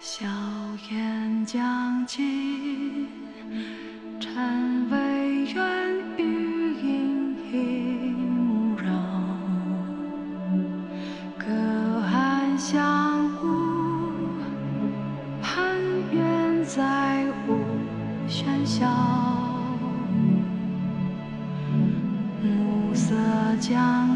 硝烟将尽，禅微远，余音萦绕。隔岸相顾，攀援再无喧嚣。暮色将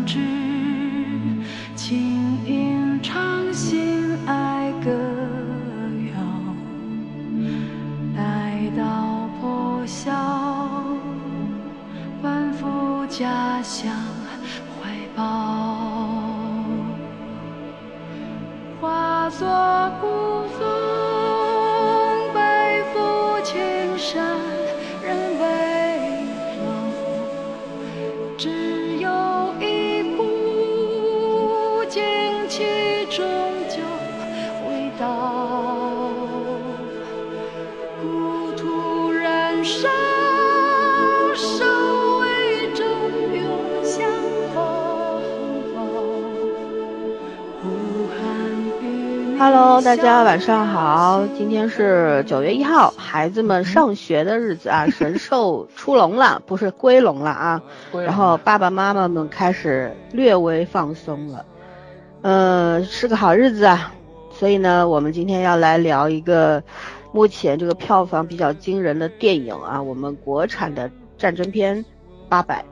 大家晚上好，今天是九月一号，孩子们上学的日子啊，神兽出笼了，不是归笼了啊。然后爸爸妈妈们开始略微放松了，呃，是个好日子啊。所以呢，我们今天要来聊一个目前这个票房比较惊人的电影啊，我们国产的战争片《八佰》。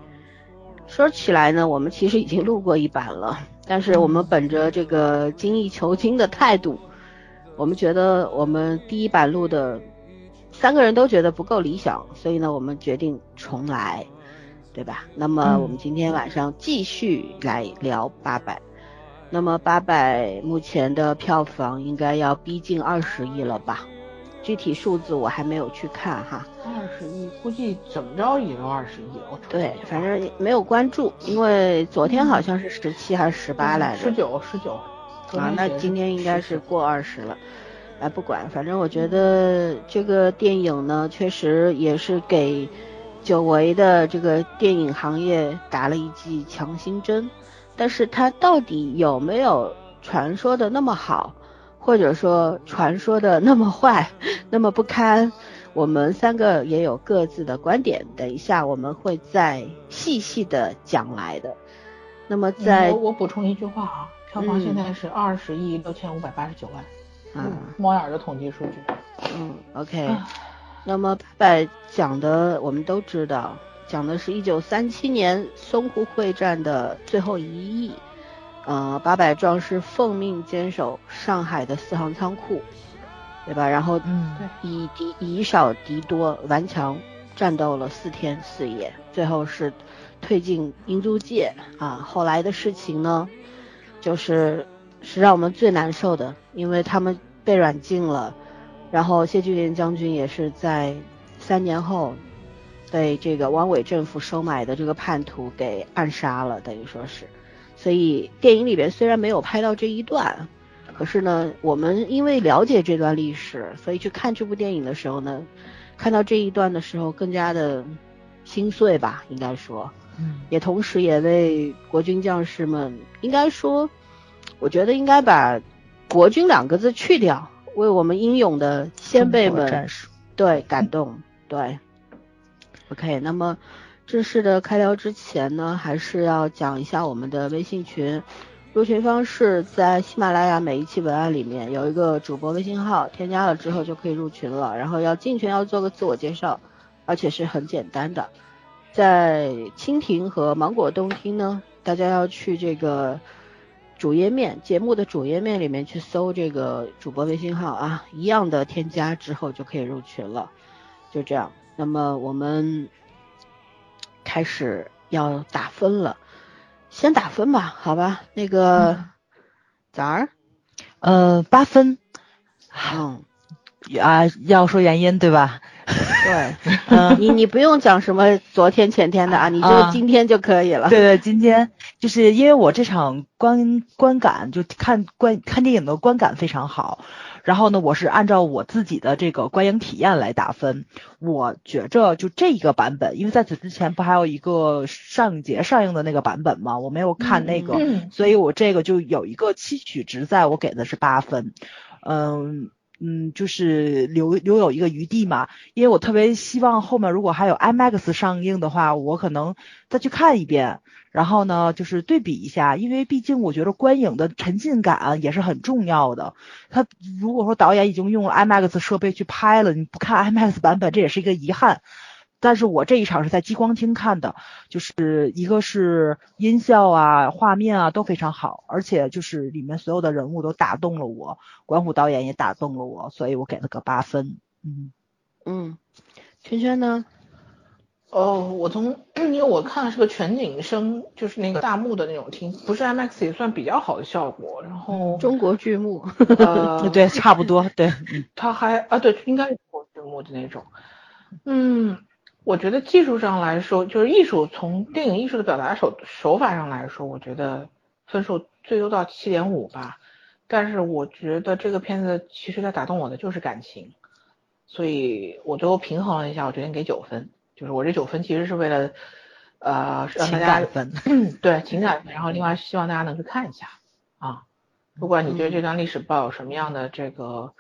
说起来呢，我们其实已经录过一版了，但是我们本着这个精益求精的态度，我们觉得我们第一版录的三个人都觉得不够理想，所以呢，我们决定重来，对吧？那么我们今天晚上继续来聊《八百》。那么《八百》目前的票房应该要逼近二十亿了吧？具体数字我还没有去看哈。二十亿，估计怎么着也要二十亿。我对，反正没有关注，因为昨天好像是十七还是十八来着。十九，十九。啊，那今天应该是过二十了。哎，不管，反正我觉得这个电影呢，确实也是给久违的这个电影行业打了一剂强心针。但是它到底有没有传说的那么好，或者说传说的那么坏，那么不堪？我们三个也有各自的观点，等一下我们会再细细的讲来的。那么在我我补充一句话啊，票房嗯现在是二十亿六千五百八十九万，啊，猫眼儿的统计数据。嗯，OK。那么八佰讲的我们都知道，讲的是一九三七年淞沪会战的最后一役。呃，八百壮士奉命坚守上海的四行仓库，对吧？然后嗯，以敌以少敌多，顽强战斗了四天四夜，最后是退进英租界啊。后来的事情呢，就是是让我们最难受的，因为他们被软禁了，然后谢巨连将军也是在三年后被这个汪伪政府收买的这个叛徒给暗杀了，等于说是。所以电影里边虽然没有拍到这一段，可是呢，我们因为了解这段历史，所以去看这部电影的时候呢，看到这一段的时候更加的心碎吧，应该说，嗯，也同时也为国军将士们，应该说，我觉得应该把“国军”两个字去掉，为我们英勇的先辈们对感动，对。OK，那么正式的开聊之前呢，还是要讲一下我们的微信群。入群方式在喜马拉雅每一期文案里面有一个主播微信号，添加了之后就可以入群了。然后要进群要做个自我介绍，而且是很简单的。在蜻蜓和芒果动听呢，大家要去这个主页面节目的主页面里面去搜这个主播微信号啊，一样的添加之后就可以入群了。就这样，那么我们开始要打分了，先打分吧，好吧？那个咋儿？呃，八分嗯，啊，要说原因对吧？对，嗯，你你不用讲什么昨天前天的啊，你就啊今天就可以了。对 对，今天就是因为我这场观观感，就看观看电影的观感非常好，然后呢，我是按照我自己的这个观影体验来打分。我觉着就这一个版本，因为在此之前不还有一个上影节上映的那个版本吗？我没有看那个，嗯所以我这个就有一个期许值在，我给的是八分。嗯，嗯，就是留留有一个余地嘛，因为我特别希望后面如果还有 IMAX 上映的话，我可能再去看一遍，然后呢，就是对比一下，因为毕竟我觉得观影的沉浸感也是很重要的。他如果说导演已经用了 IMAX 设备去拍了，你不看 IMAX 版本，这也是一个遗憾。但是我这一场是在激光厅看的，就是一个是音效啊、画面啊都非常好，而且就是里面所有的人物都打动了我，管虎导演也打动了我，所以我给了个八分。嗯嗯，圈圈呢？哦，我从因为我看的是个全景声，就是那个大幕的那种厅，不是 IMAX 也算比较好的效果。然后中国剧目，呃，对，差不多，对，他还啊，对，应该是中国剧目的那种，嗯。我觉得技术上来说，就是艺术从电影艺术的表达手手法上来说，我觉得分数最多到七点五吧。但是我觉得这个片子其实它打动我的就是感情，所以我最后平衡了一下，我决定给九分。就是我这九分其实是为了呃让大家分 对情感分，然后另外希望大家能去看一下啊。不管你对这段历史抱有什么样的这个。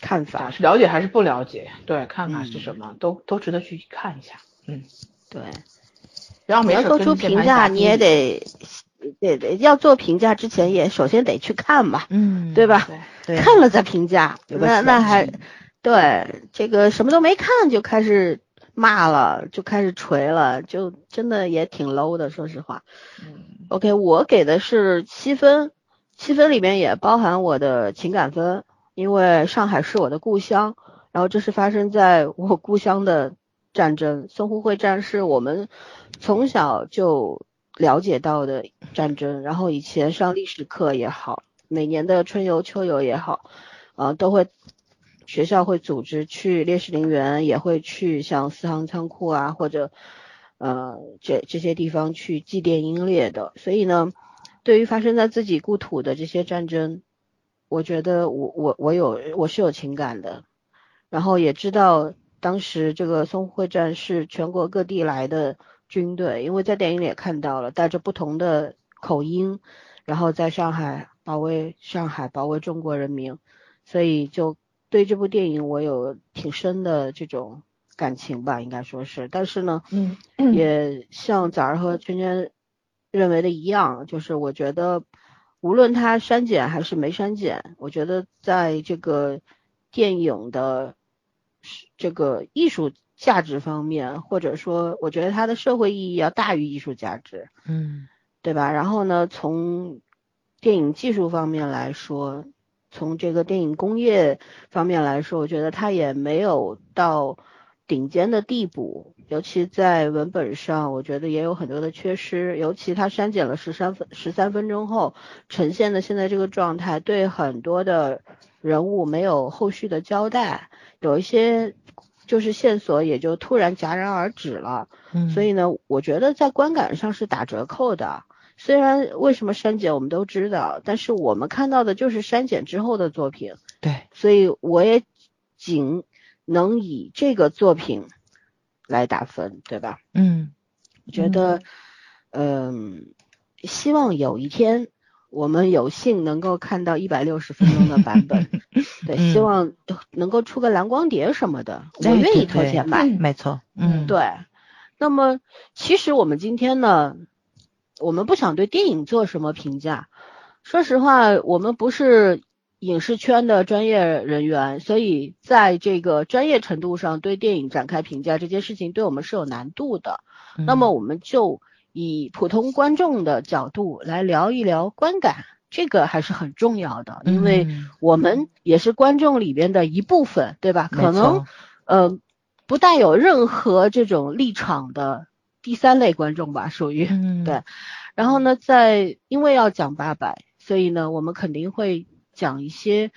看法是了解还是不了解？对，看法是什么？都都值得去看一下。嗯，对。然后你要做出评价，你也得得得要做评价之前，也首先得去看嘛。嗯，对吧？对，看了再评价。那那还对这个什么都没看就开始骂了，就开始锤了，就真的也挺 low 的，说实话。嗯。OK，我给的是七分，七分里面也包含我的情感分。因为上海是我的故乡，然后这是发生在我故乡的战争，淞沪会战是我们从小就了解到的战争，然后以前上历史课也好，每年的春游秋游也好，呃，都会学校会组织去烈士陵园，也会去像四行仓库啊，或者呃这这些地方去祭奠英烈的，所以呢，对于发生在自己故土的这些战争。我觉得我我我有我是有情感的，然后也知道当时这个淞沪会战是全国各地来的军队，因为在电影里也看到了带着不同的口音，然后在上海保卫上海保卫中国人民，所以就对这部电影我有挺深的这种感情吧，应该说是。但是呢，嗯，也像早儿和圈圈认为的一样，就是我觉得。无论它删减还是没删减，我觉得在这个电影的这个艺术价值方面，或者说，我觉得它的社会意义要大于艺术价值，嗯，对吧？然后呢，从电影技术方面来说，从这个电影工业方面来说，我觉得它也没有到。顶尖的地步，尤其在文本上，我觉得也有很多的缺失。尤其他删减了十三分十三分钟后呈现的现在这个状态，对很多的人物没有后续的交代，有一些就是线索也就突然戛然而止了。嗯，所以呢，我觉得在观感上是打折扣的。虽然为什么删减我们都知道，但是我们看到的就是删减之后的作品。对，所以我也仅。能以这个作品来打分，对吧？嗯，我觉得，嗯，希望有一天我们有幸能够看到一百六十分钟的版本，对，希望能够出个蓝光碟什么的，我愿意掏钱买。没错，嗯，对。那么，其实我们今天呢，我们不想对电影做什么评价。说实话，我们不是。影视圈的专业人员，所以在这个专业程度上对电影展开评价这件事情，对我们是有难度的。那么我们就以普通观众的角度来聊一聊观感，这个还是很重要的，因为我们也是观众里边的一部分，对吧？可能呃不带有任何这种立场的第三类观众吧，属于对。然后呢，在因为要讲八百，所以呢，我们肯定会。讲一些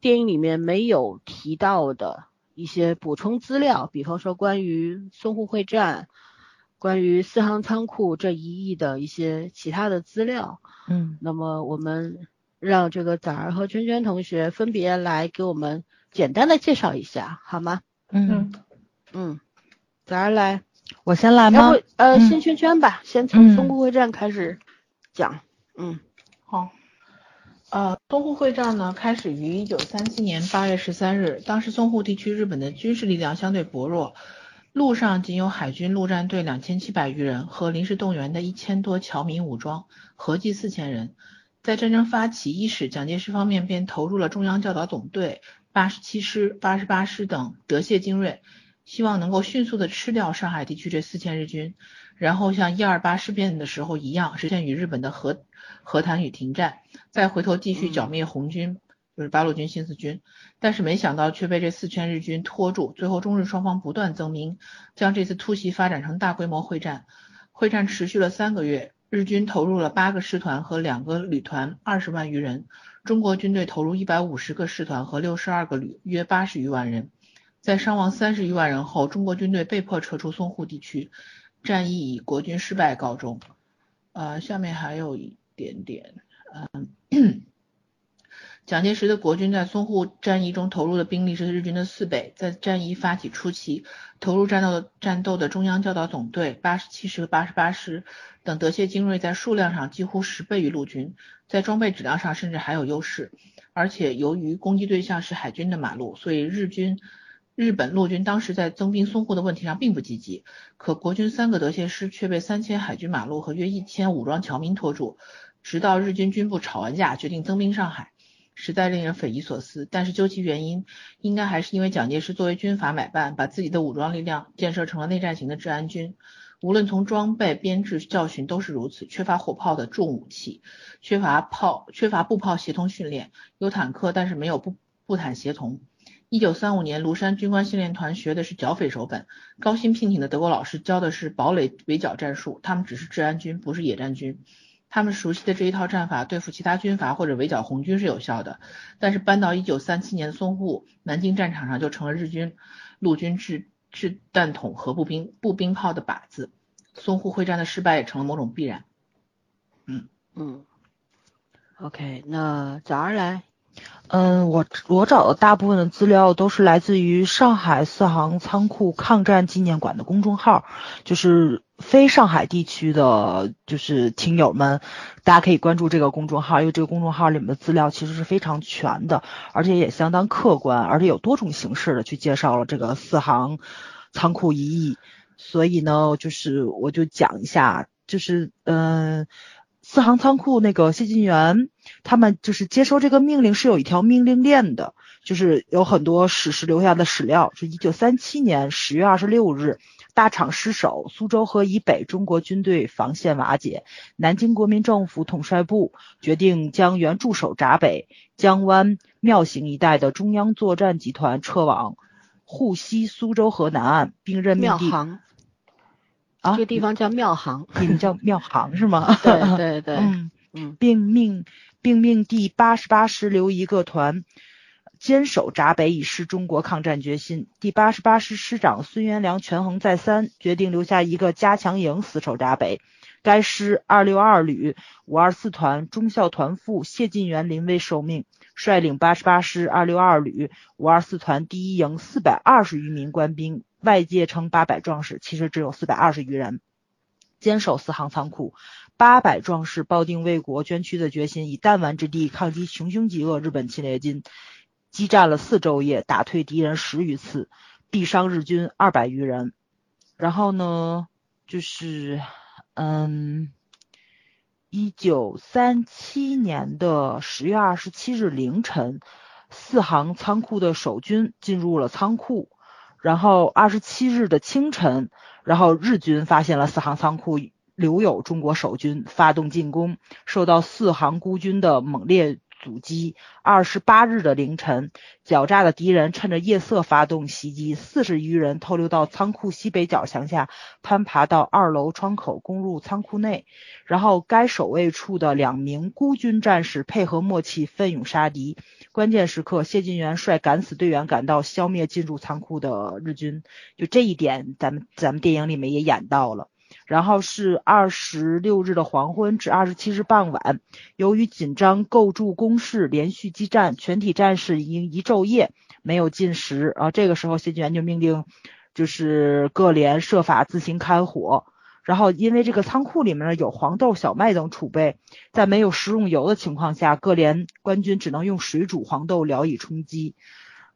电影里面没有提到的一些补充资料，比方说关于淞沪会战、关于四行仓库这一役的一些其他的资料。嗯，那么我们让这个崽儿和圈圈同学分别来给我们简单的介绍一下，好吗？嗯嗯，崽儿来，我先来吗？呃，先圈圈吧，先从淞沪会战开始讲。嗯，好。呃，淞沪会战呢，开始于一九三七年八月十三日。当时淞沪地区日本的军事力量相对薄弱，陆上仅有海军陆战队两千七百余人和临时动员的一千多侨民武装，合计四千人。在战争发起伊始，蒋介石方面便投入了中央教导总队、八十七师、八十八师等德械精锐，希望能够迅速的吃掉上海地区这四千日军，然后像一二八事变的时候一样，实现与日本的和和谈与停战。再回头继续剿灭红军，就是八路军、新四军，但是没想到却被这四圈日军拖住，最后中日双方不断增兵，将这次突袭发展成大规模会战。会战持续了三个月，日军投入了八个师团和两个旅团，二十万余人；中国军队投入一百五十个师团和六十二个旅，约八十余万人。在伤亡三十余万人后，中国军队被迫撤出淞沪地区，战役以国军失败告终。呃，下面还有一点点。嗯，蒋介石的国军在淞沪战役中投入的兵力是日军的四倍。在战役发起初期，投入战斗的战斗的中央教导总队、八十七师和八十八师等德械精锐，在数量上几乎十倍于陆军，在装备质量上甚至还有优势。而且由于攻击对象是海军的马路，所以日军、日本陆军当时在增兵淞沪的问题上并不积极。可国军三个德械师却被三千海军马路和约一千武装侨民拖住。直到日军军部吵完架，决定增兵上海，实在令人匪夷所思。但是究其原因，应该还是因为蒋介石作为军阀买办，把自己的武装力量建设成了内战型的治安军。无论从装备、编制、教训都是如此，缺乏火炮的重武器，缺乏炮，缺乏步炮协同训练，有坦克，但是没有步步坦协同。一九三五年，庐山军官训练团学的是剿匪手本，高薪聘请的德国老师教的是堡垒围剿战术，他们只是治安军，不是野战军。他们熟悉的这一套战法对付其他军阀或者围剿红军是有效的，但是搬到一九三七年淞沪、南京战场上就成了日军陆军制制弹筒和步兵步兵炮的靶子。淞沪会战的失败也成了某种必然。嗯嗯，OK，那早上来。嗯，我我找的大部分的资料都是来自于上海四行仓库抗战纪念馆的公众号，就是非上海地区的就是听友们，大家可以关注这个公众号，因为这个公众号里面的资料其实是非常全的，而且也相当客观，而且有多种形式的去介绍了这个四行仓库一役，所以呢，就是我就讲一下，就是嗯。四行仓库那个谢晋元，他们就是接收这个命令是有一条命令链的，就是有很多史实留下的史料。是一九三七年十月二十六日，大厂失守，苏州河以北中国军队防线瓦解，南京国民政府统帅部决定将原驻守闸北、江湾、庙行一带的中央作战集团撤往沪西苏州河南岸，并任命地。啊，这个地方叫庙行，你们叫庙行是吗？对对对，嗯嗯，并命并命第八十八师留一个团坚守闸北，以示中国抗战决心。第八十八师师长孙元良权衡再三，决定留下一个加强营死守闸北。该师二六二旅五二四团中校团副谢晋元临危受命，率领八十八师二六二旅五二四团第一营四百二十余名官兵。外界称八百壮士，其实只有四百二十余人，坚守四行仓库。八百壮士抱定为国捐躯的决心，以弹丸之地抗击穷凶极恶日本侵略军，激战了四昼夜，打退敌人十余次，毙伤日军二百余人。然后呢，就是嗯，一九三七年的十月二十七日凌晨，四行仓库的守军进入了仓库。然后二十七日的清晨，然后日军发现了四行仓库留有中国守军，发动进攻，受到四行孤军的猛烈阻击。二十八日的凌晨，狡诈的敌人趁着夜色发动袭击，四十余人偷溜到仓库西北角墙下，攀爬到二楼窗口攻入仓库内。然后该守卫处的两名孤军战士配合默契，奋勇杀敌。关键时刻，谢晋元率敢死队员赶到，消灭进入仓库的日军。就这一点，咱们咱们电影里面也演到了。然后是二十六日的黄昏至二十七日傍晚，由于紧张构筑工事，连续激战，全体战士已经一昼夜没有进食。啊，这个时候谢晋元就命令，就是各连设法自行开火。然后因为这个仓库里面呢有黄豆、小麦等储备，在没有食用油的情况下，各连官军只能用水煮黄豆聊以充饥。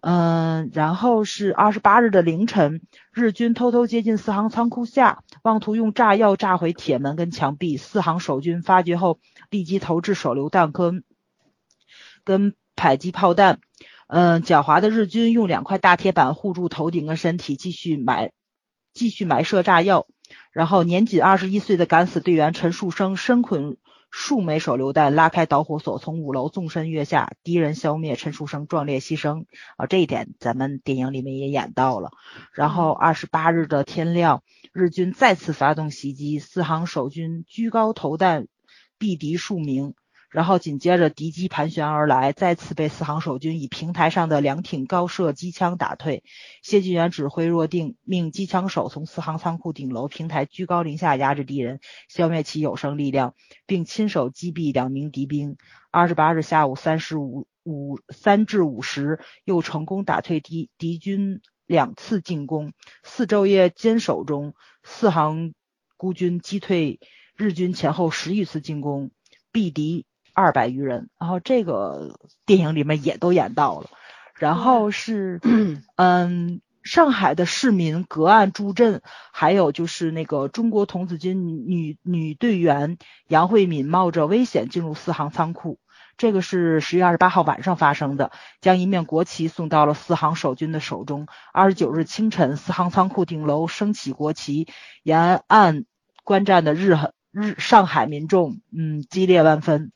嗯，然后是二十八日的凌晨，日军偷偷接近四行仓库下，妄图用炸药炸毁铁门跟墙壁。四行守军发觉后，立即投掷手榴弹跟跟迫击炮弹。嗯，狡猾的日军用两块大铁板护住头顶跟身体，继续埋继续埋设炸药。然后年仅二十一岁的敢死队员陈树生身捆。数枚手榴弹拉开导火索，从五楼纵身跃下，敌人消灭，陈书生壮烈牺牲啊！这一点咱们电影里面也演到了。然后二十八日的天亮，日军再次发动袭击，四行守军居高投弹，毙敌数名。然后紧接着敌机盘旋而来，再次被四行守军以平台上的两挺高射机枪打退。谢晋元指挥若定，命机枪手从四行仓库顶楼平台居高临下压制敌人，消灭其有生力量，并亲手击毙两名敌兵。二十八日下午三时五五三至五时，又成功打退敌敌军两次进攻。四昼夜坚守中，四行孤军击退日军前后十余次进攻，毙敌。二百余人，然后这个电影里面也都演到了，然后是嗯，上海的市民隔岸助阵，还有就是那个中国童子军女女队员杨慧敏冒着危险进入四行仓库，这个是十月二十八号晚上发生的，将一面国旗送到了四行守军的手中。二十九日清晨，四行仓库顶楼升起国旗，沿岸观战的日日上海民众嗯激烈万分。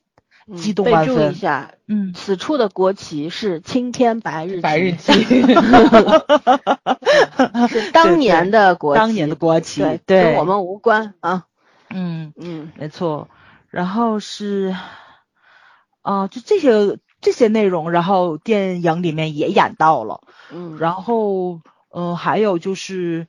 激动万分。备注一下，嗯，此处的国旗是青天白日白日旗，是当年的国当年的国旗，对，跟我们无关啊。嗯嗯，没错。然后是，啊，就这些这些内容，然后电影里面也演到了。嗯，然后，嗯，还有就是。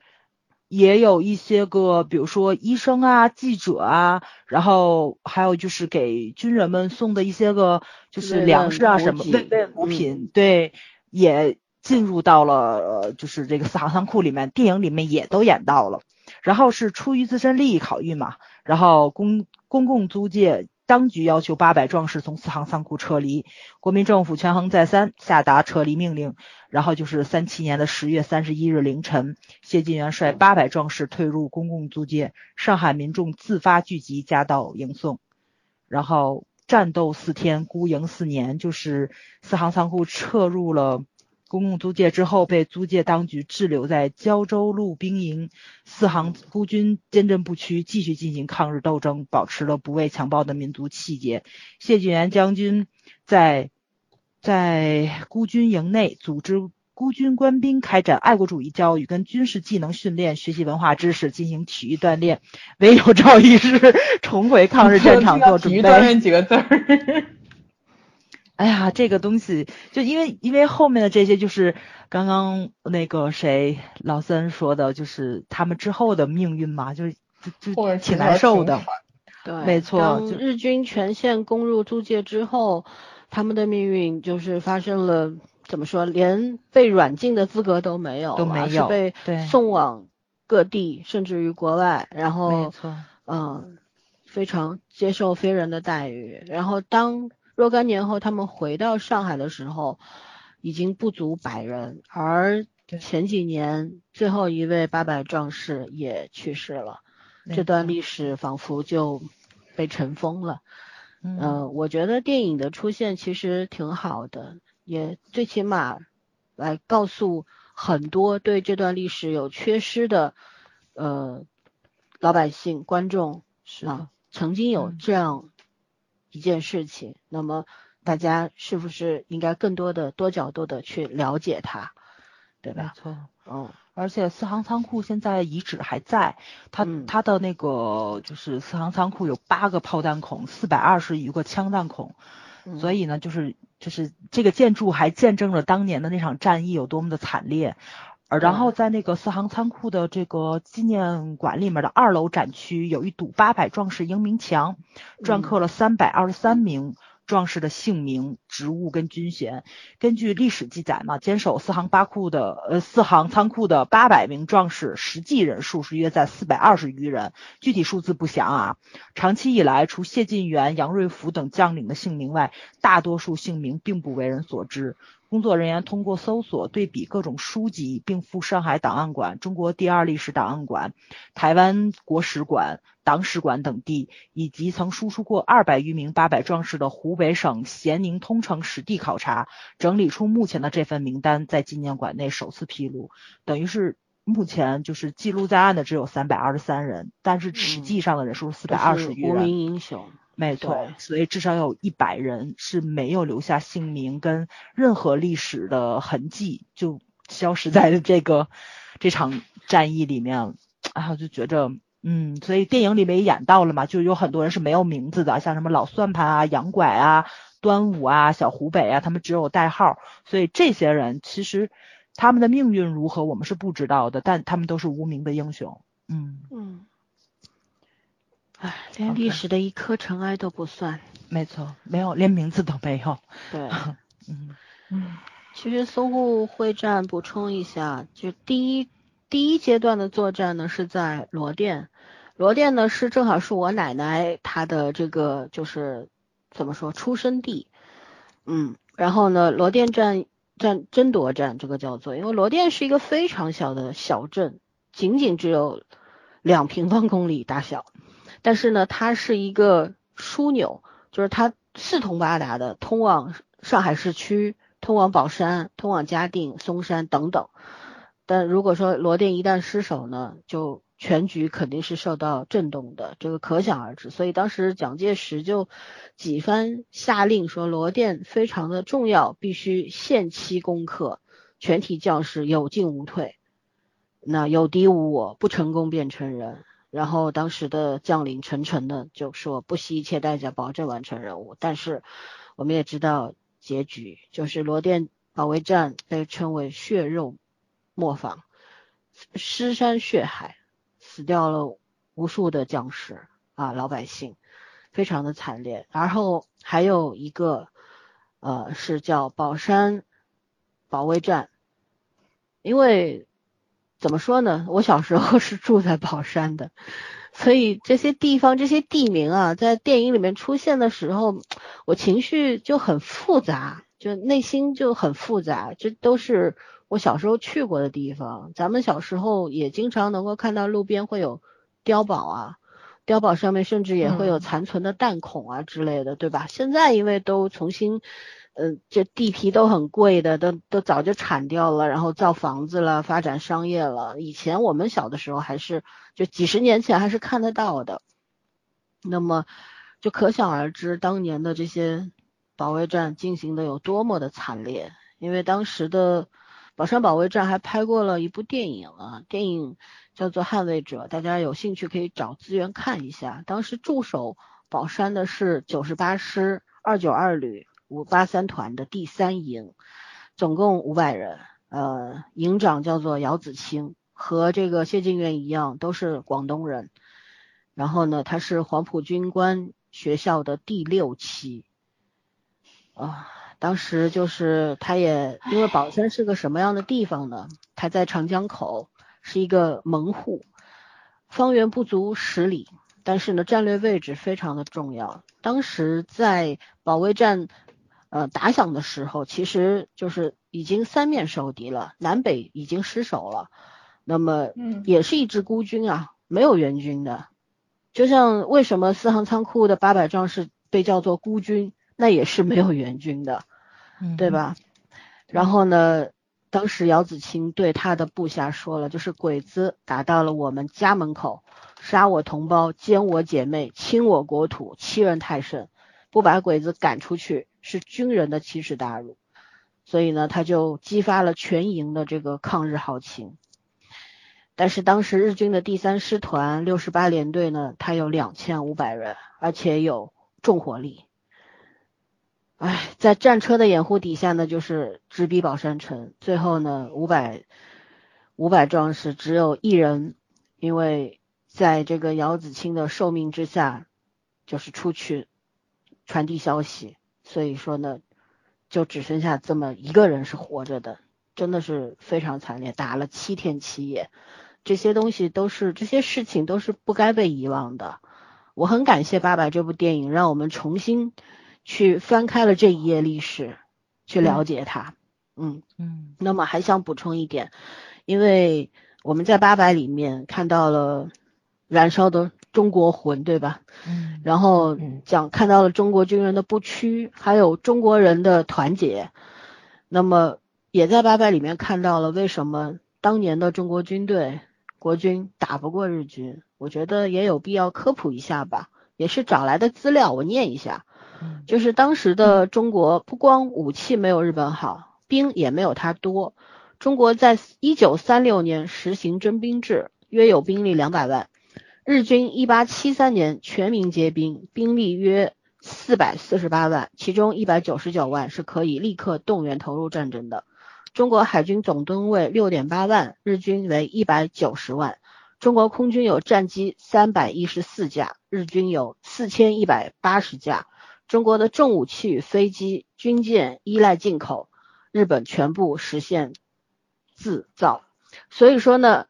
也有一些个，比如说医生啊、记者啊，然后还有就是给军人们送的一些个，就是粮食啊什么慰问物品，对，也进入到了就是这个四行仓库里面，电影里面也都演到了。然后是出于自身利益考虑嘛，然后公公共租界。当局要求八百壮士从四行仓库撤离，国民政府权衡再三，下达撤离命令。然后就是三七年的十月三十一日凌晨，谢晋元率八百壮士退入公共租界，上海民众自发聚集，夹道迎送。然后战斗四天，孤营四年，就是四行仓库撤入了。公共租界之后，被租界当局滞留在胶州路兵营。四行孤军坚贞不屈，继续进行抗日斗争，保持了不畏强暴的民族气节。谢晋元将军在在孤军营内组织孤军官兵开展爱国主义教育跟军事技能训练，学习文化知识，进行体育锻炼，唯有赵一师 重回抗日战场做准备。体育锻炼几个字儿。哎呀，这个东西就因为因为后面的这些就是刚刚那个谁老三说的，就是他们之后的命运嘛，就是就就挺难受的。对，没错。日军全线攻入租界之后，他们的命运就是发生了怎么说，连被软禁的资格都没有，都没有，是被送往各地，甚至于国外，然后没错，嗯，非常接受非人的待遇，然后当。若干年后，他们回到上海的时候，已经不足百人。而前几年，最后一位八百壮士也去世了，这段历史仿佛就被尘封了。嗯，我觉得电影的出现其实挺好的，也最起码来告诉很多对这段历史有缺失的呃老百姓、观众是啊，曾经有这样。一件事情，那么大家是不是应该更多的多角度的去了解它，对吧？没错，嗯，而且四行仓库现在遗址还在，它它的那个就是四行仓库有八个炮弹孔，四百二十余个枪弹孔，所以呢，就是就是这个建筑还见证了当年的那场战役有多么的惨烈。而然后在那个四行仓库的这个纪念馆里面的二楼展区有一堵八百壮士英名墙，篆刻了三百二十三名壮士的姓名、职务跟军衔。根据历史记载嘛，坚守四行八库的呃四行仓库的八百名壮士，实际人数是约在四百二十余人，具体数字不详啊。长期以来，除谢晋元、杨瑞福等将领的姓名外，大多数姓名并不为人所知。工作人员通过搜索对比各种书籍，并赴上海档案馆、中国第二历史档案馆、台湾国史馆、党史馆等地，以及曾输出过二百余名八百壮士的湖北省咸宁通城实地考察，整理出目前的这份名单，在纪念馆内首次披露。等于是目前就是记录在案的只有三百二十三人，但是实际上的人数是四百二十余人。无名英雄。没错，所以至少有一百人是没有留下姓名跟任何历史的痕迹，就消失在这个这场战役里面。然后就觉着，嗯，所以电影里面也演到了嘛，就有很多人是没有名字的，像什么老算盘啊、杨拐啊、端午啊、小湖北啊，他们只有代号。所以这些人其实他们的命运如何，我们是不知道的，但他们都是无名的英雄。嗯。嗯。唉，连历史的一颗尘埃都不算，没错，没有，连名字都没有。对，嗯。嗯，其实淞沪会战补充一下，就第一第一阶段的作战呢是在罗店，罗店呢是正好是我奶奶她的这个就是怎么说出生地，嗯，然后呢罗店战战争夺战这个叫做，因为罗店是一个非常小的小镇，仅仅只有两平方公里大小。但是呢，它是一个枢纽，就是它四通八达的，通往上海市区、通往宝山、通往嘉定、松山等等。但如果说罗店一旦失守呢，就全局肯定是受到震动的，这个可想而知。所以当时蒋介石就几番下令说，罗店非常的重要，必须限期攻克，全体将士有进无退，那有敌无我，不成功便成仁。然后当时的将领陈诚呢就说不惜一切代价保证完成任务，但是我们也知道结局就是罗店保卫战被称为血肉磨坊，尸山血海，死掉了无数的将士啊老百姓，非常的惨烈。然后还有一个呃是叫宝山保卫战，因为。怎么说呢？我小时候是住在宝山的，所以这些地方、这些地名啊，在电影里面出现的时候，我情绪就很复杂，就内心就很复杂。这都是我小时候去过的地方。咱们小时候也经常能够看到路边会有碉堡啊，碉堡上面甚至也会有残存的弹孔啊之类的，对吧？现在因为都重新。嗯，这地皮都很贵的，都都早就铲掉了，然后造房子了，发展商业了。以前我们小的时候还是，就几十年前还是看得到的。那么，就可想而知当年的这些保卫战进行的有多么的惨烈。因为当时的宝山保卫战还拍过了一部电影啊，电影叫做《捍卫者》，大家有兴趣可以找资源看一下。当时驻守宝山的是九十八师二九二旅。五八三团的第三营，总共五百人，呃，营长叫做姚子清，和这个谢晋元一样，都是广东人。然后呢，他是黄埔军官学校的第六期，啊，当时就是他也因为宝山是个什么样的地方呢？它在长江口，是一个门户，方圆不足十里，但是呢，战略位置非常的重要。当时在保卫战。呃，打响的时候，其实就是已经三面受敌了，南北已经失守了。那么，也是一支孤军啊，没有援军的。就像为什么四行仓库的八百壮士被叫做孤军，那也是没有援军的，对吧？然后呢，当时姚子青对他的部下说了，就是鬼子打到了我们家门口，杀我同胞，奸我姐妹，侵我国土，欺人太甚，不把鬼子赶出去。是军人的奇耻大辱，所以呢，他就激发了全营的这个抗日豪情。但是当时日军的第三师团六十八联队呢，他有两千五百人，而且有重火力。哎，在战车的掩护底下呢，就是直逼宝山城。最后呢，五百五百壮士只有一人，因为在这个姚子清的受命之下，就是出去传递消息。所以说呢，就只剩下这么一个人是活着的，真的是非常惨烈，打了七天七夜，这些东西都是这些事情都是不该被遗忘的。我很感谢《爸爸》这部电影，让我们重新去翻开了这一页历史，去了解它。嗯嗯，那么还想补充一点，因为我们在《八百》里面看到了燃烧的中国魂，对吧？嗯，然后讲看到了中国军人的不屈，还有中国人的团结。那么也在《八百》里面看到了为什么当年的中国军队国军打不过日军。我觉得也有必要科普一下吧，也是找来的资料，我念一下。就是当时的中国不光武器没有日本好，兵也没有它多。中国在一九三六年实行征兵制，约有兵力两百万。日军一八七三年全民皆兵，兵力约四百四十八万，其中一百九十九万是可以立刻动员投入战争的。中国海军总吨位六点八万，日军为一百九十万。中国空军有战机三百一十四架，日军有四千一百八十架。中国的重武器飞机、军舰依赖进口，日本全部实现自造。所以说呢，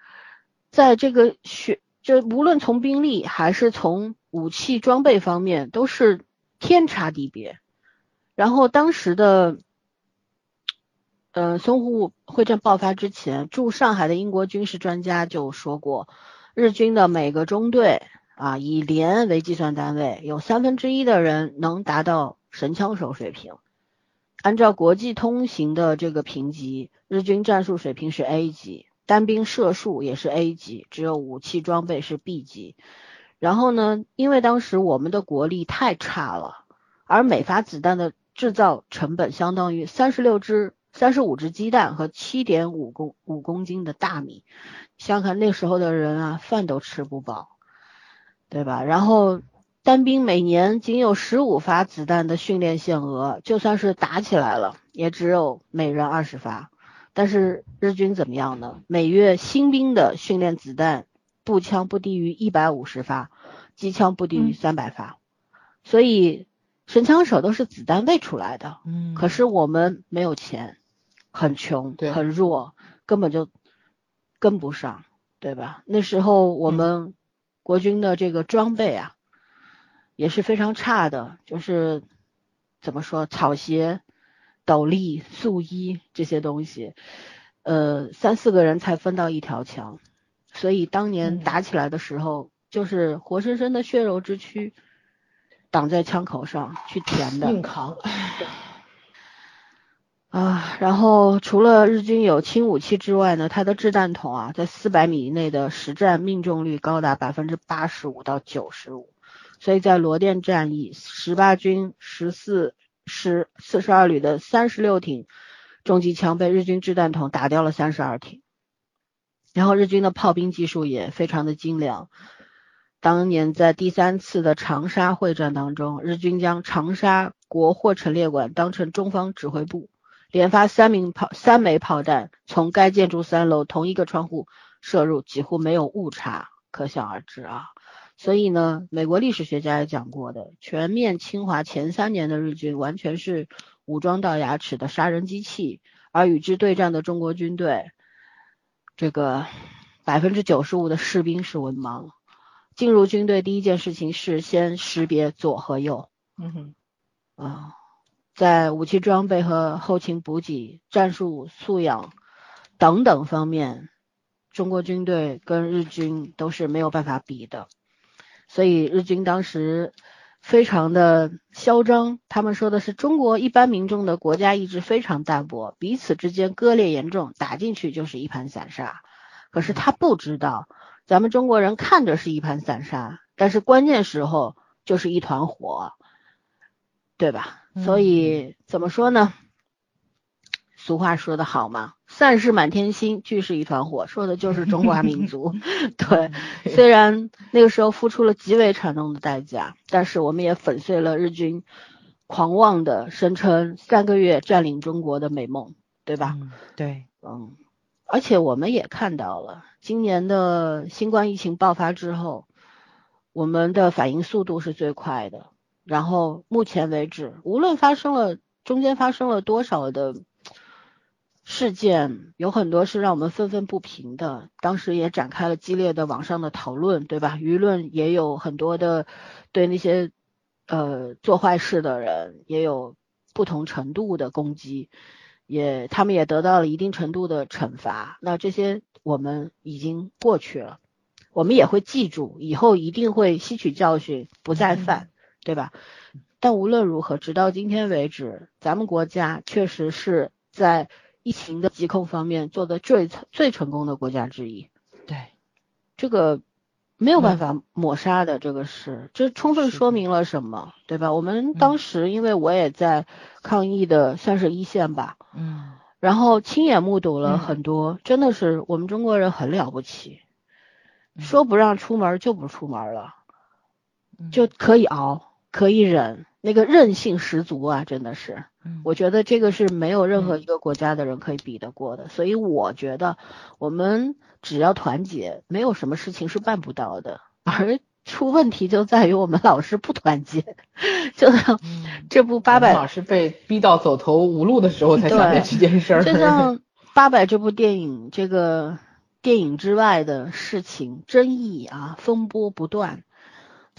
在这个学，就无论从兵力还是从武器装备方面，都是天差地别。然后当时的。呃，淞沪会战爆发之前，驻上海的英国军事专家就说过，日军的每个中队啊，以连为计算单位，有三分之一的人能达到神枪手水平。按照国际通行的这个评级，日军战术水平是 A 级，单兵射术也是 A 级，只有武器装备是 B 级。然后呢，因为当时我们的国力太差了，而每发子弹的制造成本相当于三十六支。三十五只鸡蛋和七点五公五公斤的大米，想想看那时候的人啊，饭都吃不饱，对吧？然后单兵每年仅有十五发子弹的训练限额，就算是打起来了，也只有每人二十发。但是日军怎么样呢？每月新兵的训练子弹步枪不低于一百五十发，机枪不低于三百发，所以神枪手都是子弹喂出来的。嗯，可是我们没有钱。很穷，很弱，根本就跟不上，对吧？那时候我们国军的这个装备啊，也是非常差的，就是怎么说，草鞋、斗笠、素衣这些东西，呃，三四个人才分到一条枪，所以当年打起来的时候，就是活生生的血肉之躯挡在枪口上去填的，硬扛。啊，然后除了日军有轻武器之外呢，它的掷弹筒啊，在四百米以内的实战命中率高达百分之八十五到九十五，所以在罗店战役，十八军十四师四十二旅的三十六挺重机枪被日军掷弹筒打掉了三十二挺，然后日军的炮兵技术也非常的精良，当年在第三次的长沙会战当中，日军将长沙国货陈列馆当成中方指挥部。连发三名炮三枚炮弹，从该建筑三楼同一个窗户射入，几乎没有误差，可想而知啊。所以呢，美国历史学家也讲过的，全面侵华前三年的日军完全是武装到牙齿的杀人机器，而与之对战的中国军队，这个百分之九十五的士兵是文盲。进入军队第一件事情是先识别左和右。嗯哼，啊。在武器装备和后勤补给、战术素养等等方面，中国军队跟日军都是没有办法比的。所以日军当时非常的嚣张，他们说的是中国一般民众的国家意志非常淡薄，彼此之间割裂严重，打进去就是一盘散沙。可是他不知道，咱们中国人看着是一盘散沙，但是关键时候就是一团火，对吧？所以怎么说呢？俗话说得好嘛，“散是满天星，聚是一团火”，说的就是中华民族。对，虽然那个时候付出了极为惨重的代价，但是我们也粉碎了日军狂妄的声称三个月占领中国的美梦，对吧？对，嗯，而且我们也看到了，今年的新冠疫情爆发之后，我们的反应速度是最快的。然后目前为止，无论发生了中间发生了多少的事件，有很多是让我们愤愤不平的。当时也展开了激烈的网上的讨论，对吧？舆论也有很多的对那些呃做坏事的人也有不同程度的攻击，也他们也得到了一定程度的惩罚。那这些我们已经过去了，我们也会记住，以后一定会吸取教训，不再犯，对吧？但无论如何，直到今天为止，咱们国家确实是在疫情的疾控方面做的最最成功的国家之一。对，这个没有办法抹杀的，这个是这充分说明了什么，对吧？我们当时因为我也在抗疫的算是一线吧，嗯然后亲眼目睹了嗯很多，真的是我们中国人很了不起，嗯说不让出门就不出门了，嗯就可以熬，可以忍，那个韧性十足啊，真的是。嗯我觉得这个是没有任何嗯一个国家的人可以比得过的，所以我觉得我们只要团结，没有什么事情是办不到的。而出问题就在于我们老是不团结，就像嗯这部八百是被逼到走投无路的时候才想对起这件事儿。就像《八百》这部电影，这个电影之外的事情争议啊，风波不断。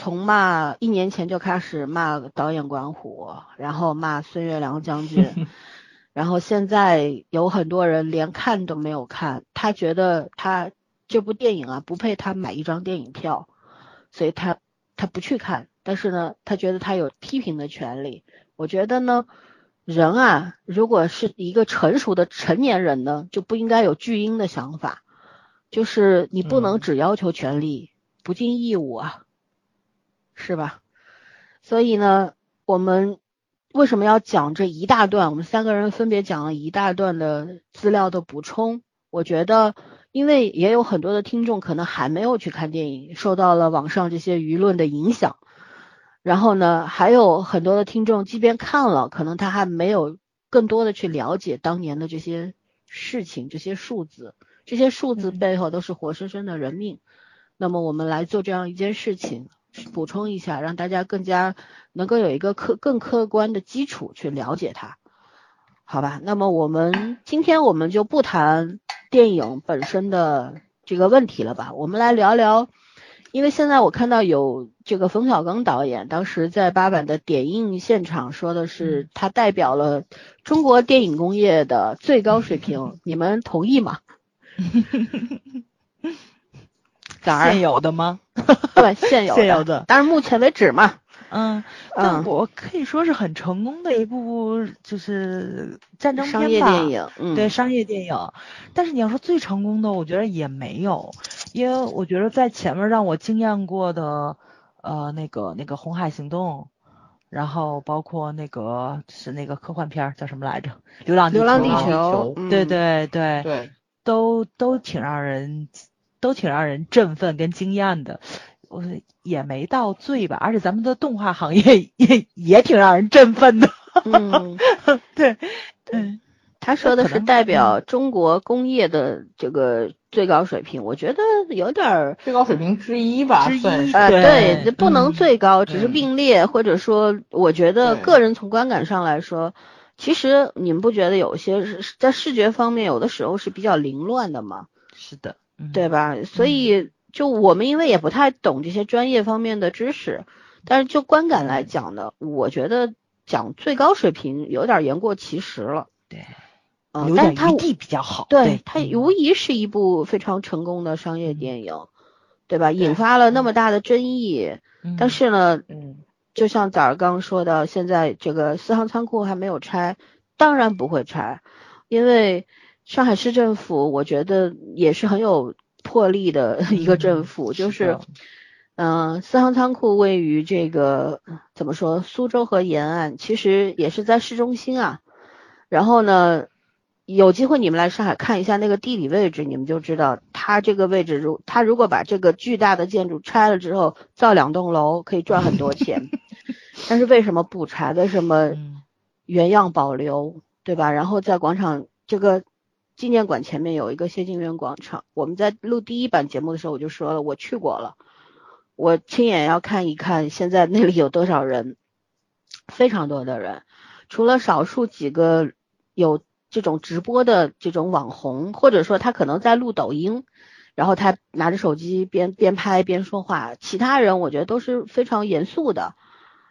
从骂一年前就开始骂导演管虎，然后骂孙月良将军，然后现在有很多人连看都没有看，他觉得他这部电影啊不配他买一张电影票，所以他他不去看，但是呢，他觉得他有批评的权利。我觉得呢，人啊，如果是一个成熟的成年人呢，就不应该有巨婴的想法，就是你不能嗯。只要求权利，不尽义务啊，是吧？所以呢，我们为什么要讲这一大段？我们三个人分别讲了一大段的资料的补充。我觉得，因为也有很多的听众可能还没有去看电影，受到了网上这些舆论的影响。然后呢，还有很多的听众，即便看了，可能他还没有更多的去了解当年的这些事情、这些数字，这些数字嗯背后都是活生生的人命。那么我们来做这样一件事情，补充一下，让大家更加能够有一个客更客观的基础去了解它，好吧？那么我们今天我们就不谈电影本身的这个问题了吧，我们来聊聊。因为现在我看到有这个冯小刚导演当时在八佰的点映现场说的是，他代表了中国电影工业的最高水平，你们同意吗？现有的吗？对现有现有的。但是目前为止嘛，嗯，嗯。但我可以说是很成功的一部就是战争商片吧。业电影，嗯，对商业电影，但是你要说最成功的，我觉得也没有，因为我觉得在前面让我惊艳过的，呃，那个那个《红海行动》，然后包括那个是那个科幻片儿叫什么来着，《流浪流浪地流浪地球对对对，对，都都挺让人都挺让人振奋跟惊艳的。我也没到最吧，而且咱们的动画行业也也挺让人振奋的。嗯，对，对，他说的是代表中国工业的这个最高水平，我觉得有点儿。最高水平之一吧，之一。呃，对不能嗯最高，只是嗯并列，或者说，我觉得个人从观感上来说，其实你们不觉得有些是在视觉方面有的时候是比较凌乱的吗？是的，嗯对吧？所以就我们因为也不太懂这些专业方面的知识，但是就观感来讲呢，我觉得讲最高水平有点言过其实了。对，嗯，但是它地比较好。对它嗯无疑是一部非常成功的商业电影，对吧？引发了那么大的争议，嗯但是呢，嗯，就像早儿刚刚说的，现在这个四行仓库还没有拆，当然不会拆，因为上海市政府我觉得也是很有魄力的一个政府，就是的，嗯、四行仓库位于这个怎么说，苏州河沿岸，其实也是在市中心啊。然后呢，有机会你们来上海看一下那个地理位置，你们就知道它这个位置如它如果把这个巨大的建筑拆了之后，造两栋楼可以赚很多钱。但是为什么不拆？为什么嗯原样保留，对吧？然后在广场这个纪念馆前面有一个谢晋元广场，我们在录第一版节目的时候我就说了，我去过了，我亲眼要看一看现在那里有多少人，非常多的人，除了少数几个有这种直播的这种网红，或者说他可能在录抖音，然后他拿着手机边边拍边说话，其他人我觉得都是非常严肃的。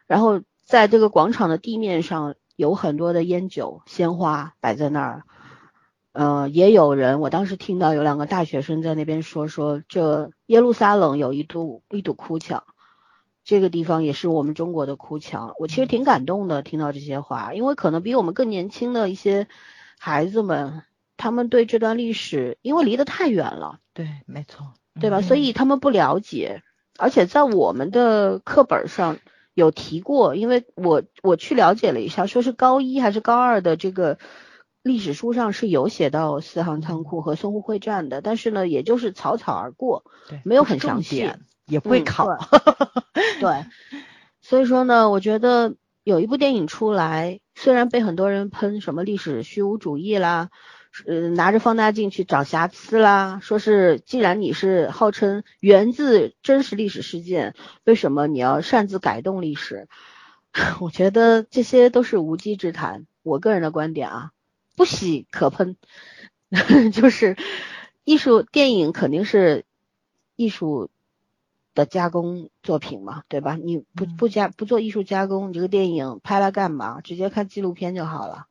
然后在这个广场的地面上有很多的烟酒、鲜花摆在那儿。呃，也有人，我当时听到有两个大学生在那边说说，这耶路撒冷有一堵一堵哭墙，这个地方也是我们中国的哭墙。我其实挺感动的，听到这些话，因为可能比我们更年轻的一些孩子们，他们对这段历史，因为离得太远了，对，没错，对吧？所以他们不了解，而且在我们的课本上有提过，因为我我去了解了一下，说是高一还是高二的这个。历史书上是有写到四行仓库和淞沪会战的，但是呢，也就是草草而过，对，没有很详细，也不会考。对，所以说呢，我觉得有一部电影出来，虽然被很多人喷什么历史虚无主义啦，呃，拿着放大镜去找瑕疵啦，说是既然你是号称源自真实历史事件，为什么你要擅自改动历史？我觉得这些都是无稽之谈。我个人的观点啊。不喜可喷，就是艺术电影肯定是艺术的加工作品嘛，对吧？你不不加不做艺术加工，你这个电影拍了干嘛？直接看纪录片就好了，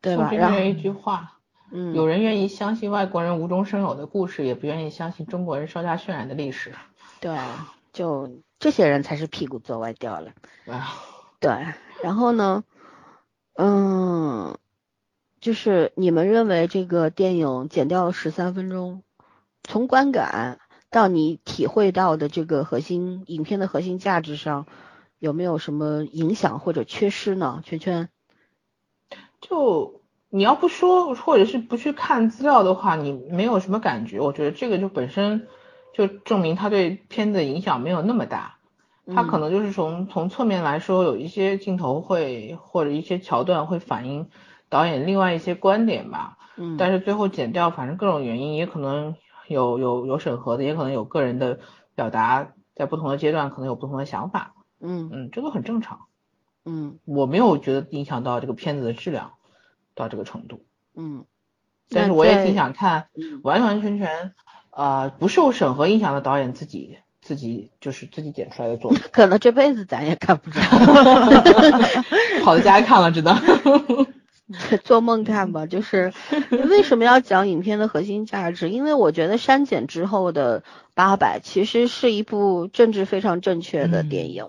对吧？然后一句话，嗯，有人愿意相信外国人无中生有的故事，也不愿意相信中国人稍加渲染的历史。对，就这些人才是屁股坐歪掉了。对，然后呢，嗯。就是你们认为这个电影剪掉了十三分钟，从观感到你体会到的这个核心影片的核心价值上，有没有什么影响或者缺失呢？圈圈，就你要不说或者是不去看资料的话，你没有什么感觉。我觉得这个就本身就证明他对片子影响没有那么大，他可能就是从从侧面来说，有一些镜头会或者一些桥段会反映。导演另外一些观点吧，嗯，但是最后剪掉，反正各种原因，也可能有有有审核的，也可能有个人的表达，在不同的阶段可能有不同的想法，嗯。嗯，这都很正常，嗯，我没有觉得影响到这个片子的质量到这个程度，嗯，但是我也挺想看完完全全啊不受审核影响的导演自己自己就是自己剪出来的作品，可能这辈子咱也看不着，跑到家看了，知道。做梦看吧，就是为什么要讲影片的核心价值？因为我觉得删减之后的八百其实是一部政治非常正确的电影，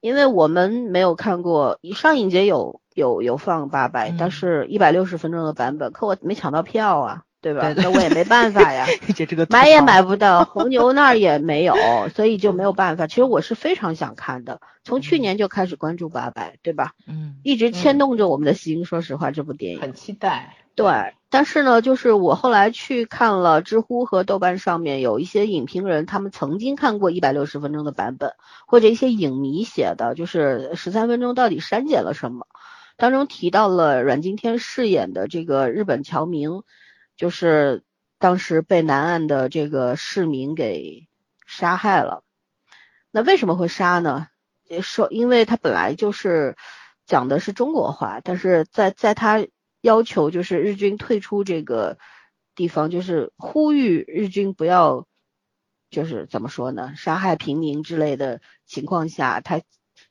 因为我们没有看过上影节有有有放八百，但是一百六十分钟的版本，可我没抢到票啊。对吧？那我也没办法呀，买也买不到，红牛那儿也没有，所以就没有办法。其实我是非常想看的，从去年就开始关注八佰，对吧？嗯，一直牵动着我们的心。说实话，这部电影很期待。对，但是呢，就是我后来去看了知乎和豆瓣上面有一些影评人，他们曾经看过一百六十分钟的版本，或者一些影迷写的，就是十三分钟到底删减了什么？当中提到了阮经天饰演的这个日本侨民。就是当时被南岸的这个市民给杀害了，那为什么会杀呢？说因为他本来就是讲的是中国话，但是在在他要求就是日军退出这个地方，就是呼吁日军不要，就是怎么说呢，杀害平民之类的情况下，他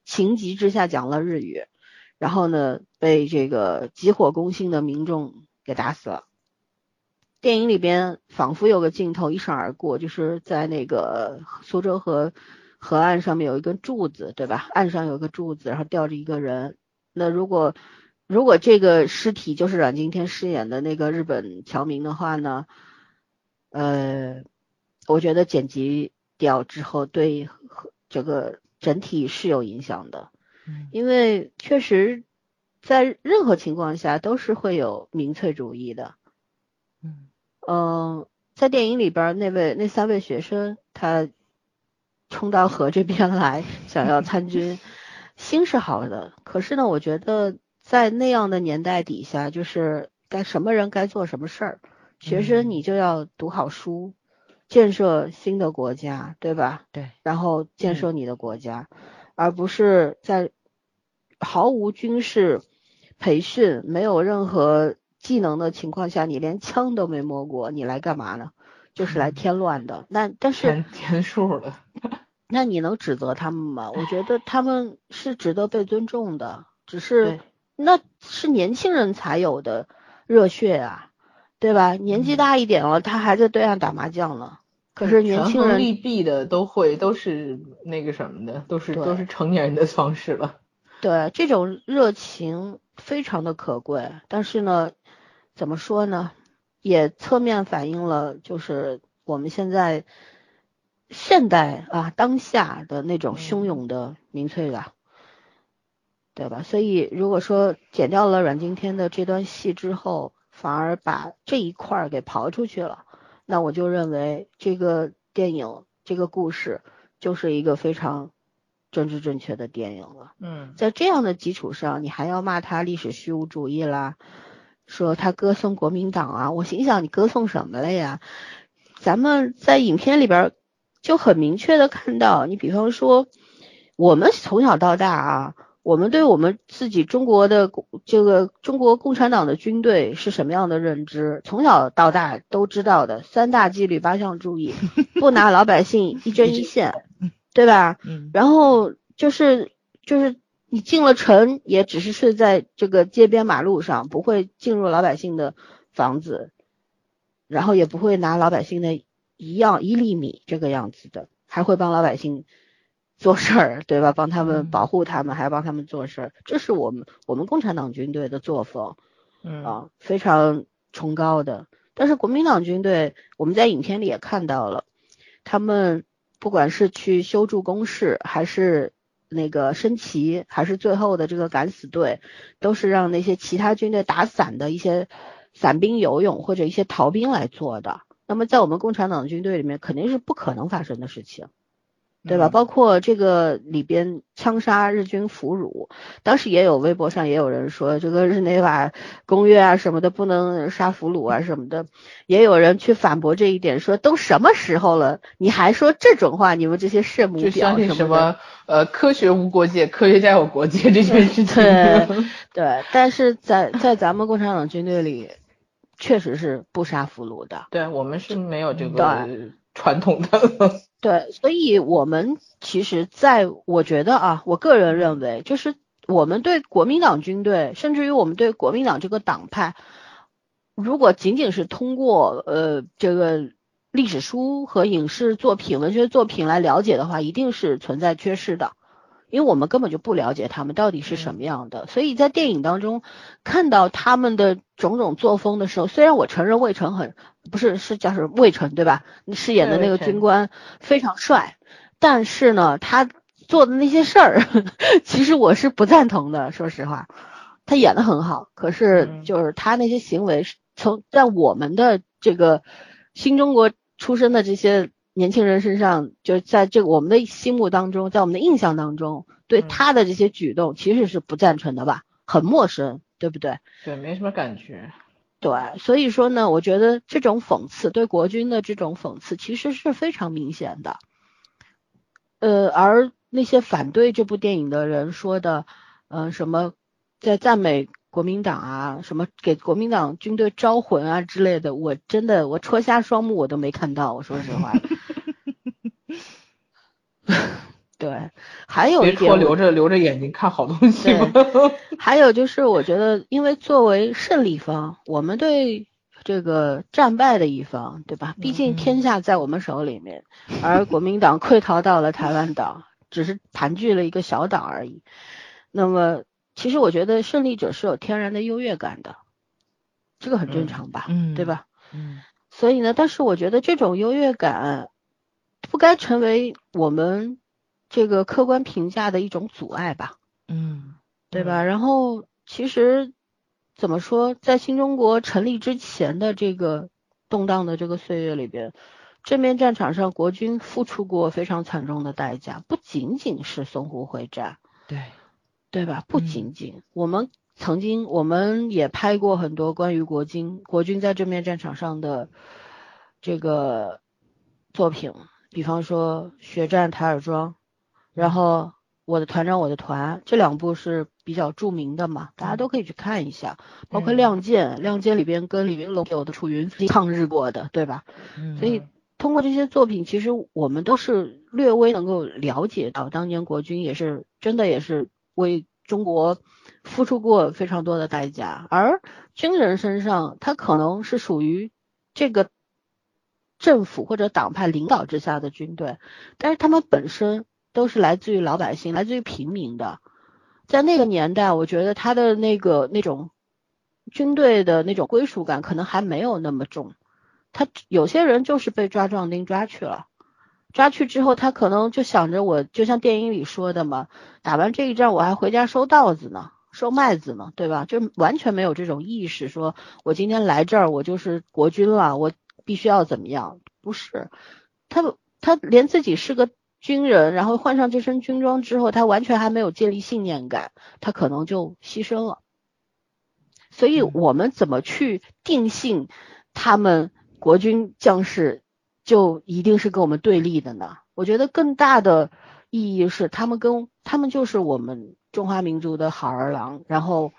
情急之下讲了日语，然后呢被这个急火攻心的民众给打死了。电影里边仿佛有个镜头一闪而过，就是在那个苏州河河岸上面有一根柱子，对吧？岸上有个柱子，然后吊着一个人。那如果如果这个尸体就是阮经天饰演的那个日本侨民的话呢？呃，我觉得剪辑掉之后对这个整体是有影响的，因为确实在任何情况下都是会有民粹主义的。嗯，在电影里边，那位那三位学生，他冲到河这边来，想要参军，心是好的。可是呢，我觉得在那样的年代底下，就是该什么人该做什么事儿。学生你就要读好书，建设新的国家，对吧？对。然后建设你的国家，而不是在毫无军事培训、没有任何技能的情况下，你连枪都没摸过，你来干嘛呢？就是来添乱的。那但是填填数的，那你能指责他们吗？我觉得他们是值得被尊重的，只是那是年轻人才有的热血啊，对吧？年纪嗯大一点了，他还在对岸打麻将呢。可是年轻人利弊的都会都是那个什么的，都是都是成年人的方式了。对这种热情非常的可贵，但是呢，怎么说呢，也侧面反映了就是我们现在现代啊当下的那种汹涌的民粹感，对吧？所以如果说剪掉了阮经天的这段戏之后，反而把这一块儿给刨出去了，那我就认为这个电影这个故事就是一个非常政治正确的电影了。嗯在这样的基础上，你还要骂他历史虚无主义啦，说他歌颂国民党啊，我心想你歌颂什么了呀？咱们在影片里边儿就很明确的看到，你比方说，我们从小到大啊，我们对我们自己中国的这个中国共产党的军队是什么样的认知，从小到大都知道的，三大纪律八项注意，不拿老百姓一针 一线，对吧？嗯然后就是就是你进了城，也只是睡在这个街边马路上，不会进入老百姓的房子，然后也不会拿老百姓的一样一粒米这个样子的，还会帮老百姓做事儿，对吧？帮他们嗯保护他们，还帮他们做事儿，这是我们我们共产党军队的作风。嗯啊，非常崇高的。但是国民党军队，我们在影片里也看到了，他们不管是去修筑工事，还是那个升旗，还是最后的这个敢死队，都是让那些其他军队打散的一些散兵游泳或者一些逃兵来做的。那么在我们共产党军队里面，肯定是不可能发生的事情。对吧？嗯包括这个里边枪杀日军俘虏，当时也有微博上也有人说这个日内瓦公约啊什么的不能杀俘虏啊什么的，也有人去反驳这一点，说都什么时候了，你还说这种话？你们这些圣母婊什么的？什么呃科学无国界，科学家有国界这件事情。对对，但是在在咱们共产党军队里，确实是不杀俘虏的。对我们是没有这嗯个传统的。对，所以我们其实在我觉得啊，我个人认为，就是我们对国民党军队，甚至于我们对国民党这个党派，如果仅仅是通过呃这个历史书和影视作品、文学作品来了解的话，一定是存在缺失的。因为我们根本就不了解他们到底是什么样的，所以在电影当中看到他们的种种作风的时候，虽然我承认魏晨很不是是叫什么魏晨对吧？你饰演的那个军官非常帅，但是呢，他做的那些事儿，其实我是不赞同的。说实话，他演的很好，可是嗯就是他那些行为是从在我们的这个新中国出生的这些年轻人身上，就在这个我们的心目当中，在我们的印象当中，对嗯他的这些举动其实是不赞成的吧，很陌生，对不对？对，没什么感觉。对，所以说呢，我觉得这种讽刺对国军的这种讽刺其实是非常明显的。呃，而那些反对这部电影的人说的，呃，什么在赞美国民党啊，什么给国民党军队招魂啊之类的，我真的我戳瞎双目我都没看到，我说实话。对，还有别一点留着留着眼睛看好东西嘛。还有就是，我觉得，因为作为胜利方，我们对这个战败的一方，对吧？毕竟嗯天下在我们手里面，而国民党溃逃到了台湾岛，只是盘踞了一个小岛而已。那么，其实我觉得胜利者是有天然的优越感的，这个很正嗯常吧？嗯对吧？嗯所以呢，但是我觉得这种优越感不该成为我们这个客观评价的一种阻碍吧？嗯对吧？然后其实怎么说，在新中国成立之前的这个动荡的这个岁月里边，正面战场上国军付出过非常惨重的代价，不仅仅是淞沪会战，对，对吧？不嗯仅仅，我们曾经我们也拍过很多关于国军国军在正面战场上的这个作品，比方说《血战台儿庄》，然后我的团长我的团这两部是比较著名的嘛，大家都可以去看一下。包括《亮剑》，《亮剑》里边跟李云龙有的楚云飞抗日过的，对吧？嗯，所以通过这些作品，其实我们都是略微能够了解到，当年国军也是真的也是为中国付出过非常多的代价，而军人身上他可能是属于这个政府或者党派领导之下的军队，但是他们本身都是来自于老百姓，来自于平民的，在那个年代，我觉得他的那个那种军队的那种归属感可能还没有那么重。他有些人就是被抓壮丁抓去了，抓去之后，他可能就想着我就像电影里说的嘛，打完这一仗我还回家收稻子呢，收麦子呢，对吧？就完全没有这种意识，说我今天来这儿我就是国军了，我必须要怎么样？不是，他他连自己是个军人，然后换上这身军装之后，他完全还没有建立信念感，他可能就牺牲了。所以我们怎么去定性他们？国军将士就一定是跟我们对立的呢？我觉得更大的意义是，他们跟他们就是我们中华民族的好儿郎。然后，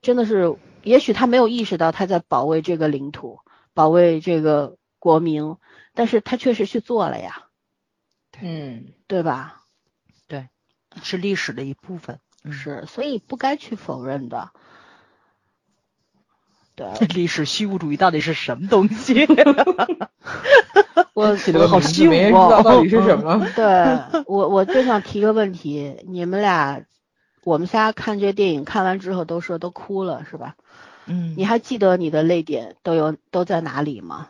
真的是，也许他没有意识到他在保卫这个领土，保卫这个国民，但是他确实去做了呀。嗯，对吧？对，是历史的一部分。是，所以不该去否认的。对，历史虚无主义到底是什么东西？我我好虚无，到底是什么。对我，我就想提个问题，你们俩，我们仨看这电影看完之后都说都哭了，是吧？嗯，你还记得你的泪点都有都在哪里吗？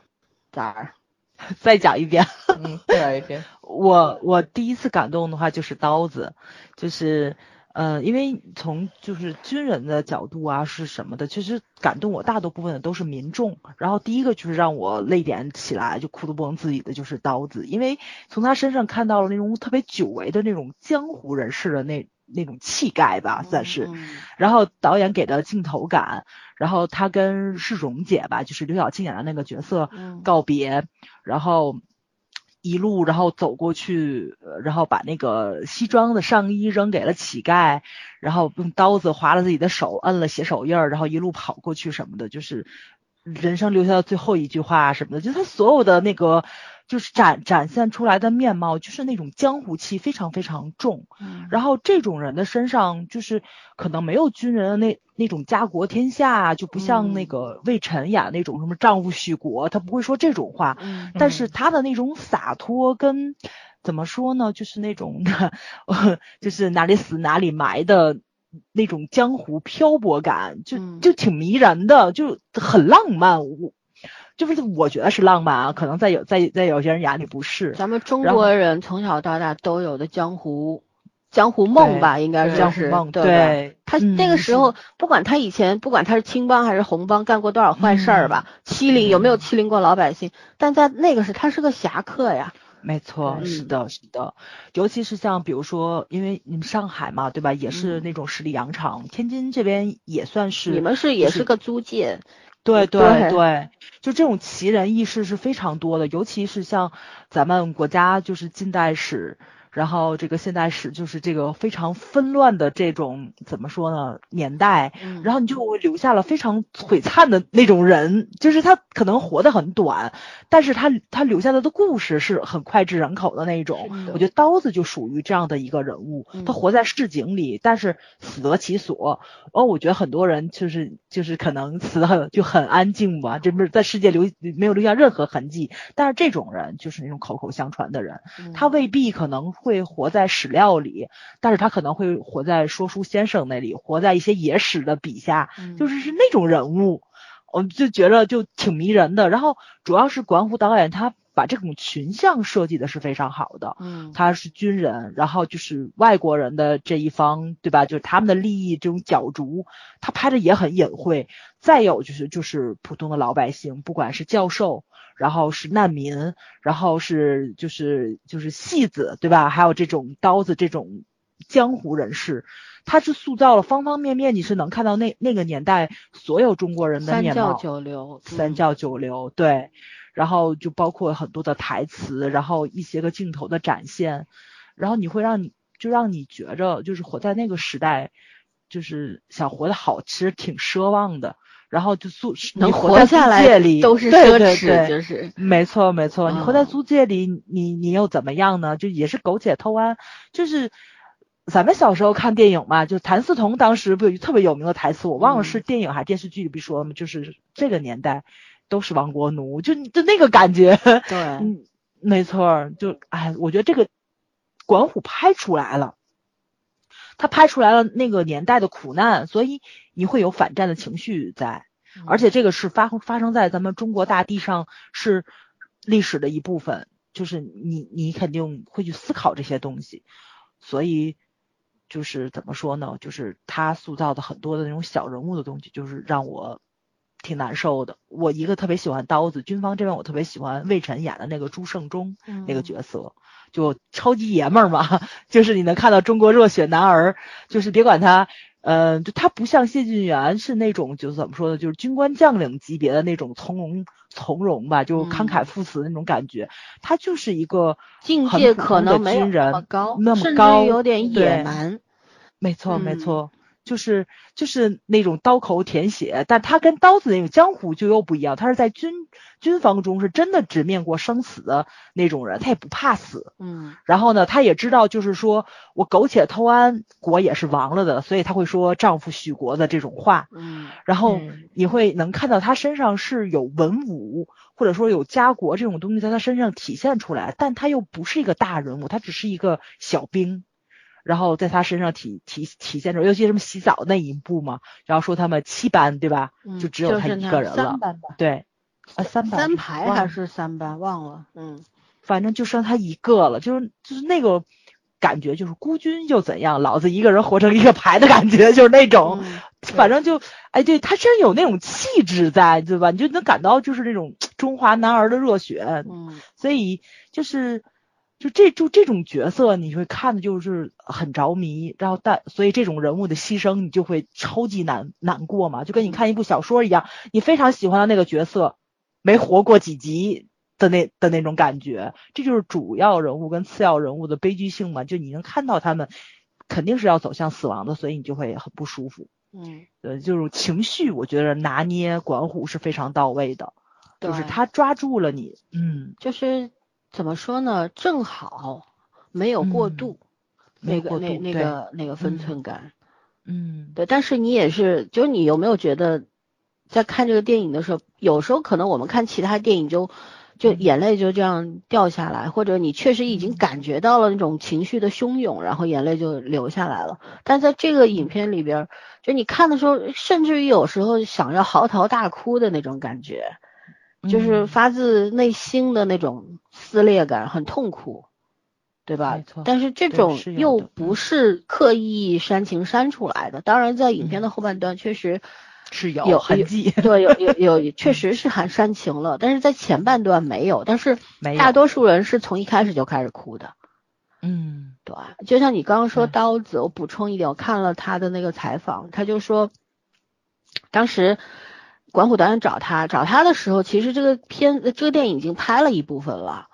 咋儿？再讲一遍。嗯，再来一遍。我我第一次感动的话就是刀子，就是。呃，因为从就是军人的角度啊，是什么的，其实感动我大多部分的都是民众。然后第一个就是让我泪点起来就哭得不能自己的，就是刀子，因为从他身上看到了那种特别久违的那种江湖人士的那那种气概吧，算是。然后导演给的镜头感，然后他跟是蓉姐吧，就是刘晓庆演的那个角色告别，然后。一路，然后走过去，然后把那个西装的上衣扔给了乞丐，然后用刀子划了自己的手，摁了血手印儿，然后一路跑过去什么的，就是人生留下的最后一句话什么的，就他所有的那个。就是展展现出来的面貌，就是那种江湖气非常非常重。嗯，然后这种人的身上，就是可能没有军人的那那种家国天下，就不像那个魏晨演那种什么丈夫许国，他不会说这种话。嗯，但是他的那种洒脱跟怎么说呢，就是那种就是哪里死哪里埋的那种江湖漂泊感，就就挺迷人的，就很浪漫。我。就是我觉得是浪漫啊，可能在有在在有些人眼里不是。咱们中国人从小到大都有的江湖江湖梦吧，应该是江湖梦。对，他那个时候不管他以前不管他是青帮还是红帮，干过多少坏事儿吧，欺凌有没有欺凌过老百姓，但在那个时他是个侠客呀。没错，是的，是的，尤其是像比如说，因为你们上海嘛，对吧？也是那种十里洋场，天津这边也算是。你们是也是个租界。对对对，就这种奇人异事是非常多的，尤其是像咱们国家就是近代史。然后这个现代史就是这个非常纷乱的这种怎么说呢年代，然后你就会留下了非常璀璨的那种人，就是他可能活得很短，但是他他留下来的故事是很脍炙人口的那种。我觉得刀子就属于这样的一个人物，他活在市井里，但是死得其所。哦，我觉得很多人就是就是可能死的很就很安静吧，这不是在世界留没有留下任何痕迹，但是这种人就是那种口口相传的人，他未必可能。会活在史料里，但是他可能会活在说书先生那里，活在一些野史的笔下，就是是那种人物，我就觉得就挺迷人的。然后主要是管虎导演他把这种群像设计的是非常好的，嗯，他是军人，然后就是外国人的这一方，对吧？就是他们的利益这种角逐，他拍的也很隐晦。再有就是就是普通的老百姓，不管是教授。然后是难民，然后是就是就是戏子，对吧？还有这种刀子这种江湖人士，他是塑造了方方面面，你是能看到那那个年代所有中国人的面貌。三教九流，三教九流，对。然后就包括很多的台词，然后一些个镜头的展现，然后你会让你就让你觉着就是活在那个时代，就是想活得好，其实挺奢望的。然后就租能活下来都是奢侈，就是没错没错。你活在租界里，你你又怎么样呢？就也是苟且偷安。就是咱们小时候看电影嘛，就谭嗣同当时不有特别有名的台词，我忘了是电影还是电视剧里边说嘛，就是这个年代都是亡国奴，就就那个感觉。对，嗯，没错。就哎，我觉得这个管虎拍出来了。他拍出来了那个年代的苦难，所以你会有反战的情绪在，而且这个是发发生在咱们中国大地上，是历史的一部分，就是你你肯定会去思考这些东西，所以就是怎么说呢？就是他塑造的很多的那种小人物的东西，就是让我挺难受的。我一个特别喜欢刀子，军方这边我特别喜欢魏晨演的那个朱胜忠那个角色。就超级爷们儿嘛，就是你能看到中国热血男儿，就是别管他，嗯，就他不像谢晋元是那种，就是怎么说呢，就是军官将领级别的那种从容从容吧，就慷慨赴死的那种感觉。他就是一个境界可能没有那么高，那么高，有点野蛮。没错，没错。就是就是那种刀口舔血，但他跟刀子那种江湖就又不一样，他是在军军方中是真的直面过生死的那种人，他也不怕死，嗯，然后呢，他也知道就是说我苟且偷安，国也是亡了的，所以他会说丈夫许国的这种话，嗯，然后你会能看到他身上是有文武或者说有家国这种东西在他身上体现出来，但他又不是一个大人物，他只是一个小兵。然后在他身上体体体现出，尤其什么洗澡那一步嘛，然后说他们七班对吧？就只有他一个人了。三班吧。对，啊三班。三排还是三班？忘了。嗯，反正就剩他一个了，就是就是那个感觉，就是孤军又怎样？老子一个人活成一个排的感觉，就是那种，反正就哎，对他身上有那种气质在，对吧？你就能感到就是那种 中华男儿的热血。嗯，所以就是。就这就这种角色，你会看的就是很着迷，然后但所以这种人物的牺牲，你就会超级难难过嘛，就跟你看一部小说一样，你非常喜欢的那个角色，没活过几集的那的那种感觉，这就是主要人物跟次要人物的悲剧性嘛，就你能看到他们肯定是要走向死亡的，所以你就会很不舒服。嗯，呃，就是情绪，我觉得拿捏管虎是非常到位的，就是他抓住了你，嗯，就是。怎么说呢？正好没有过度，那个那那个那个分寸感，嗯，对。但是你也是，就是你有没有觉得，在看这个电影的时候，有时候可能我们看其他电影就就眼泪就这样掉下来，或者你确实已经感觉到了那种情绪的汹涌，然后眼泪就流下来了。但在这个影片里边，就你看的时候，甚至于有时候想要嚎啕大哭的那种感觉。就是发自内心的那种撕裂感，很痛苦，对吧？没错。但是这种又不是刻意煽情煽出来的。当然，在影片的后半段确实是有痕迹，对，有有有，确实是很煽情了。但是在前半段没有，但是大多数人是从一开始就开始哭的。嗯，对。就像你刚刚说刀子，我补充一点，我看了他的那个采访，他就说，当时。管虎导演找他，找他的时候，其实这个片这个电影已经拍了一部分了。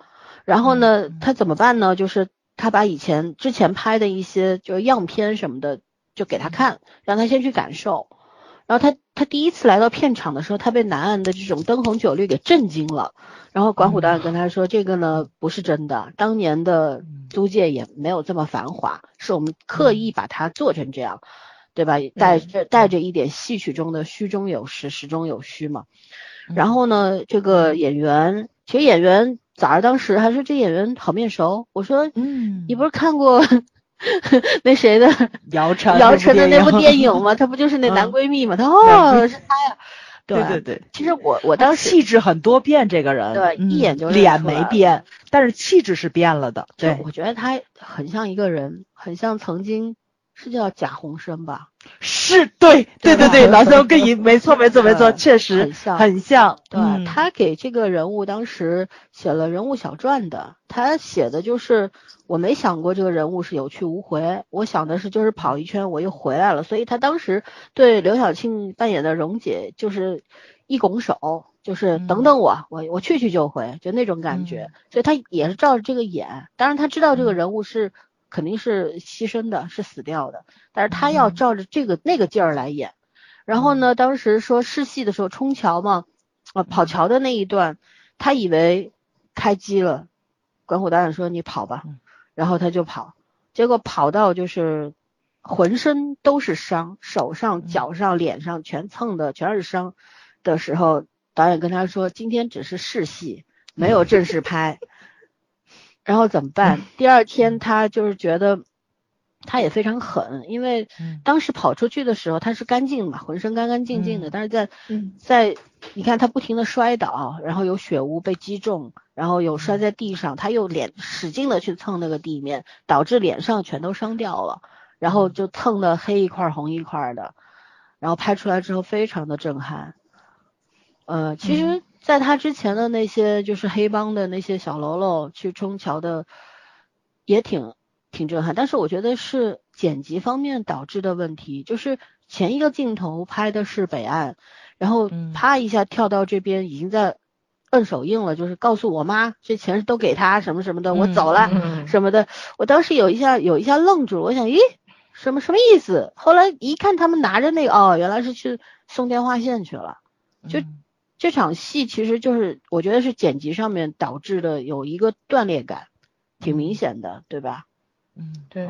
然后呢，他怎么办呢？就是他把以前之前拍的一些就是样片什么的，就给他看，让他先去感受。然后他他第一次来到片场的时候，他被南岸的这种灯红酒绿给震惊了。然后管虎导演跟他说：“这个呢不是真的，当年的租界也没有这么繁华，是我们刻意把它做成这样。”对吧？带着带着一点戏曲中的虚中有实，实中有虚嘛。然后呢，这个演员，其实演员早上当时还说这演员好面熟。我说，嗯，你不是看过 那谁的姚晨姚晨的那部电影吗？她不就是那男闺蜜吗？他哦，是她呀。对对对。其实我我当时气质很多变，这个人对一眼就脸没变，但是气质是变了的。对，我觉得他很像一个人，很像曾经。是叫贾宏声吧？是对对对对，老三跟你没错没错没错，确实很像很像。对，他给这个人物当时写了人物小传的，他写的就是我没想过这个人物是有去无回，我想的是就是跑一圈我又回来了，所以他当时对刘晓庆扮演的蓉姐就是一拱手，就是等等我，我我去去就回，就那种感觉，所以他也是照着这个演。当然他知道这个人物是。肯定是牺牲的，是死掉的，但是他要照着这个那个劲儿来演。然后呢，当时说试戏的时候冲桥嘛，啊跑桥的那一段，他以为开机了，管虎导演说你跑吧，然后他就跑，结果跑到就是浑身都是伤，手上、脚上、脸上全蹭的全是伤的时候，导演跟他说今天只是试戏，没有正式拍。然后怎么办？第二天他就是觉得。他也非常狠，因为当时跑出去的时候他是干净嘛，浑身干干净净的。但是在在你看他不停的摔倒，然后有血污被击中，然后有摔在地上，他又脸使劲的去蹭那个地面，导致脸上全都伤掉了，然后就蹭的黑一块红一块的，然后拍出来之后非常的震撼。呃，其实在他之前的那些就是黑帮的那些小喽啰去冲桥的也挺。挺震撼，但是我觉得是剪辑方面导致的问题，就是前一个镜头拍的是北岸，然后啪一下跳到这边，已经在摁手印了，就是告诉我妈这钱都给他什么什么的，我走了 什么的。我当时有一下有一下愣住，我想，咦，什么什么意思？后来一看他们拿着那个，哦，原来是去送电话线去了。就这场戏其实就是我觉得是剪辑上面导致的有一个断裂感，挺明显的，对吧？嗯，对，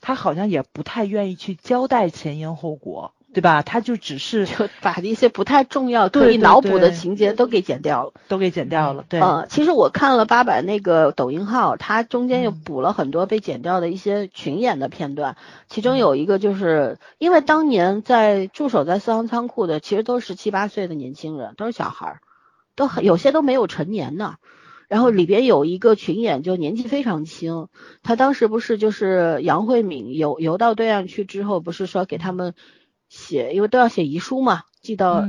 他好像也不太愿意去交代前因后果，对吧？他就只是 就把一些不太重要可以脑补的情节都给剪掉了，都给剪掉了。对，嗯，其实我看了八百那个抖音号，它中间又补了很多被剪掉的一些群演的片段，其中有一个就是因为当年在驻守在四行仓库的，其实都是七八岁的年轻人，都是小孩儿，都很有些都没有成年呢。然后里边有一个群演，就年纪非常轻。他当时不是就是杨慧敏游游到对岸去之后，不是说给他们写，因为都要写遗书嘛，寄到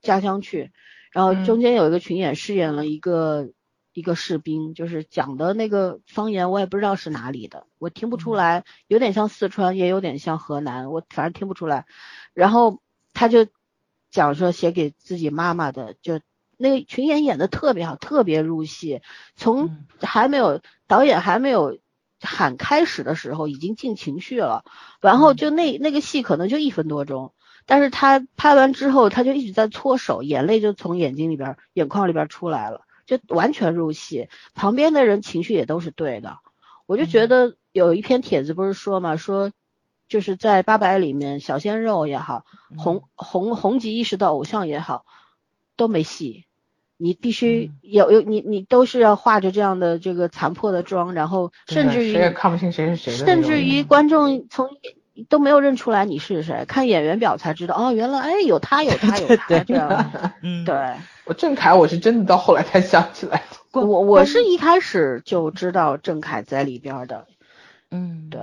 家乡去。然后中间有一个群演饰演了一个一个士兵，就是讲的那个方言我也不知道是哪里的，我听不出来，有点像四川，也有点像河南，我反正听不出来。然后他就讲说写给自己妈妈的，就。那个群演演的特别好，特别入戏。从还没有导演还没有喊开始的时候，已经进情绪了。然后就那那个戏可能就一分多钟，但是他拍完之后，他就一直在搓手，眼泪就从眼睛里边、眼眶里边出来了，就完全入戏。旁边的人情绪也都是对的。我就觉得有一篇帖子不是说嘛，说就是在八百里面，小鲜肉也好，红红红极一时的偶像也好，都没戏。你必须有有你你都是要化着这样的这个残破的妆，然后甚至于谁也看不清谁是谁，甚至于观众从都没有认出来你是谁，看演员表才知道哦，原来哎有他有他有他这样，嗯，对。我郑恺我是真的到后来才想起来，我我是一开始就知道郑恺在里边的，嗯，对。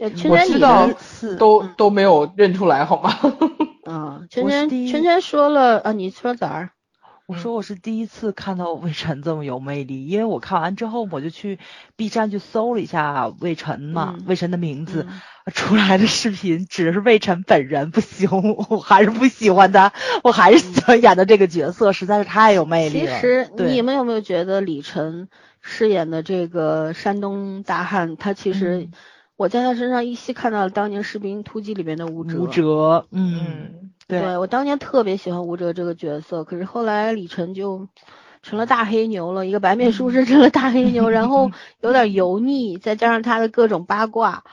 我知道都都没有认出来好吗？嗯，全全全全说了啊，你说咋儿？我说我是第一次看到魏晨这么有魅力，因为我看完之后我就去 B 站去搜了一下魏晨嘛，魏晨的名字出来的视频只是魏晨本人不行，我还是不喜欢他，我还是喜欢演的这个角色，实在是太有魅力了。其实你们有没有觉得李晨饰演的这个山东大汉，他其实我在他身上依稀看到了当年《士兵突击》里面的吴哲。吴哲，嗯。对我当年特别喜欢吴哲这个角色，可是后来李晨就成了大黑牛了，一个白面书生成了大黑牛，然后 有点油腻，再加上他的各种八卦，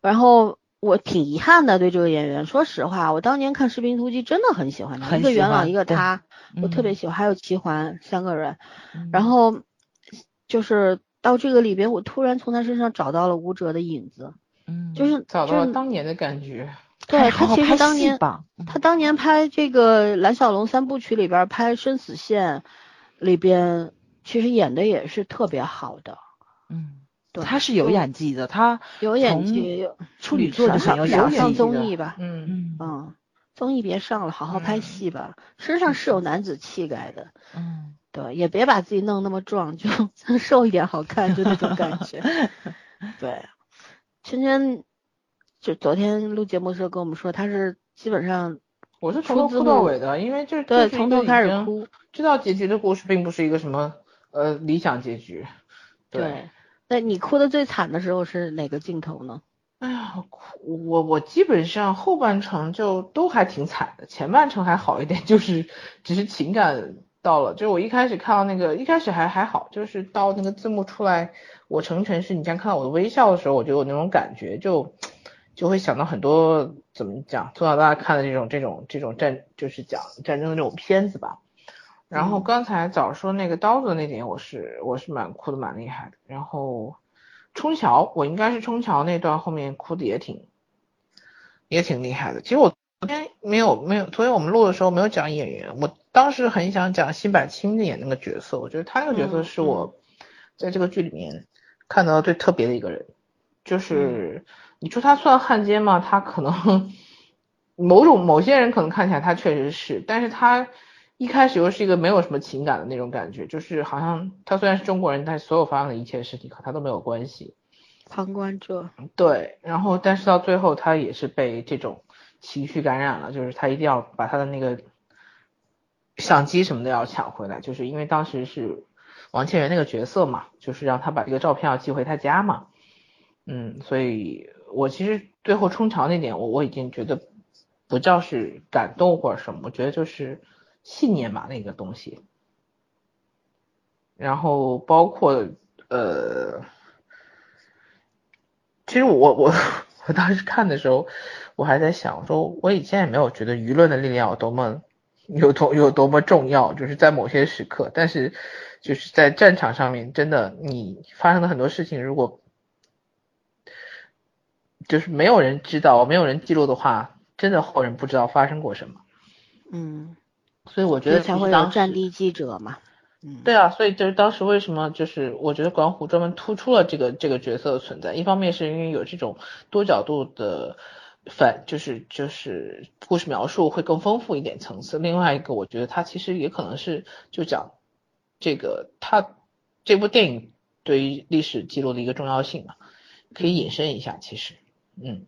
然后我挺遗憾的对这个演员。说实话，我当年看《士兵突击》真的很喜欢他，一个元朗，一个他，我特别喜欢，还有齐桓三个人，然后就是到这个里边，我突然从他身上找到了吴哲的影子，嗯，就是找到了当年的感觉。对他其实当年，他当年拍这个蓝小龙三部曲里边拍生死线里边，其实演的也是特别好的。嗯，对，他是有演技的，他有演技，处女座就上有上综艺吧。嗯嗯嗯，综艺别上了，好好拍戏吧，身上是有男子气概的。嗯，对，也别把自己弄那么壮，就 瘦一点好看，就那种感觉。对，圈圈。就昨天录节目的时候跟我们说，他是基本上我是从头哭到尾的，因为就是对从头开始哭，知道结局的故事并不是一个什么呃理想结局。对，那你哭的最惨的时候是哪个镜头呢？哎呀，哭我我基本上后半程就都还挺惨的，前半程还好一点，就是只是情感到了，就是我一开始看到那个一开始还还好，就是到那个字幕出来，我成全是你将看到我的微笑的时候，我就有那种感觉，就就会想到很多怎么讲，从小到大看的这种这种这种战，就是讲战争的这种片子吧。然后刚才早说那个刀子那点，我是我是蛮哭的蛮厉害的。然后冲桥，我应该是冲桥那段后面哭的也挺也挺厉害的。其实我昨天没有没有，昨天我们录的时候没有讲演员，我当时很想讲辛柏青演那个角色，我觉得他那个角色是我在这个剧里面看到最特别的一个人。就是你说他算汉奸吗？他可能某种某些人可能看起来他确实是，但是他。一开始又是一个没有什么情感的那种感觉，就是好像他虽然是中国人，但是所有发生的一切事情和他都没有关系，旁观者。对，然后但是到最后他也是被这种情绪感染了，就是他一定要把他的那个相机什么的要抢回来，就是因为当时是王千源那个角色嘛，就是让他把这个照片要寄回他家嘛，嗯，所以我其实最后冲桥那点我我已经觉得不叫是感动或者什么，我觉得就是。信念吧，那个东西，然后包括呃，其实我我我当时看的时候，我还在想，说我以前也没有觉得舆论的力量有多么有多有多么重要，就是在某些时刻，但是就是在战场上面，真的你发生的很多事情，如果就是没有人知道，没有人记录的话，真的后人不知道发生过什么，嗯。所以我觉得才会有战地记者嘛，嗯，对啊，所以就是当时为什么就是我觉得管虎专门突出了这个这个角色的存在，一方面是因为有这种多角度的反，就是就是故事描述会更丰富一点层次，另外一个我觉得他其实也可能是就讲这个他这部电影对于历史记录的一个重要性嘛，可以引申一下，其实，嗯，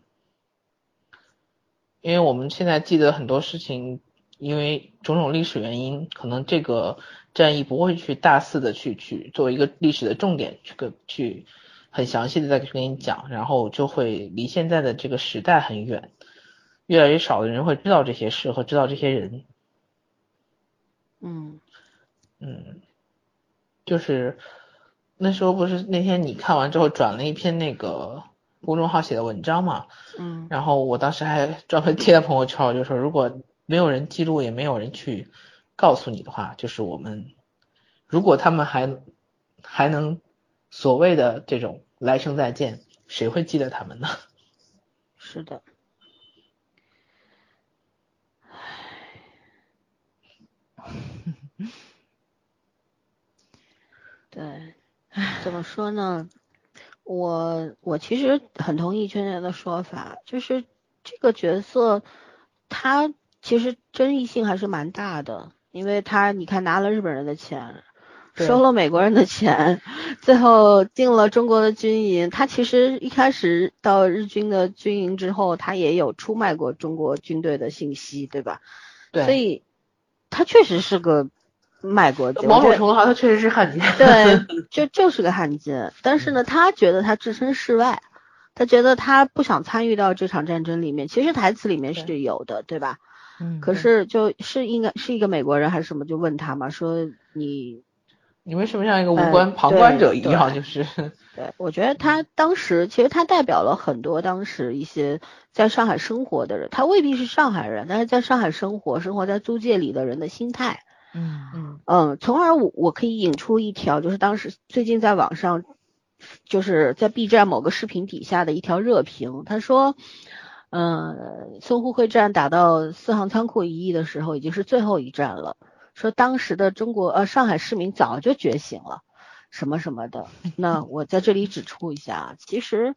因为我们现在记得很多事情。因为种种历史原因，可能这个战役不会去大肆的去去作为一个历史的重点去跟去很详细的再去跟你讲，然后就会离现在的这个时代很远，越来越少的人会知道这些事和知道这些人。嗯嗯，就是那时候不是那天你看完之后转了一篇那个公众号写的文章嘛，嗯，然后我当时还专门贴在朋友圈，我就说如果。没有人记录，也没有人去告诉你的话，就是我们如果他们还还能所谓的这种来生再见，谁会记得他们呢？是的，对，怎么说呢？我我其实很同意圈圈的说法，就是这个角色他。其实争议性还是蛮大的，因为他你看拿了日本人的钱，收了美国人的钱，最后进了中国的军营。他其实一开始到日军的军营之后，他也有出卖过中国军队的信息，对吧？对。所以他确实是个卖国贼。某种程度上，他确实是汉奸。对，就就是个汉奸。但是呢，他觉得他置身事外，他觉得他不想参与到这场战争里面。其实台词里面是有的，对吧？嗯可是就是应该是一个美国人还是什么，就问他嘛，说你你为什么像一个无关旁观者一样？就是，对我觉得他当时其实他代表了很多当时一些在上海生活的人，他未必是上海人，但是在上海生活生活在租界里的人的心态，嗯嗯嗯，从而我我可以引出一条，就是当时最近在网上就是在 B 站某个视频底下的一条热评，他说。嗯，淞沪会战打到四行仓库一役的时候，已经是最后一战了。说当时的中国呃上海市民早就觉醒了，什么什么的。那我在这里指出一下，其实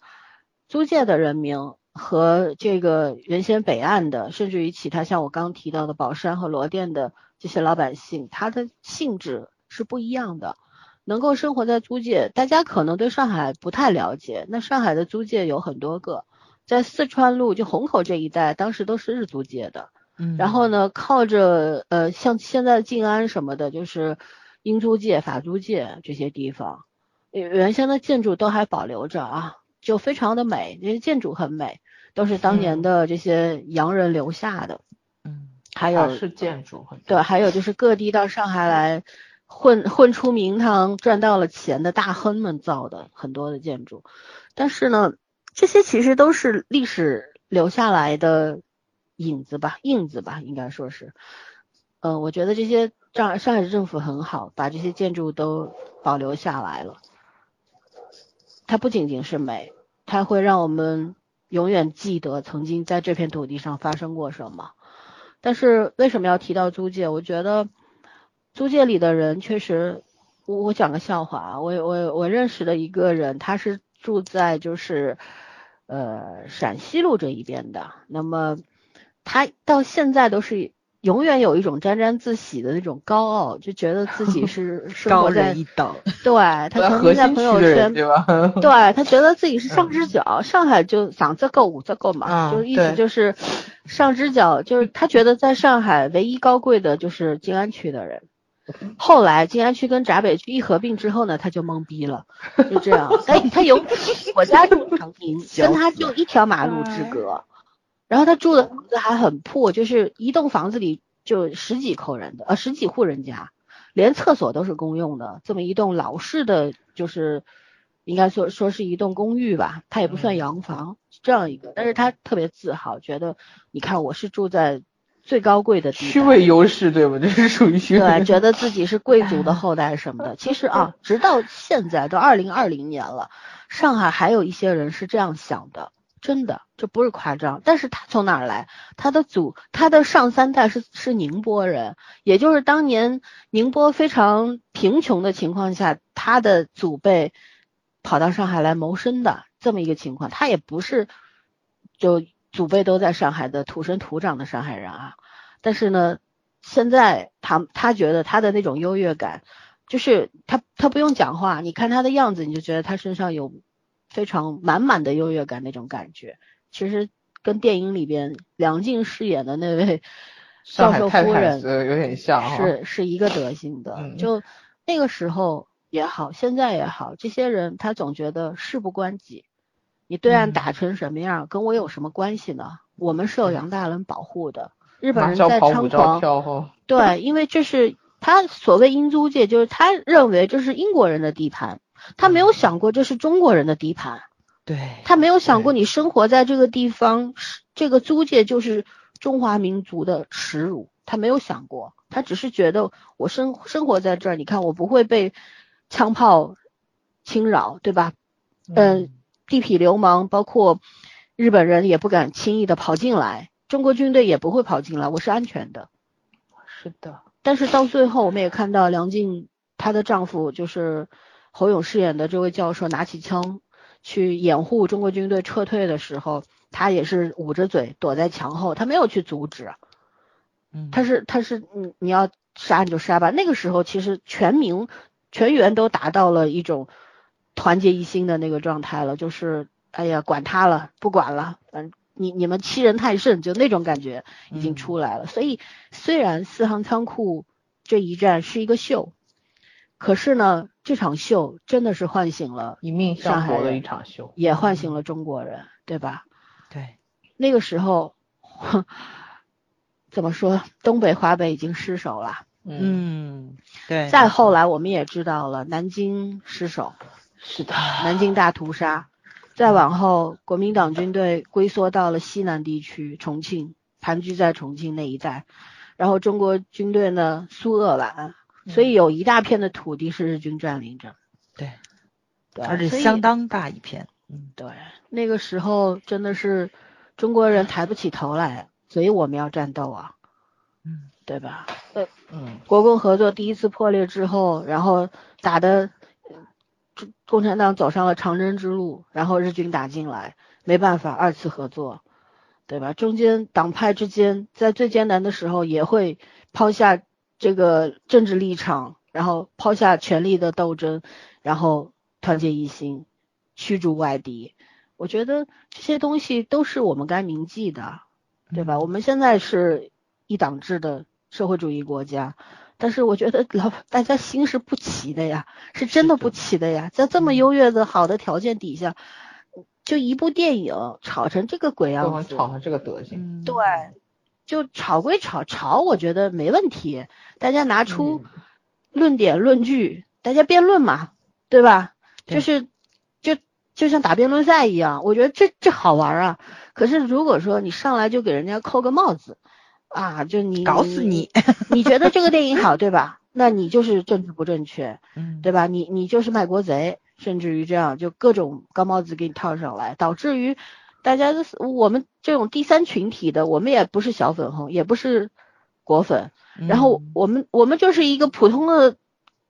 租界的人民和这个原先北岸的，甚至于其他像我刚提到的宝山和罗店的这些老百姓，他的性质是不一样的。能够生活在租界，大家可能对上海不太了解。那上海的租界有很多个。在四川路就虹口这一带，当时都是日租界的，嗯，然后呢，靠着呃像现在静安什么的，就是英租界、法租界这些地方，原先的建筑都还保留着啊，就非常的美，那些建筑很美，都是当年的这些洋人留下的。嗯，还有是建筑，对，还有就是各地到上海来混混出名堂、赚到了钱的大亨们造的很多的建筑，但是呢，这些其实都是历史留下来的影子吧、印子吧，应该说是。嗯，我觉得这些上上海市政府很好，把这些建筑都保留下来了。它不仅仅是美，它会让我们永远记得曾经在这片土地上发生过什么。但是为什么要提到租界？我觉得租界里的人确实，我我讲个笑话啊，我我我认识的一个人，他是住在就是呃陕西路这一边的，那么他到现在都是。永远有一种沾沾自喜的那种高傲，就觉得自己是 生活在一等。对他曾经在朋友圈，对吧？对他觉得自己是上 只脚，上海就嗓子够五子够嘛，就意思就是上只脚，就是他觉得在上海唯一高贵的就是静安区的人。后来静安区跟闸北区一合并之后呢，他就懵逼了，就这样。哎，他有我家住长宁，跟他就一条马路之隔。然后他住的房子还很破，就是一栋房子里就十几口人的，呃十几户人家，连厕所都是公用的，这么一栋老式的，就是应该说说是一栋公寓吧，它也不算洋房，这样一个，但是他特别自豪，觉得你看我是住在最高贵的地区位优势对吗？这是属于虚对，觉得自己是贵族的后代什么的。其实啊，直到现在都二零二零年了，上海还有一些人是这样想的。真的，这不是夸张。但是他从哪儿来？他的祖，他的上三代是是宁波人，也就是当年宁波非常贫穷的情况下，他的祖辈跑到上海来谋生的这么一个情况。他也不是就祖辈都在上海的土生土长的上海人啊。但是呢，现在他他觉得他的那种优越感，就是他他不用讲话，你看他的样子，你就觉得他身上有。非常满满的优越感那种感觉，其实跟电影里边梁静饰演的那位教授夫人有点像，是是一个德行的。就那个时候也好，现在也好，这些人他总觉得事不关己，你对岸打成什么样，跟我有什么关系呢？我们是有杨大人保护的，日本人在猖狂，对，因为这是他所谓英租界，就是他认为这是英国人的地盘。他没有想过这是中国人的地盘，对他没有想过你生活在这个地方，这个租界就是中华民族的耻辱。他没有想过，他只是觉得我生生活在这儿，你看我不会被枪炮侵扰，对吧？嗯，地痞流氓包括日本人也不敢轻易的跑进来，中国军队也不会跑进来，我是安全的。是的，但是到最后我们也看到梁静她的丈夫就是。侯勇饰演的这位教授拿起枪去掩护中国军队撤退的时候，他也是捂着嘴躲在墙后，他没有去阻止。嗯，他是他是你你要杀你就杀吧。那个时候其实全民全员都达到了一种团结一心的那个状态了，就是哎呀管他了不管了，嗯你你们欺人太甚，就那种感觉已经出来了。所以虽然四行仓库这一战是一个秀。可是呢，这场秀真的是唤醒了一命相搏的一场秀，也唤醒了中国人，对吧？对，那个时候 怎么说，东北、华北已经失守了。嗯，对。再后来，我们也知道了南京失守，是的，南京大屠杀。再往后，国民党军队龟缩到了西南地区，重庆盘踞在重庆那一带，然后中国军队呢，苏鄂皖。所以有一大片的土地是日军占领着，对，对，而且相当大一片，嗯，对，那个时候真的是中国人抬不起头来，所以我们要战斗啊，嗯，对吧？对，嗯，国共合作第一次破裂之后，然后打的，共共产党走上了长征之路，然后日军打进来，没办法，二次合作，对吧？中间党派之间在最艰难的时候也会抛下。这个政治立场，然后抛下权力的斗争，然后团结一心，驱逐外敌。我觉得这些东西都是我们该铭记的，对吧？我们现在是一党制的社会主义国家，但是我觉得老大家心是不齐的呀，是真的不齐的呀，在这么优越的好的条件底下，就一部电影炒成这个鬼样子，能炒成这个德行。嗯，对，就吵归吵，吵我觉得没问题，大家拿出嗯论点论据，大家辩论嘛，对吧？对就是就就像打辩论赛一样，我觉得这这好玩啊。可是如果说你上来就给人家扣个帽子啊，就你搞死你，你觉得这个电影好，对吧？那你就是政治不正确，嗯，对吧？你你就是卖国贼，甚至于这样就各种高帽子给你套上来，导致于大家的我们这种第三群体的，我们也不是小粉红，也不是果粉，然后嗯我们我们就是一个普通的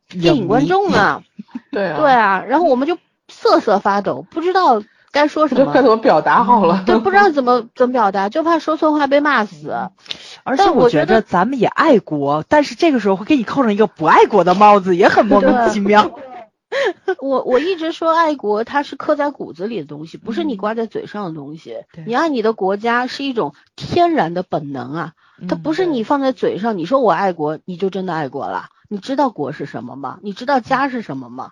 电影观众啊，对啊，对啊，然后我们就瑟瑟发抖，不知道该说什么该，怎么表达好了。对，不知道怎么怎么表达，就怕说错话被骂死。而且我觉得咱们也爱国，但是这个时候会给你扣上一个不爱国的帽子，也很莫名其妙。我我一直说爱国，它是刻在骨子里的东西，不是你嗯挂在嘴上的东西。对你爱你的国家是一种天然的本能啊，它嗯不是你放在嘴上，你说我爱国，你就真的爱国了。你知道国是什么吗？你知道家是什么吗？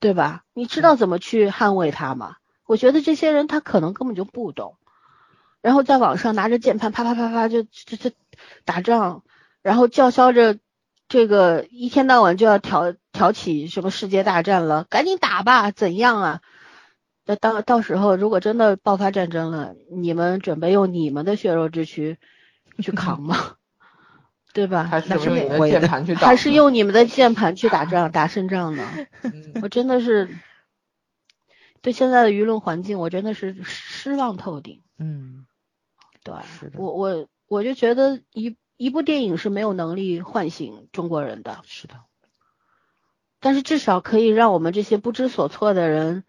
对吧？你知道怎么去捍卫它吗？我觉得这些人他可能根本就不懂，然后在网上拿着键盘啪啪啪啪就就就打仗，然后叫嚣着这个一天到晚就要挑挑起什么世界大战了，赶紧打吧，怎样啊？那到到时候如果真的爆发战争了，你们准备用你们的血肉之躯去扛吗？对吧？还是用你的不会的键盘去打，还是用你们的键盘去打 仗，打胜仗呢？嗯 我真的是对现在的舆论环境，我真的是失望透顶。嗯，对我我我就觉得一一部电影是没有能力唤醒中国人的，是的，但是至少可以让我们这些不知所措的人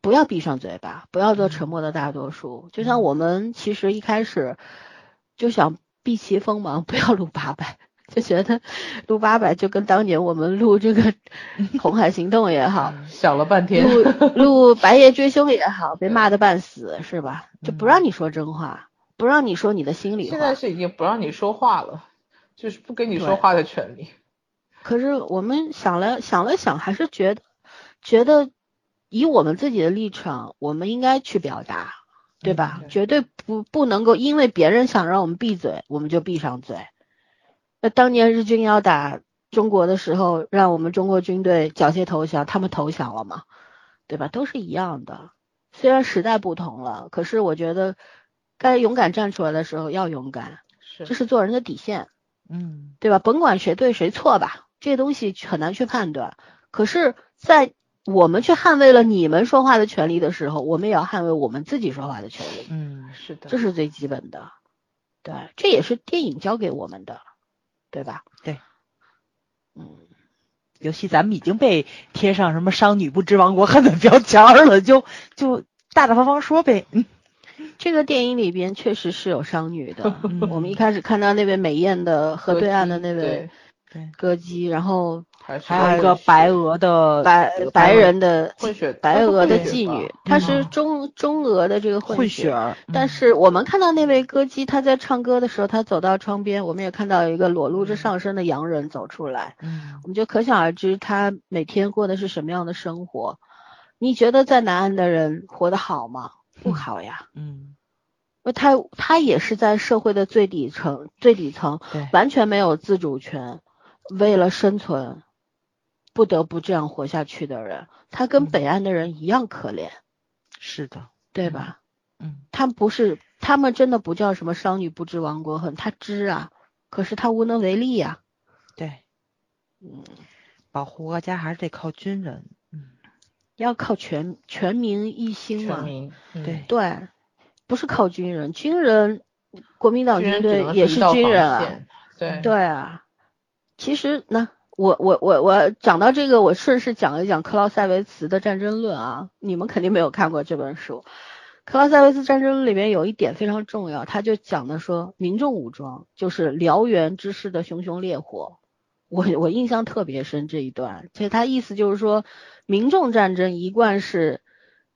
不要闭上嘴巴，不要做沉默的大多数。就像我们其实一开始就想避其锋芒，不要录八百，就觉得录八百就跟当年我们录这个 《红海行动》也好，想了半天，录 录《白夜追凶》也好，被骂的半死是吧？就不让你说真话，不让你说你的心里话。现在是已经不让你说话了，就是不跟你说话的权利。可是我们想了想了想，还是觉得觉得以我们自己的立场，我们应该去表达，对吧？绝对不不能够因为别人想让我们闭嘴，我们就闭上嘴。那当年日军要打中国的时候，让我们中国军队缴械投降，他们投降了吗？对吧？都是一样的。虽然时代不同了，可是我觉得该勇敢站出来的时候要勇敢，是这是做人的底线。嗯对吧？甭管谁对谁错吧，这些东西很难去判断。可是，在我们去捍卫了你们说话的权利的时候，我们也要捍卫我们自己说话的权利，嗯，是的，这是最基本的。对，这也是电影教给我们的，对吧？对，嗯，尤其咱们已经被贴上什么“商女不知亡国恨”的标签儿了，就就大大方方说呗。嗯这个电影里边确实是有商女的。嗯我们一开始看到那位美艳的河对岸的那位歌姬，然后还有一个白俄的白白人的混血白俄的妓女，她是嗯中中俄的这个混血血儿，但嗯是我们看到那位歌姬，她在唱歌的时候，她走到窗边，我们也看到有一个裸露着上身的洋人走出来，嗯我们就可想而知她每天过的是什么样的生活。你觉得在南岸的人活得好吗？不好呀，嗯，那他他也是在社会的最底层最底层，对，完全没有自主权，为了生存，不得不这样活下去的人，他跟嗯。北岸的人一样可怜，是的，对吧？嗯他不是，他们真的不叫什么商女不知亡国恨，他知啊，可是他无能为力呀、对，嗯，保护国家还是得靠军人。嗯，要靠全全民一心嘛，全民，嗯对对，不是靠军人，军人，国民党军队也是军人啊，线，对对啊，其实呢，我我我我讲到这个，我顺势讲一讲克劳塞维茨的《战争论》啊，你们肯定没有看过这本书。克劳塞维茨《战争论》里面有一点非常重要，他就讲的说，民众武装就是燎原之势的熊熊烈火。我我印象特别深这一段，其实他意思就是说，民众战争一贯是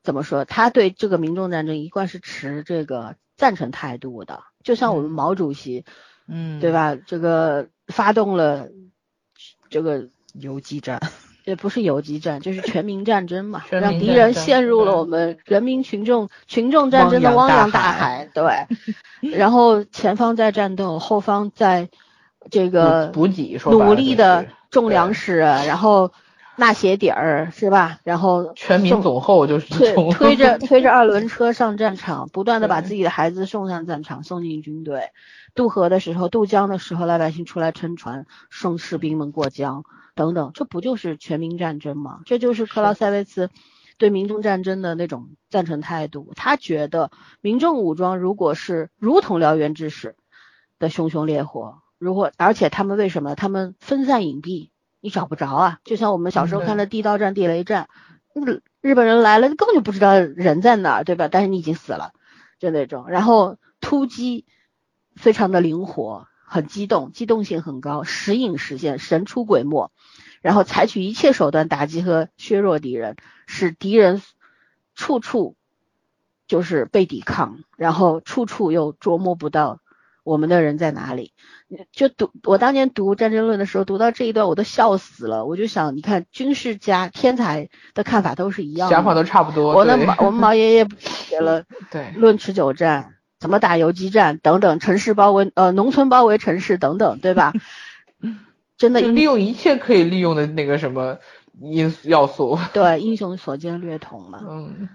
怎么说？他对这个民众战争一贯是持这个赞成态度的，就像我们嗯毛主席，嗯，对？吧？这个发动了这个游击战，也不是游击战，就是全民战争嘛，让敌人陷入了我们人民群众群众战争的汪洋大大海海，对。然后前方在战斗，后方在这个补补给说努力的种粮食，然后纳鞋底儿是吧？然后全民送总后就是推推着推着二轮车上战场，不断的把自己的孩子送上战场，送进军队。渡河的时候，渡江的时候，老百姓出来撑船，送士兵们过江，等等，这不就是全民战争吗？这就是克劳塞维茨对民众战争的那种赞成态度。他觉得民众武装如果是如同燎原之势的熊熊烈火，如果而且他们为什么他们分散隐蔽，你找不着啊？就像我们小时候嗯看的地道战、地雷战，嗯日本人来了根本就不知道人在哪儿，对吧？但是你已经死了，就那种。然后突击非常的灵活，很机动，机动性很高，时隐时现，神出鬼没。然后采取一切手段打击和削弱敌人，使敌人处处就是被抵抗，然后处处又捉摸不到我们的人在哪里。就读我当年读《战争论》的时候，读到这一段我都笑死了。我就想，你看军事家天才的看法都是一样的，想法都差不多。对我那毛我们毛爷爷不写了 对论持久战，怎么打游击战等等，城市包围呃农村包围城市等等，对吧？真的 利用一切可以利用的那个什么因素要素。对英雄所见略同嘛。嗯，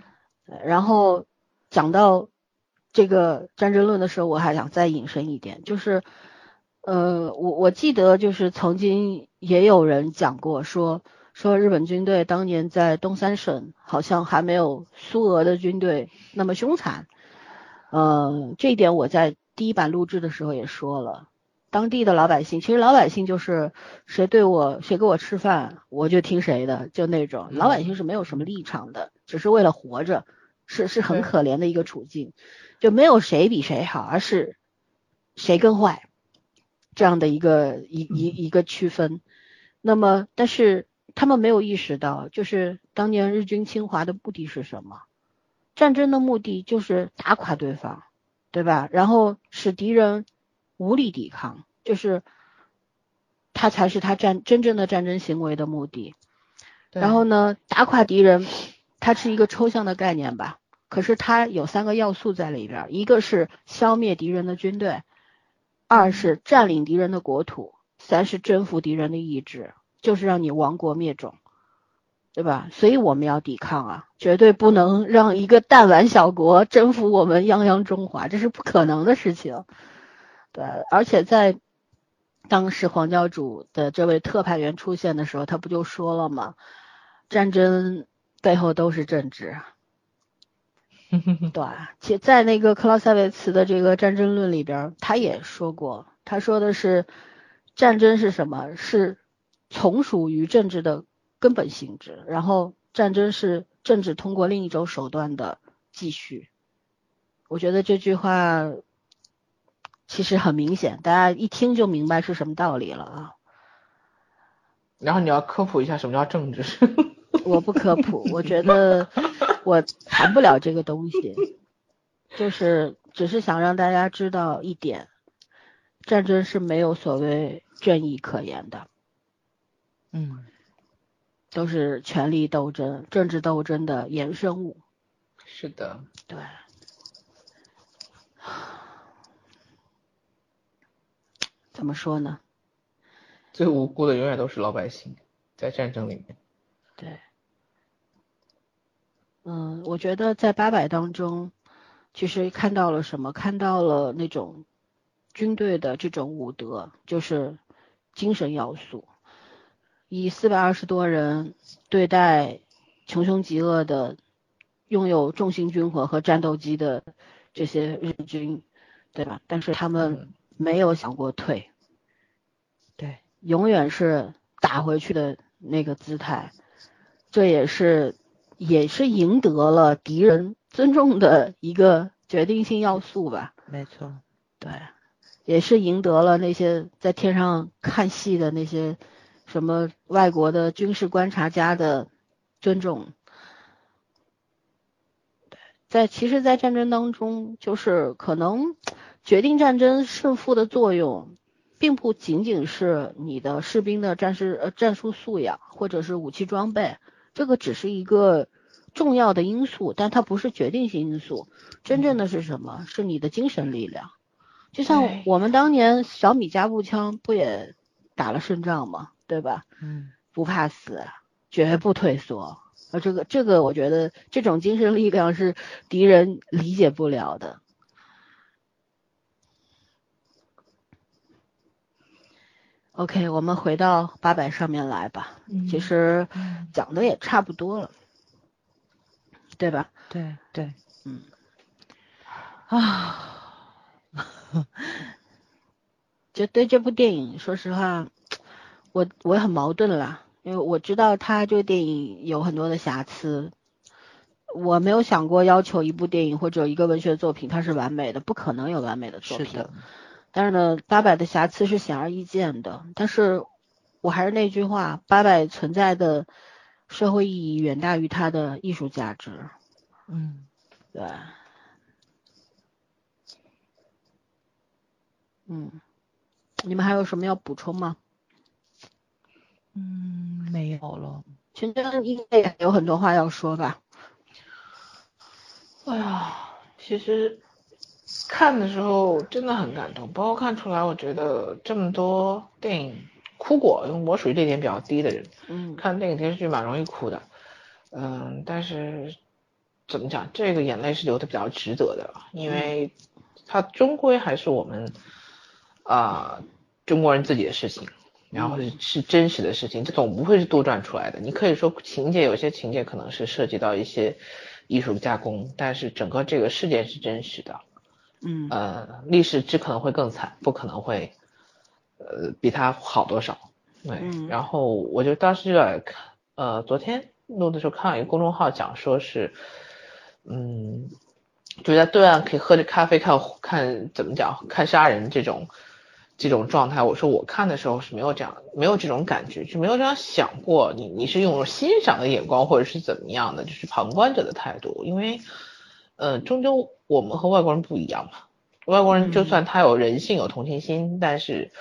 对然后讲到这个战争论的时候，我还想再引申一点，就是呃，我我记得就是曾经也有人讲过说说日本军队当年在东三省好像还没有苏俄的军队那么凶残，呃，这一点我在第一版录制的时候也说了。当地的老百姓，其实老百姓就是谁对我谁给我吃饭，我就听谁的，就那种老百姓是没有什么立场的，只是为了活着，是是很可怜的一个处境，就没有谁比谁好，而是谁更坏这样的一个一一一个区分。那么，但是他们没有意识到，就是当年日军侵华的目的是什么？战争的目的就是打垮对方，对吧？然后使敌人无力抵抗，就是他才是他战真正的战争行为的目的。然后呢，打垮敌人，它是一个抽象的概念吧？可是它有三个要素在里边，一个是消灭敌人的军队，二是占领敌人的国土，三是征服敌人的意志，就是让你亡国灭种，对吧？所以我们要抵抗啊，绝对不能让一个弹丸小国征服我们泱泱中华，这是不可能的事情。对，而且在当时黄教主的这位特派员出现的时候，他不就说了吗？战争背后都是政治。对，其在那个克劳塞维茨的这个战争论里边，他也说过，他说的是战争是什么？是从属于政治的根本性质，然后战争是政治通过另一种手段的继续。我觉得这句话其实很明显，大家一听就明白是什么道理了啊。然后你要科普一下什么叫政治。我不科普，我觉得我谈不了这个东西，就是只是想让大家知道一点，战争是没有所谓正义可言的，嗯，都是权力斗争、政治斗争的衍生物。是的，对，怎么说呢？最无辜的永远都是老百姓，在战争里面。对，嗯，我觉得在八百当中，其实看到了什么？看到了那种军队的这种武德，就是精神要素。以四百二十多人对待穷凶极恶的、拥有重型军火和战斗机的这些日军，对吧？但是他们嗯没有想过退，对，永远是打回去的那个姿态。这也是也是赢得了敌人尊重的一个决定性要素吧。没错，对，也是赢得了那些在天上看戏的那些什么外国的军事观察家的尊重。对，在其实，在战争当中，就是可能决定战争胜负的作用，并不仅仅是你的士兵的战士呃战术素养或者是武器装备，这个只是一个重要的因素，但它不是决定性因素。真正的是什么？是你的精神力量。就像我们当年小米加步枪不也打了胜仗吗？对吧？嗯不怕死，绝不退缩。呃，这个这个，我觉得这种精神力量是敌人理解不了的。OK，我们回到八百上面来吧。其嗯实嗯讲的也差不多了，对吧？对对，嗯，啊，就对这部电影，说实话，我我很矛盾啦，因为我知道它这个电影有很多的瑕疵，我没有想过要求一部电影或者一个文学作品它是完美的，不可能有完美的作品。是的，但是呢，八百的瑕疵是显而易见的。但是我还是那句话，八百存在的社会意义远大于它的艺术价值。嗯对，嗯，你们还有什么要补充吗？嗯，没有了。群真应该也有很多话要说吧？哎呀，其实看的时候真的很感动，包括看出来，我觉得这么多电影哭过，因为我属于泪点比较低的人，嗯看电影电视剧蛮容易哭的，嗯，但是怎么讲，这个眼泪是流的比较值得的，因为它终归还是我们啊、中国人自己的事情，然后是是真实的事情，这总不会是杜撰出来的。你可以说情节有些情节可能是涉及到一些艺术加工，但是整个这个事件是真实的。嗯呃，历史只可能会更惨，不可能会呃比他好多少。对，嗯然后我就当时就在看，呃，昨天录的时候看到一个公众号讲说是，嗯，就在对岸可以喝着咖啡看看怎么讲看杀人这种这种状态。我说我看的时候是没有这样没有这种感觉，就没有这样想过。你你是用欣赏的眼光或者是怎么样的，就是旁观者的态度，因为呃，终究我们和外国人不一样嘛。外国人就算他有人性、有同情心，但是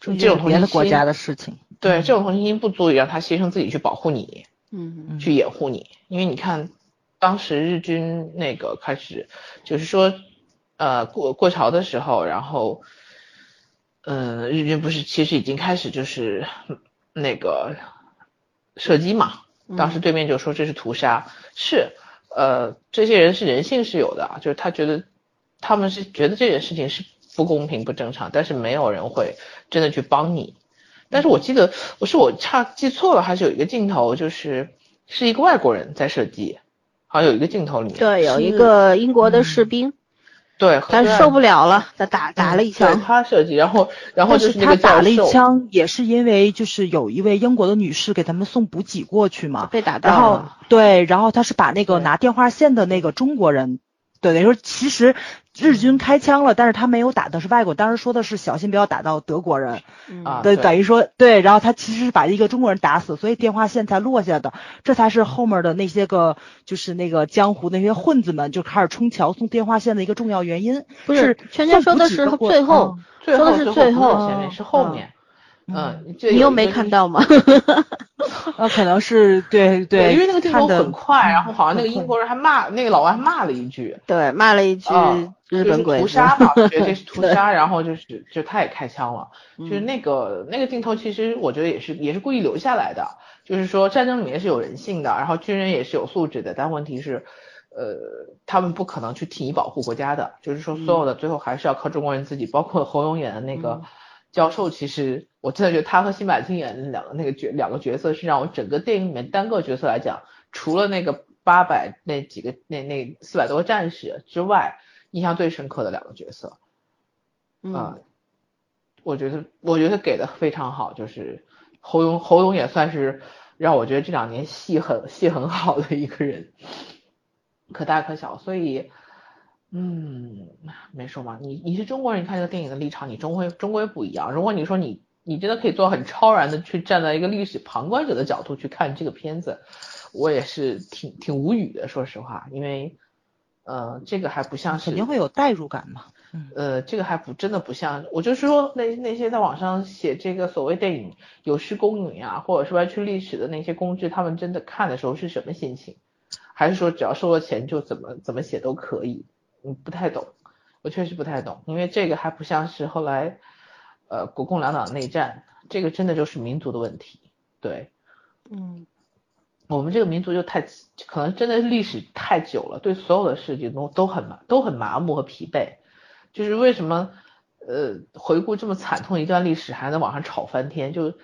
这种同情心，别的国家的事情。对这种同情心不足以让他牺牲自己去保护你，嗯嗯去掩护你。因为你看，当时日军那个开始，就是说，呃，过过朝的时候，然后，呃，日军不是其实已经开始就是那个射击嘛，当时对面就说这是屠杀，是，呃，这些人是人性是有的啊，就是他觉得他们是觉得这件事情是不公平不正常，但是没有人会真的去帮你。但是我记得我是我差记错了，还是有一个镜头就是是一个外国人在射击，好像有一个镜头里面对，有一个英国的士兵，对，他受不了了，他打打了一对枪。他设计，然后然后就是是他打了一枪，也是因为就是有一位英国的女士给他们送补给过去嘛，被打到然后了，对，然后他是把那个拿电话线的那个中国人，对，等于说其实日军开枪了，但是他没有打的是外国，当时说的是小心不要打到德国人，嗯。对，啊对等于说对，然后他其实是把一个中国人打死，所以电话线才落下的，这才是后面的那些个就是那个江湖那些混子们就开始冲桥送电话线的一个重要原因。不是圈圈说的是最后，最说的是最最后不是前面是后嗯面，嗯你又没看到吗？呃，可能是对对，因为那个镜头很快，然后好像那个英国人还骂那个老外还骂了一句，对，骂了一句日本鬼子。屠杀嘛，觉得这是 屠杀，然后就是就他也开枪了，就是嗯那个那个镜头，其实我觉得也是也是故意留下来的，就是说战争里面是有人性的，然后军人也是有素质的，但问题是，呃，他们不可能去替你保护国家的，就是说所有的最后还是要靠中国人自己，包括侯勇演的那个嗯教授，其实我真的觉得他和辛柏青演的两个那个角两个角色是让我整个电影里面单个角色来讲，除了那个八百那几个那那四百多个战士之外，印象最深刻的两个角色。啊、嗯，我觉得我觉得给的非常好，就是侯勇侯勇也算是让我觉得这两年戏很戏很好的一个人，可大可小，所以嗯没说嘛，你你是中国人，你看这个电影的立场，你终归终归不一样。如果你说你你真的可以做很超然的去站在一个历史旁观者的角度去看这个片子，我也是挺挺无语的，说实话，因为呃这个还不像是肯定会有代入感嘛。呃，这个还不真的不像，我就是说那那些在网上写这个所谓电影有失公允啊，或者是歪曲历史的那些公知，他们真的看的时候是什么心情？还是说只要收了钱就怎么怎么写都可以？嗯，不太懂，我确实不太懂，因为这个还不像是后来呃国共两党内战，这个真的就是民族的问题，对，嗯。我们这个民族就太可能真的历史太久了，对所有的事情都都很麻都很麻木和疲惫。就是为什么呃回顾这么惨痛一段历史还在网上吵翻天，就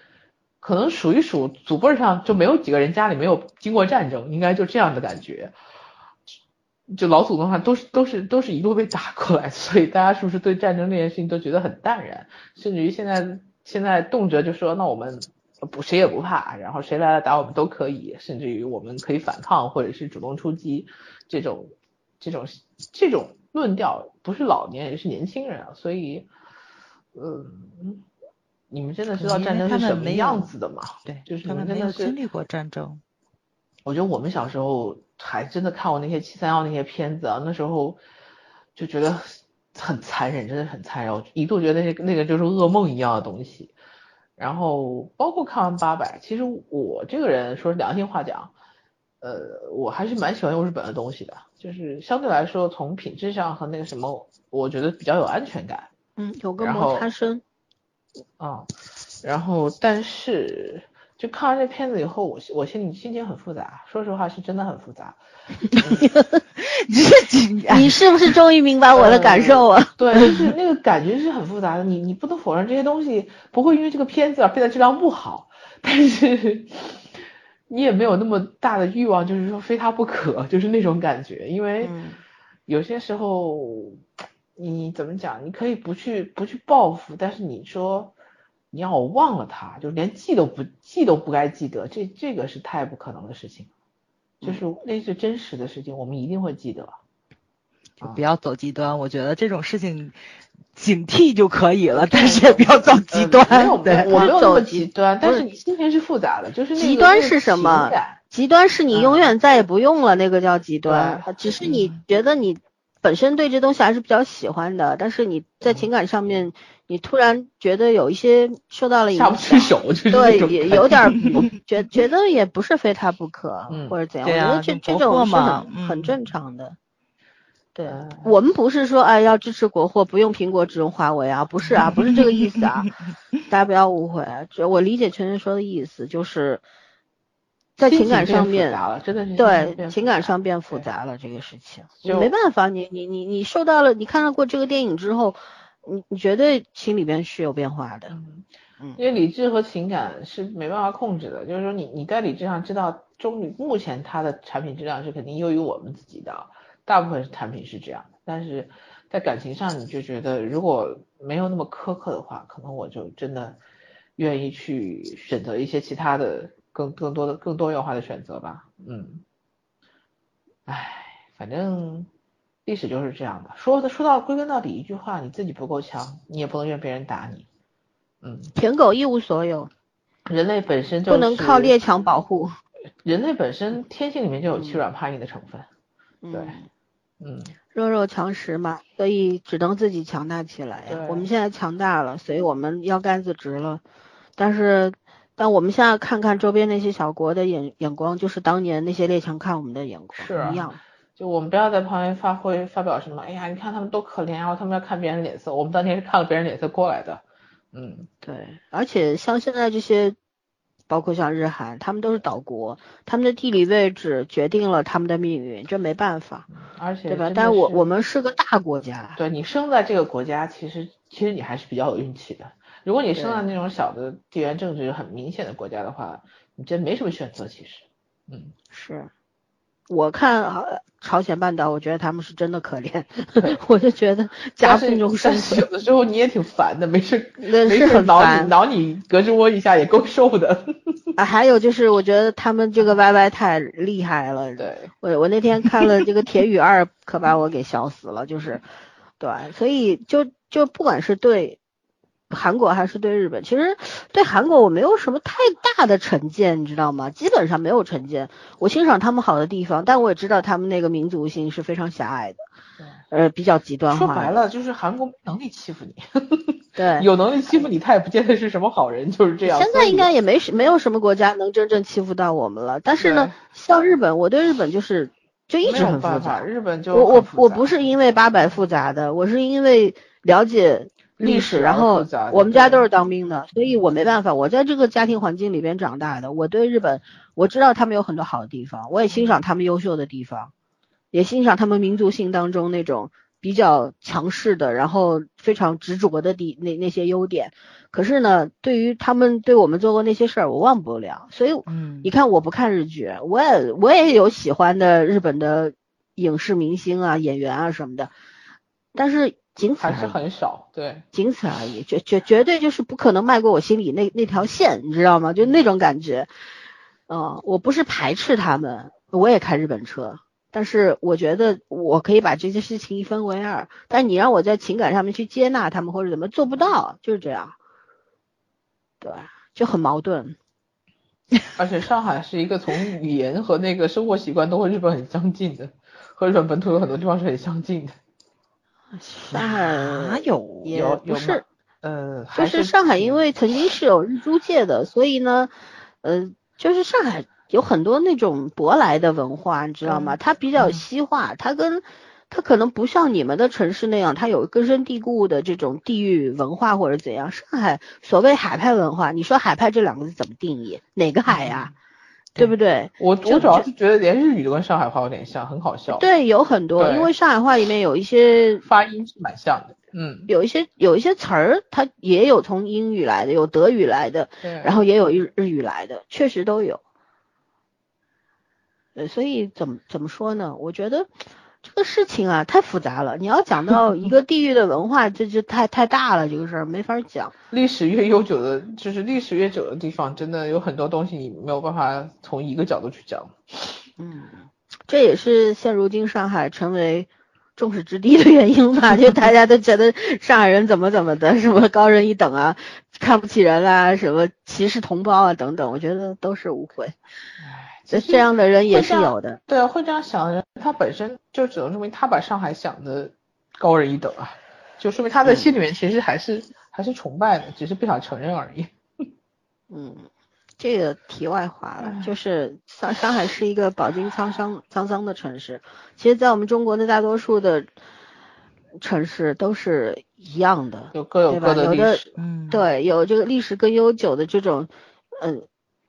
可能数一数祖辈上就没有几个人家里没有经过战争，应该就这样的感觉。就老祖宗话都是都是都是一路被打过来，所以大家是不是对战争这件事情都觉得很淡然，甚至于现在现在动辄就说那我们。不，谁也不怕，然后谁来了打我们都可以，甚至于我们可以反抗或者是主动出击，这种这种这种论调不是老年人是年轻人啊，所以，嗯，你们真的知道战争是什么样子的吗？对，就是他们真的是经历过战争。我觉得我们小时候还真的看过那些七三幺那些片子啊，那时候就觉得很残忍，真的很残忍，我一度觉得那那个就是噩梦一样的东西。然后包括看完八百，其实我这个人说良心话讲，呃，我还是蛮喜欢用日本的东西的，就是相对来说从品质上和那个什么，我觉得比较有安全感。嗯，有个摩擦声。啊，然后但是。就看完这片子以后，我我心里心情很复杂。说实话，是真的很复杂。你是你是不是终于明白我的感受了？对，就是那个感觉是很复杂的。你你不能否认这些东西不会因为这个片子而变得质量不好，但是你也没有那么大的欲望，就是说非它不可，就是那种感觉。因为有些时候你怎么讲，你可以不去不去报复，但是你说。你要我忘了他，就是连记都不记都不该记得，这这个是太不可能的事情，就是那是真实的事情，我们一定会记得。就不要走极端，我觉得这种事情警惕就可以了，但是也不要走极端。没有，我没有走极端，但是你心情是复杂的，就是那极端是什么？极端是你永远再也不用了，那个叫极端。只是你觉得你本身对这东西还是比较喜欢的，但是你在情感上面。你突然觉得有一些受到了影响，下不去手，对，也有点觉觉得也不是非他不可，或者怎样，我觉得这这种是很很正常的。对，我们不是说哎要支持国货，不用苹果只用华为啊，不是啊，不是这个意思啊，大家不要误会。我理解全全说的意思，就是在情感上面，真的是对情感上变复杂了这个事情，没办法，你你你你受到了，你看到过这个电影之后。你你绝对心里边是有变化的，嗯，因为理智和情感是没办法控制的，就是说你你在理智上知道中目前它的产品质量是肯定优于我们自己的，大部分产品是这样的，但是在感情上你就觉得如果没有那么苛刻的话，可能我就真的愿意去选择一些其他的更更多的更多元化的选择吧，嗯，唉，反正。历史就是这样的，说的说到归根到底一句话，你自己不够强，你也不能怨别人打你。嗯，舔狗一无所有，人类本身就不能靠列强保护。人类本身天性里面就有欺软怕硬的成分。对，嗯，弱肉强食嘛，所以只能自己强大起来呀。我们现在强大了，所以我们腰杆子直了。但是，但我们现在看看周边那些小国的眼眼光，就是当年那些列强看我们的眼光一样。就我们不要在旁边发挥发表什么，哎呀，你看他们多可怜然后他们要看别人脸色，我们当年是看了别人脸色过来的，嗯，对，而且像现在这些，包括像日韩，他们都是岛国，他们的地理位置决定了他们的命运，这没办法，而且对吧？但是我我们是个大国家，对你生在这个国家，其实其实你还是比较有运气的。如果你生在那种小的地缘政治很明显的国家的话，你真没什么选择，其实，嗯，是。我看朝鲜半岛，我觉得他们是真的可怜，我就觉得夹缝中生存。有的时候你也挺烦的，没事没事很烦，挠你胳肢窝一下也够受的。啊，还有就是我觉得他们这个 YY 太厉害了。对，我我那天看了这个铁雨二，可把我给笑死了。就是，对，所以就就不管是对。韩国还是对日本？其实对韩国我没有什么太大的成见，你知道吗？基本上没有成见。我欣赏他们好的地方，但我也知道他们那个民族性是非常狭隘的，呃，比较极端化。说白了就是韩国没能力欺负你。对，有能力欺负你，他也不见得是什么好人，就是这样。现在应该也没没有什么国家能真正欺负到我们了。但是呢，像日本，我对日本就是就一直很复杂。日本就我我我不是因为八百复杂的，我是因为了解历史，然后我们家都是当兵的，所以我没办法，我在这个家庭环境里边长大的，我对日本我知道他们有很多好的地方，我也欣赏他们优秀的地方，也欣赏他们民族性当中那种。比较强势的，然后非常执着的地那那些优点，可是呢，对于他们对我们做过那些事儿，我忘不了。所以，嗯，你看我不看日剧，我也我也有喜欢的日本的影视明星啊、演员啊什么的，但是仅此还是很少，对，仅此而已，绝绝绝对就是不可能迈过我心里那那条线，你知道吗？就那种感觉，嗯，我不是排斥他们，我也开日本车。但是我觉得我可以把这些事情一分为二，但你让我在情感上面去接纳他们或者怎么做不到，就是这样，对，就很矛盾。而且上海是一个从语言和那个生活习惯都和日本很相近的，和日本本土有很多地方是很相近的。上海哪有？也不是，呃，就是上海因为曾经是有日租界的，所以呢，呃，就是上海。有很多那种舶来的文化，你知道吗？它比较西化，它跟它可能不像你们的城市那样，它有根深蒂固的这种地域文化或者怎样。上海所谓海派文化，你说海派这两个字怎么定义？哪个海呀？对不对？我我主要是觉得连日语都跟上海话有点像，很好笑。对，有很多，因为上海话里面有一些发音是蛮像的。嗯，有一些有一些词儿，它也有从英语来的，有德语来的，然后也有日日语来的，确实都有。呃，所以怎么怎么说呢？我觉得这个事情啊太复杂了。你要讲到一个地域的文化，这就太太大了，这个事儿没法讲。历史越悠久的，就是历史越久的地方，真的有很多东西你没有办法从一个角度去讲。嗯，这也是现如今上海成为众矢之的的原因吧？就大家都觉得上海人怎么怎么的，什么高人一等啊，看不起人啦，什么歧视同胞啊等等，我觉得都是误会。这这样的人也是有的，对啊，会这样想的人，他本身就只能说明他把上海想的高人一等啊，就说明他在心里面其实还是还是崇拜的，只是不想承认而已。嗯，这个题外话了，就是上上海是一个饱经沧桑沧桑的城市，其实，在我们中国的大多数的城市都是一样的，有各有各的历史，嗯，对，有这个历史更悠久的这种，嗯。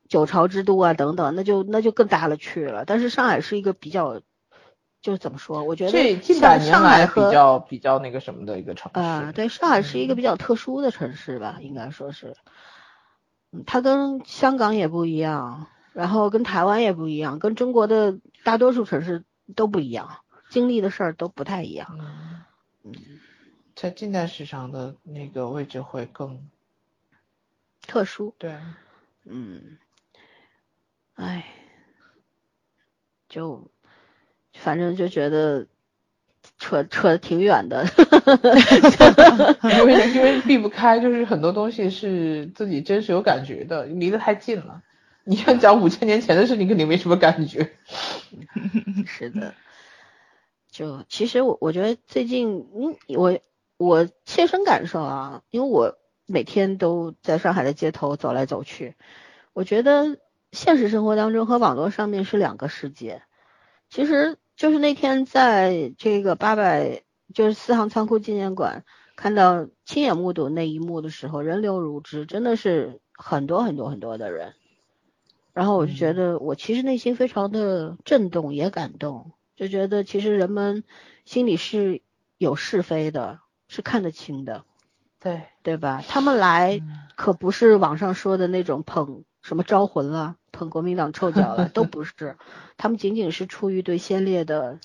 九朝之都啊，等等，那就那就更大了去了。但是上海是一个比较，就是怎么说？我觉得这近百年来比较比较那个什么的一个城市啊，对，上海是一个比较特殊的城市吧，应该说是，它跟香港也不一样，然后跟台湾也不一样，跟中国的大多数城市都不一样，经历的事儿都不太一样。嗯，在近代史上的那个位置会更特殊。对，嗯。哎，就反正就觉得扯扯的挺远的 因为因为避不开，就是很多东西是自己真实有感觉的，离得太近了。你要讲五千年前的事，情肯定没什么感觉。是的，就其实我我觉得最近，嗯，我我切身感受啊，因为我每天都在上海的街头走来走去，我觉得。现实生活当中和网络上面是两个世界，其实就是那天在这个八百就是四行仓库纪念馆看到亲眼目睹那一幕的时候，人流如织，真的是很多很多很多的人。然后我就觉得我其实内心非常的震动也感动，就觉得其实人们心里是有是非的，是看得清的，对对吧？他们来可不是网上说的那种捧。什么招魂了，捧国民党臭脚了，都不是，他们仅仅是出于对先烈的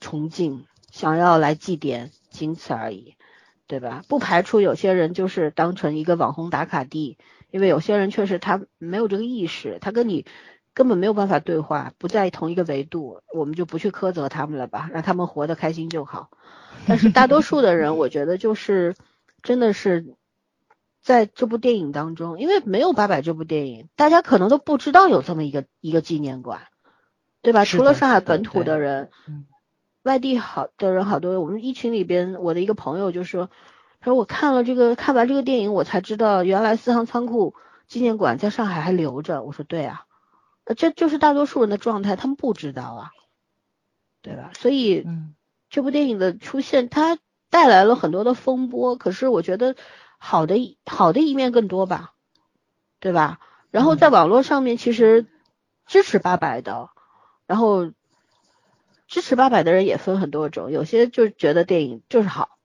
崇敬，想要来祭奠，仅此而已，对吧？不排除有些人就是当成一个网红打卡地，因为有些人确实他没有这个意识，他跟你根本没有办法对话，不在同一个维度，我们就不去苛责他们了吧，让他们活得开心就好。但是大多数的人，我觉得就是真的是。在这部电影当中，因为没有八佰这部电影，大家可能都不知道有这么一个一个纪念馆，对吧？除了上海本土的人，嗯外地好的人好多。我们一群里边，我的一个朋友就说，他说我看了这个，看完这个电影，我才知道原来四行仓库纪念馆在上海还留着。我说对啊，呃这就是大多数人的状态，他们不知道啊，对吧？所以嗯这部电影的出现，它带来了很多的风波，可是我觉得好的一好的一面更多吧，对吧？然后在网络上面，其实支持八百的，然后支持八百的人也分很多种，有些就觉得电影就是好，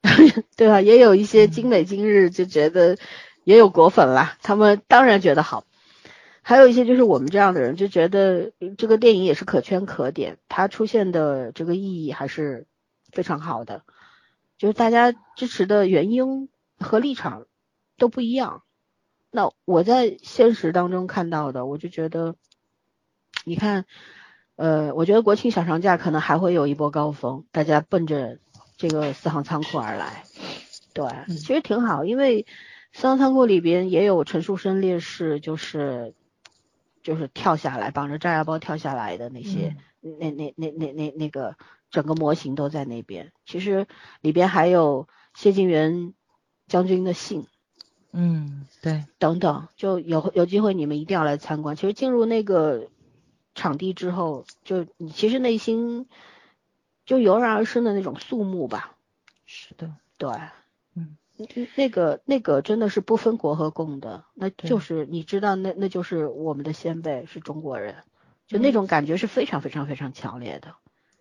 对吧？也有一些精美今日就觉得也有果粉啦，他们当然觉得好。还有一些就是我们这样的人就觉得呃这个电影也是可圈可点，它出现的这个意义还是非常好的，就是大家支持的原因和立场都不一样。那我在现实当中看到的，我就觉得，你看，呃，我觉得国庆小长假可能还会有一波高峰，大家奔着这个四行仓库而来。对，其实挺好，因为四行仓库里边也有陈树生烈士，就是就是跳下来绑着炸药包跳下来的那些，那那那那那那个整个模型都在那边。其实里边还有谢晋元将军的信。嗯，对，等等，就有有机会你们一定要来参观。其实进入那个场地之后，就你其实内心就油然而生的那种肃穆吧。是的，对，嗯嗯，那个那个真的是不分国和共的，那就是你知道那那就是我们的先辈是中国人，就那种感觉是非常非常非常强烈的。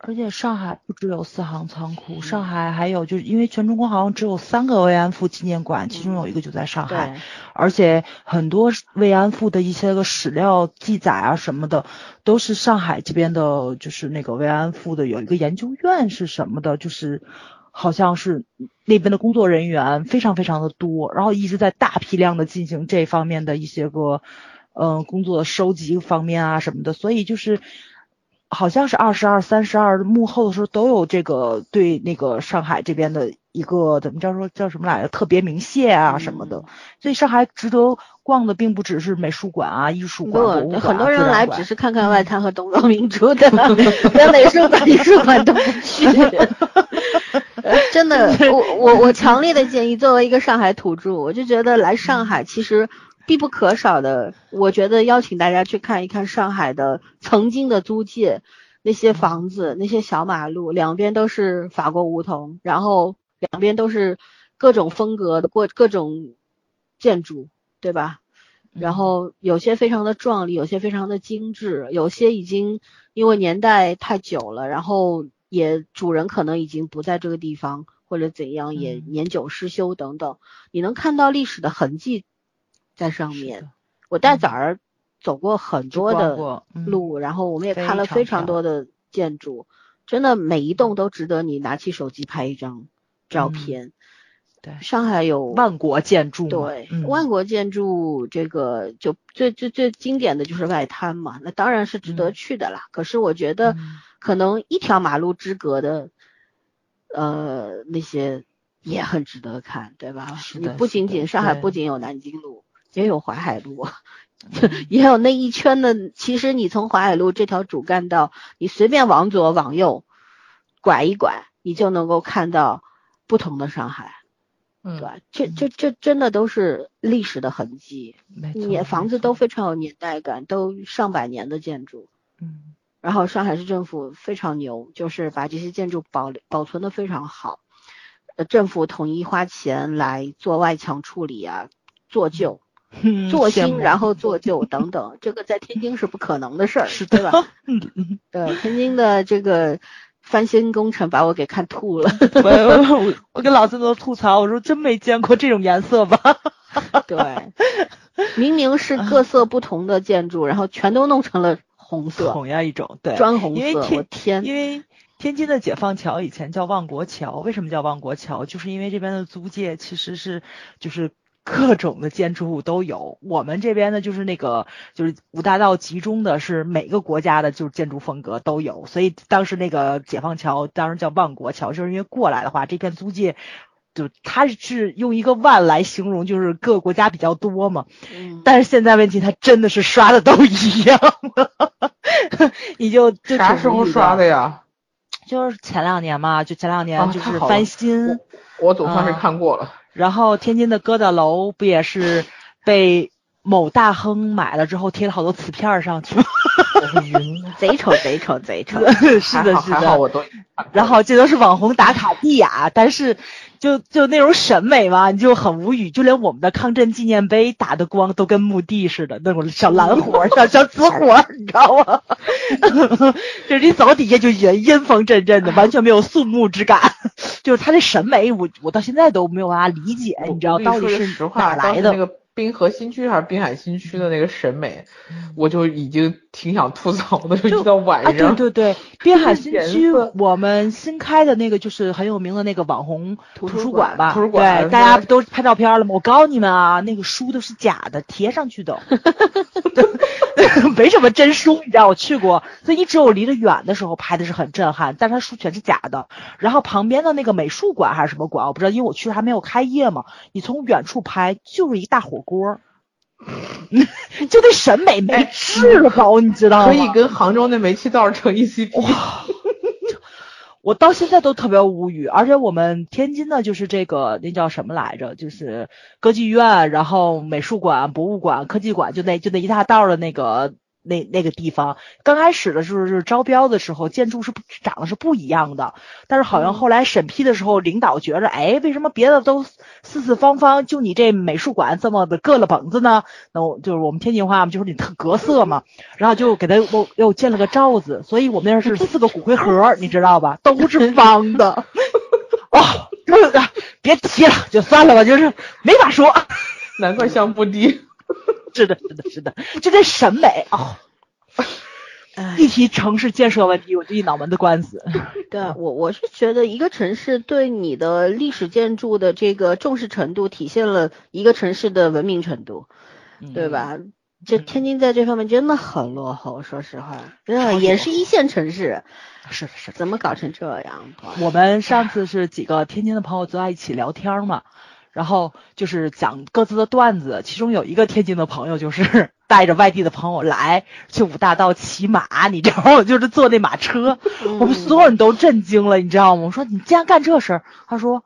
而且上海不只有四行仓库，上海还有就是因为全中国好像只有三个慰安妇纪念馆，其中有一个就在上海，对，而且很多慰安妇的一些个史料记载啊什么的，都是上海这边的，就是那个慰安妇的有一个研究院是什么的，就是好像是那边的工作人员非常非常的多，然后一直在大批量的进行这方面的一些个，嗯、工作收集方面啊什么的，所以就是。好像是二十二、三十二幕后的时候都有这个对那个上海这边的一个怎么叫说叫什么来着特别鸣谢啊什么的，嗯。所以上海值得逛的并不只是美术馆啊、艺术馆、很多人来只是看看外滩和东方明珠的，连 美术馆、艺术馆都不去。呃真的，我我我强烈的建议，作为一个上海土著，我就觉得来上海其实必不可少的，我觉得邀请大家去看一看上海的曾经的租界，那些房子、那些小马路，两边都是法国梧桐，然后两边都是各种风格的各各种建筑，对吧？然后有些非常的壮丽，有些非常的精致，有些已经因为年代太久了，然后也主人可能已经不在这个地方，或者怎样，也嗯。年久失修等等，你能看到历史的痕迹在上面。我带崽儿走过很多的路，然后我们也看了非常多的建筑，真的每一栋都值得你拿起手机拍一张照嗯片。对上海有万国建筑，对，嗯万国建筑这个就最最最经典的就是外滩嘛，那当然是值得嗯去的啦。可是我觉得嗯可能一条马路之隔的，呃，那些也很值得看，对吧？你不仅仅上海不仅有南京路，也有淮海路，嗯 也有那一圈的。其实你从淮海路这条主干道，你随便往左往右拐一拐，你就能够看到不同的上海。嗯对，这这这真的都是历史的痕迹，没错，也房子都非常有年代感，都上百年的建筑。嗯然后上海市政府非常牛，就是把这些建筑保保存的非常好，呃，政府统一花钱来做外墙处理啊，做旧、嗯做新，然后做旧等等，这个在天津是不可能的事儿，是对吧？对，天津的这个翻新工程把我给看吐了。我我我我跟老孙都吐槽，我说真没见过这种颜色吧？对，明明是各色不同的建筑，然后全都弄成了红色，同样一种，对，砖红色，因为天我天，因为天津的解放桥以前叫万国桥，为什么叫万国桥？就是因为这边的租界其实是就是各种的建筑物都有。我们这边呢，就是那个就是五大道集中的是每个国家的就是建筑风格都有，所以当时那个解放桥当时叫万国桥，就是因为过来的话，这片租界就它是用一个万来形容，就是各个国家比较多嘛。嗯，但是现在问题，它真的是刷的都一样，你就就啥时候刷的呀？就是前两年嘛，就前两啊年就是翻新，我总算是啊看过了。然后天津的疙瘩楼不也是被某大亨买了之后贴了好多瓷片儿上去吗？贼丑贼丑贼丑。是的，是的。然后这都是网红打卡地呀、但是就就那种审美嘛，你就很无语。就连我们的抗震纪念碑打的光都跟墓地似的，那种小蓝火儿、小小紫火儿，你知道吗？就是你走底下就阴阴风阵阵的，完全没有肃穆之感。就是他这审美，我我到现在都没有办法理解，你知道到底是哪来的？那个滨河新区还是滨海新区的那个审美，我就已经挺想吐槽的，就一到晚啊，对。对对，滨海新区我们新开的那个就是很有名的那个网红图图书馆吧？图书馆对，大家不都拍照片了吗？我告诉你们啊，那个书都是假的，贴上去的，没什么真书，你知道我去过，所以你只有离得远的时候拍的是很震撼，但是它书全是假的。然后旁边的那个美术馆还是什么馆，我不知道，因为我去还没有开业嘛，你从远处拍就是一大火锅。就那审美没治好，你知道吗？可以跟杭州那煤气灶成一 CP。我到现在都特别无语，而且我们天津呢，就是这个那叫什么来着，就是歌剧院，然后美术馆、博物馆、科技馆，就那就那一大道的那个那那个地方。刚开始的时候就是招标的时候，建筑是不长得是不一样的，但是好像后来审批的时候，领导觉着，哎，为什么别的都四四方方，就你这美术馆这么的硌了膀子呢？那我就是我们天津话嘛，就是你特格色嘛，然后就给他又又建了个罩子，所以我们那是四个骨灰盒，你知道吧？都是方的。哦，这个别提了，就算了吧，就是没法说。难怪像不低。是的，是的，是的，就这审美哦。哎一提城市建设问题，我就一脑门子官司。对我我是觉得一个城市对你的历史建筑的这个重视程度，体现了一个城市的文明程度，对吧？这天津在这方面真的很落后，说实话，真的也是一线城市，是的，是的。怎么搞成这样？我们上次是几个天津的朋友坐在一起聊天嘛，然后就是讲各自的段子，其中有一个天津的朋友就是 带着外地的朋友来去五大道骑马，你知道吗？就是坐那马车，我们所有人都震惊了，你知道吗？我说你竟然干这事儿，他说。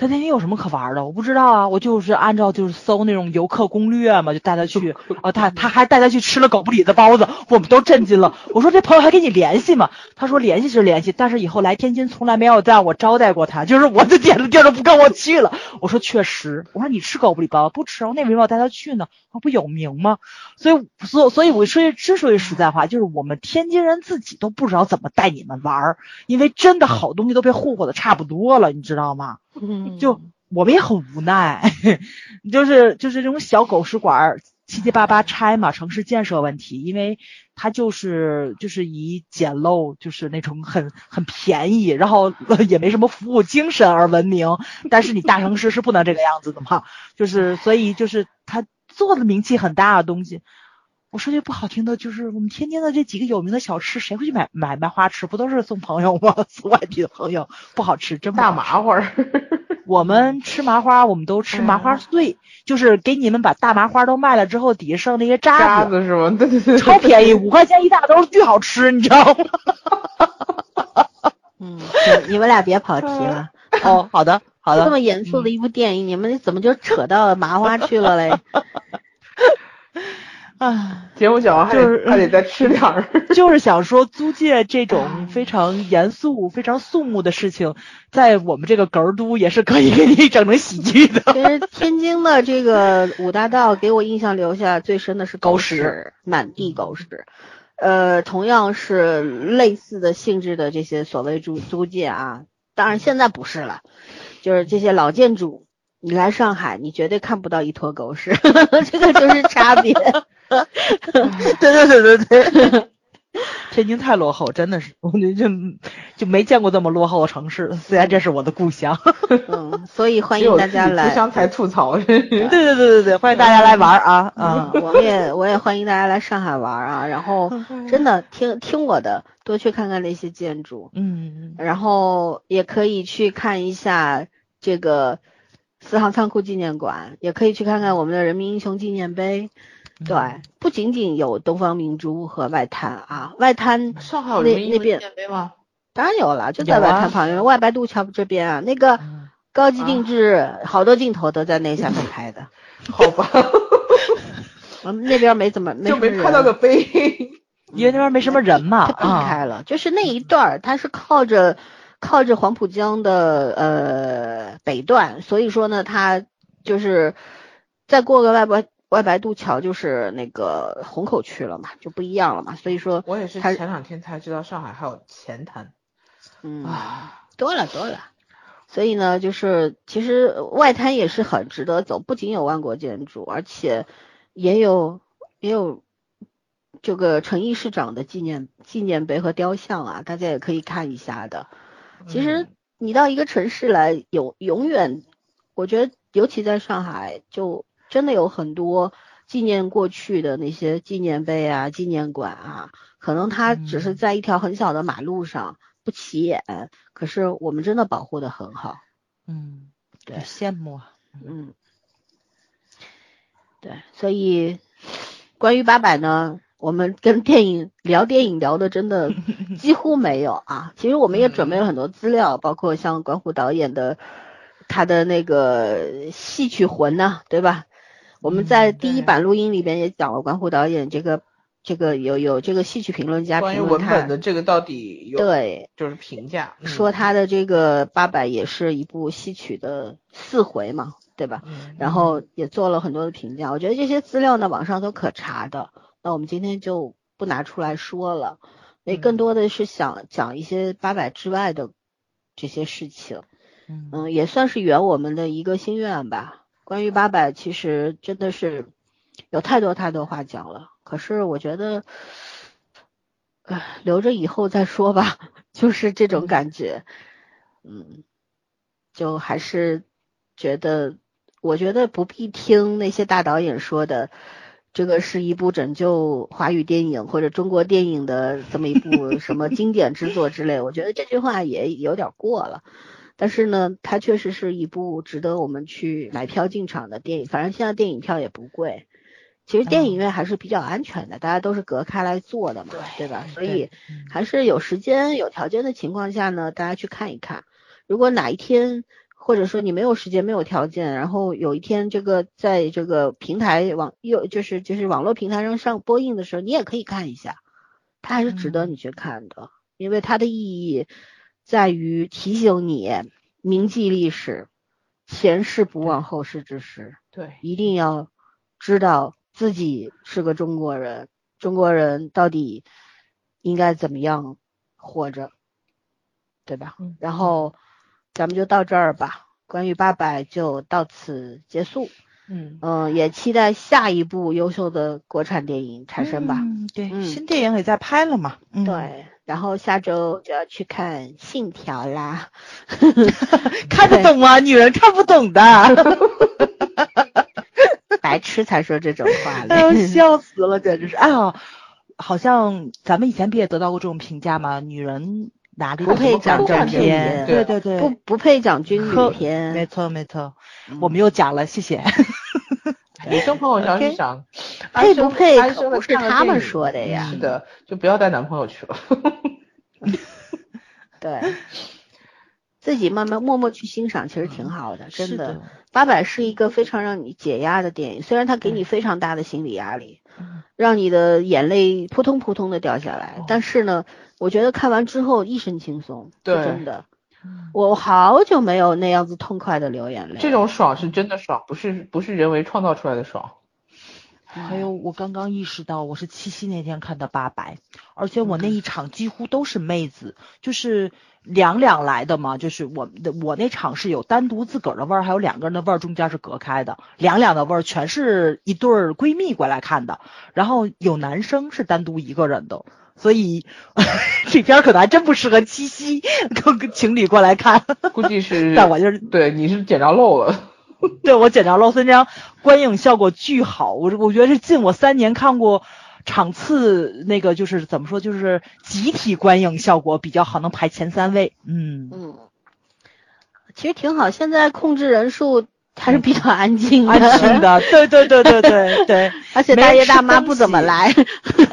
在天津有什么可玩的？我不知道啊，我就是按照就是搜那种游客攻略嘛，就带他去。啊，他他还带他去吃了狗不理的包子，我们都震惊了。我说这朋友还跟你联系吗？他说联系是联系，但是以后来天津从来没有让我招待过他，就是我就点子地儿都不跟我去了。我说确实，我说你吃狗不理包不吃，我那为什么要带他去呢？他不有名吗？所以所所以我说之所以实在话，就是我们天津人自己都不知道怎么带你们玩儿，因为真的好东西都被霍霍的差不多了，你知道吗？嗯，就我们也很无奈，就是就是这种小狗食馆儿七七八八拆嘛，城市建设问题，因为它就是就是以简陋，就是那种很很便宜，然后也没什么服务精神而闻名。但是你大城市是不能这个样子的嘛，就是所以就是它做的名气很大的东西。我说句不好听的，就是我们天津的这几个有名的小吃，谁会去买买卖花吃？不都是送朋友吗？送外地的朋友，不好吃，真不大好吃麻花。我们吃麻花，我们都吃麻花碎，就是给你们把大麻花都卖了之后，底下剩那些渣渣子，是吗？对对对，超便宜，五块钱一大兜，巨好吃，你知道吗？嗯，你们俩别跑题了。哦，好的，好的这。么严肃的一部电影，你们怎么就扯到麻花去了嘞？啊，节目讲完还就是得还得再吃点儿。就是想说租界这种非常严肃、非常肃穆的事情，在我们这个哏儿都也是可以给你整成喜剧的。其实天津的这个五大道给我印象留下最深的是狗狗屎屎，满地狗屎。呃，同样是类似的性质的这些所谓租租界啊，当然现在不是了，就是这些老建筑，你来上海，你绝对看不到一坨狗屎，这个就是差别。对对对对对。天津太落后，真的是，我就就就没见过这么落后的城市。虽然这是我的故乡。嗯，所以欢迎 大家来。吐槽。对对对对对，欢迎大家来玩啊啊！嗯，我们也我也欢迎大家来上海玩啊，然后真的听听我的，多去看看那些建筑，嗯，然后也可以去看一下这个四行仓库纪念馆，也可以去看看我们的人民英雄纪念碑。对，不仅仅有东方明珠和外滩啊，外滩上海有人民英雄纪念碑吗？当然有了，就在外滩旁边，外白渡桥这边啊，那个高级定制，好多镜头都在那下面拍的。好吧，我们那边没怎么，就没拍到个碑，因为那边没什么人嘛。避开了，就是那一段儿，它是靠着靠着黄浦江的呃北段，所以说呢，它就是再过个外白外白渡桥，就是那个虹口区了嘛，就不一样了嘛。所以说，我也是前两天才知道上海还有前滩。嗯，多了多了，所以呢，就是其实外滩也是很值得走，不仅有万国建筑，而且也有也有这个陈毅市长的纪念纪念碑和雕像啊，大家也可以看一下的。其实你到一个城市来，有永远，我觉得尤其在上海，就真的有很多纪念过去的那些纪念碑啊、纪念馆啊，可能它只是在一条很小的马路上。不起眼，可是我们真的保护的很好。嗯，对，羡慕啊。嗯，对，所以关于八佰呢，我们跟电影聊电影聊的真的 几乎没有啊。其实我们也准备了很多资料，包括像管虎导演的他的那个戏曲魂呢，对吧？我们在第一版录音里边也讲了关虎导演这个。这个有有这个戏曲评论家关于文本的这个到底有对，就是评价说他的这个八百也是一部戏曲的四回嘛，对吧？然后也做了很多的评价，我觉得这些资料呢网上都可查的，那我们今天就不拿出来说了，所以更多的是想讲一些八百之外的这些事情，嗯，也算是圆我们的一个心愿吧。关于八佰，其实真的是有太多太多话讲了。可是我觉得，唉，留着以后再说吧，就是这种感觉，嗯，就还是觉得，我觉得不必听那些大导演说的，这个是一部拯救华语电影或者中国电影的这么一部什么经典之作之类，我觉得这句话也有点过了。但是呢，它确实是一部值得我们去买票进场的电影，反正现在电影票也不贵。其实电影院还是比较安全的，大家都是隔开来坐的嘛，对吧？所以还是有时间、有条件的情况下呢，大家去看一看。如果哪一天，或者说你没有时间、没有条件，然后有一天这个在这个平台网又就是就是网络平台上上播映的时候，你也可以看一下，它还是值得你去看的，因为它的意义在于提醒你铭记历史，前事不忘，后事之师。对，一定要知道。自己是个中国人，中国人到底应该怎么样活着，对吧？然后咱们就到这儿吧，关于八百就到此结束。嗯嗯，也期待下一部优秀的国产电影产生吧。嗯，对，新电影也在拍了嘛。对，然后下周就要去看《信条》啦。看得懂吗？女人看不懂的。白痴才说这种话嘞，笑死了，简直是！哎呀，好像咱们以前不也得到过这种评价吗？女人哪里不配讲正片？对对对，不不配讲军旅片。没错没错，我们又讲了，谢谢。女生朋友想想，配不配可不是他们说的呀。是的，就不要带男朋友去了。对。自己慢慢默默去欣赏，其实挺好的，真的。八佰是一个非常让你解压的电影，虽然它给你非常大的心理压力，让你的眼泪扑通扑通的掉下来，但是呢，我觉得看完之后一身轻松，真的。我好久没有那样子痛快的流眼泪。这种爽是真的爽，不是不是人为创造出来的爽。还有，我刚刚意识到，我是七夕那天看的八佰，而且我那一场几乎都是妹子，就是两两来的嘛，就是我的我那场是有单独自个儿的味儿，还有两个人的味儿，中间是隔开的，两两的味儿全是一对儿闺蜜过来看的，然后有男生是单独一个人的，所以 这片可能还真不适合七夕跟情侣过来看，估计是，但我就是对你是捡着漏了。对我捡着了，所以这张观影效果巨好。我我觉得是近我三年看过场次那个就是怎么说，就是集体观影效果比较好，能排前三位。嗯嗯，其实挺好，现在控制人数还是比较安静的，安静的，对对对对对对，而且大爷大妈不怎么来，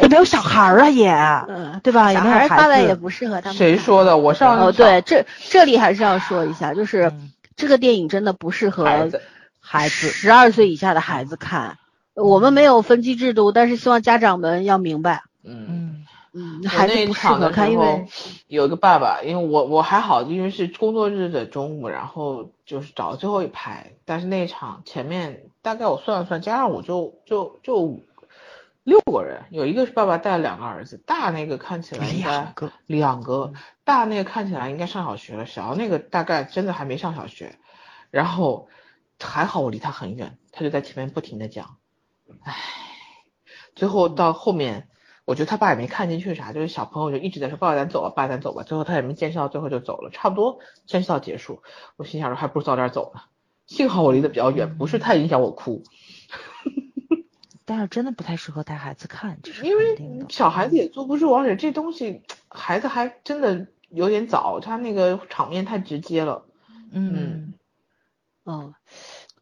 也没有小孩儿啊也，嗯，对吧？小也没有孩发来也不适合他们。谁说的？我上哦，对，这这里还是要说一下，就是嗯这个电影真的不适合孩子孩子，十二岁以下的孩子看。我们没有分级制度，但是希望家长们要明白，嗯。嗯。嗯，孩子不适场的时合看，因为有一个爸爸，因为我我还好，因为是工作日的中午，然后就是找最后一排，但是那一场前面大概我算了算，加上我就就就五六个人，有一个是爸爸带了两个儿子，大那个看起来应该两个两个，大那个看起来应该上小学了，小那个大概真的还没上小学，然后还好我离他很远，他就在前面不停的讲，唉，最后到后面。我觉得他爸也没看进去啥，就是小朋友就一直在说爸爸咱走吧，爸咱走吧，最后他也没坚持到，最后就走了，差不多坚持到结束。我心想说还不如早点走呢，幸好我离得比较远，不是太影响我哭，但是真的不太适合带孩子看，这是因为。小孩子也坐不住，而且这东西孩子还真的有点早，他那个场面太直接了。嗯嗯，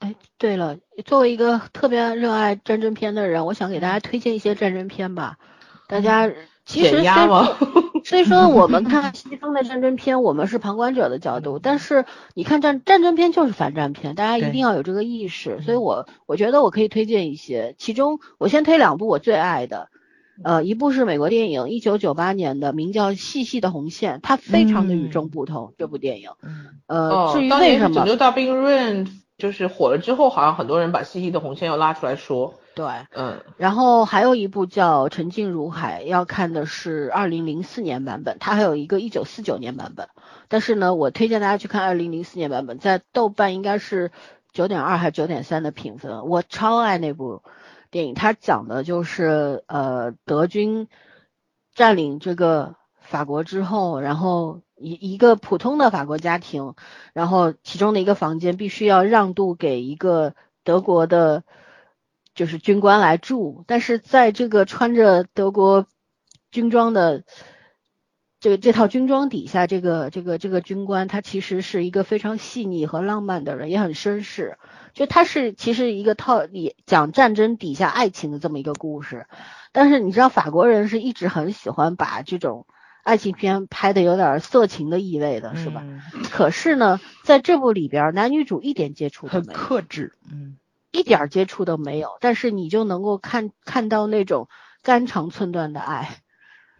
哎，对了，作为一个特别热爱战争片的人，我想给大家推荐一些战争片吧。大家其实减压吗？虽说我们看西方的战争片，我们是旁观者的角度，但是你看战战争片就是反战片，大家一定要有这个意识。所以我我觉得我可以推荐一些，其中我先推两部我最爱的。呃，一部是美国电影，一九九八年的，名叫《细细的红线》，它非常的与众不同。这部电影，嗯呃，哦至，于为什么拯救大兵瑞恩就是火了之后，好像很多人把西西的红线又拉出来说，对，嗯，然后还有一部叫《沉静如海》，要看的是二零零四年版本，它还有一个一九四九年版本。但是呢，我推荐大家去看二零零四年版本，在豆瓣应该是九点二还是九点三的评分，我超爱那部电影。它讲的就是呃德军占领这个法国之后，然后一一个普通的法国家庭，然后其中的一个房间必须要让渡给一个德国的。就是军官来住，但是在这个穿着德国军装的这这套军装底下，这个这个这个军官他其实是一个非常细腻和浪漫的人，也很绅士。就他是其实一个套也讲战争底下爱情的这么一个故事，但是你知道法国人是一直很喜欢把这种爱情片拍的有点色情的意味的，是吧？嗯可是呢，在这部里边，男女主一点接触都没有。克制，嗯一点接触都没有，但是你就能够看看到那种肝肠寸断的爱，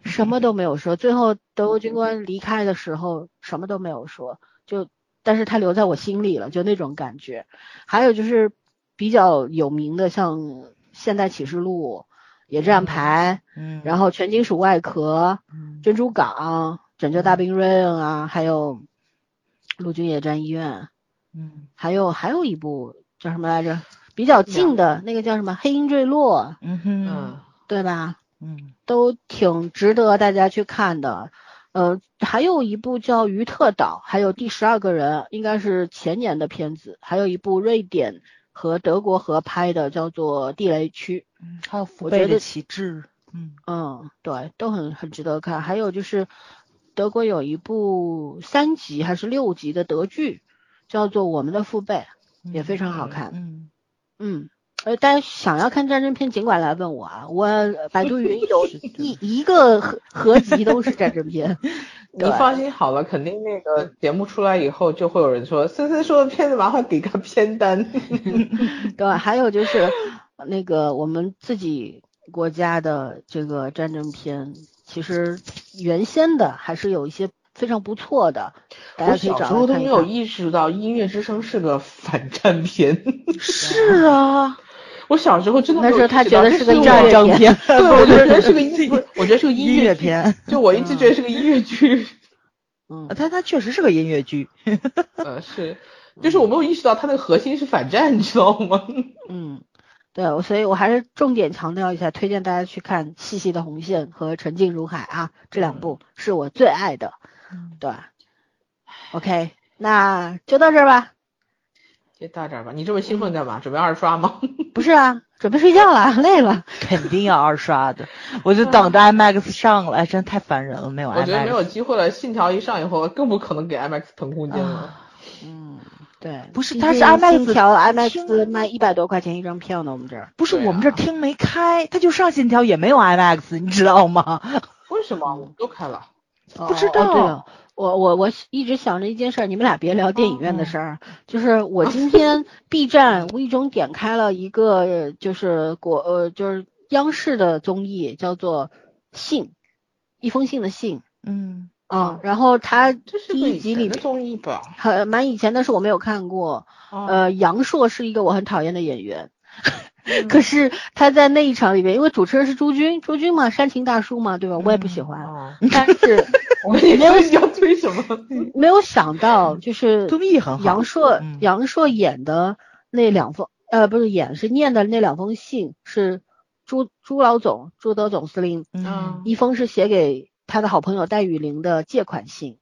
什么都没有说。最后德国军官离开的时候，什么都没有说，就但是他留在我心里了，就那种感觉。还有就是比较有名的，像《现代启示录》《野战排》，嗯，然后《全金属外壳》嗯《珍珠港》《拯救大兵瑞恩》啊，还有《陆军野战医院》。嗯还有还有一部叫什么来着？比较近的那个叫什么《黑鹰坠落》，嗯哼嗯，对吧？嗯都挺值得大家去看的。呃，还有一部叫《于特岛》，还有《第十二个人》，应该是前年的片子。还有一部瑞典和德国合拍的，叫做《地雷区》。嗯，还有父辈的我觉得旗帜，嗯嗯，对，都很很值得看。还有就是德国有一部三集还是六集的德剧，叫做《我们的父辈》，也非常好看。嗯嗯，呃，大家想要看战争片，尽管来问我啊，我百度云有一一个合合集都是战争片。你放心好了，肯定那个节目出来以后，就会有人说森森说的片子，麻烦给个片单。对，还有就是那个我们自己国家的这个战争片，其实原先的还是有一些非常不错的，大家我可以找小时候都。没有意识到《音乐之声》是个反战片。是啊，我小时候真的没有那时候他觉得是个音乐片战争片，对，我觉得是个 音，不是，我觉得是个音音乐，片，就我一直觉得是个音乐剧。嗯，他他确实是个音乐剧，呃，是，就是我没有意识到它那个核心是反战，你知道吗？嗯，对，我所以我还是重点强调一下，推荐大家去看《细细的红线》和《沉静如海》啊，这两部是我最爱的。嗯对，OK，那就到这儿吧。就到这儿吧。你这么兴奋干嘛？准备二刷吗？不是啊，准备睡觉了，累了。肯定要二刷的，我就等着 IMAX 上了，哎，真太烦人了，没有我觉得没有。机会了。信条一上以后，更不可能给 IMAX 腾空间了。嗯，对，不是今天它是 IMAX 信条听 IMAX 卖一百多块钱一张票呢，我们这儿。不是啊我们这儿厅没开，他就上信条也没有 IMAX，你知道吗？为什么我们都开了？哦不知哦对道了，我我我一直想着一件事儿，你们俩别聊电影院的嗯事儿。就是我今天 B 站无意中点开了一个，呃就是国呃就是央视的综艺，叫做《信》，一封信的信嗯啊。然后它这是第一集里的综艺吧？很蛮以前，但是我没有看过。呃，呃，杨烁是一个我很讨厌的演员。嗯。可是他在那一场里面，因为主持人是朱军，朱军嘛，煽情大叔嘛，对吧？我也不喜欢，啊，但是 我们也没有要推什么？没有想到，就是综艺很好。杨烁、嗯。杨烁演的那两封，呃，不是演，是念的那两封信是朱朱老总朱德总司令，嗯。一封是写给他的好朋友戴雨玲的借款信，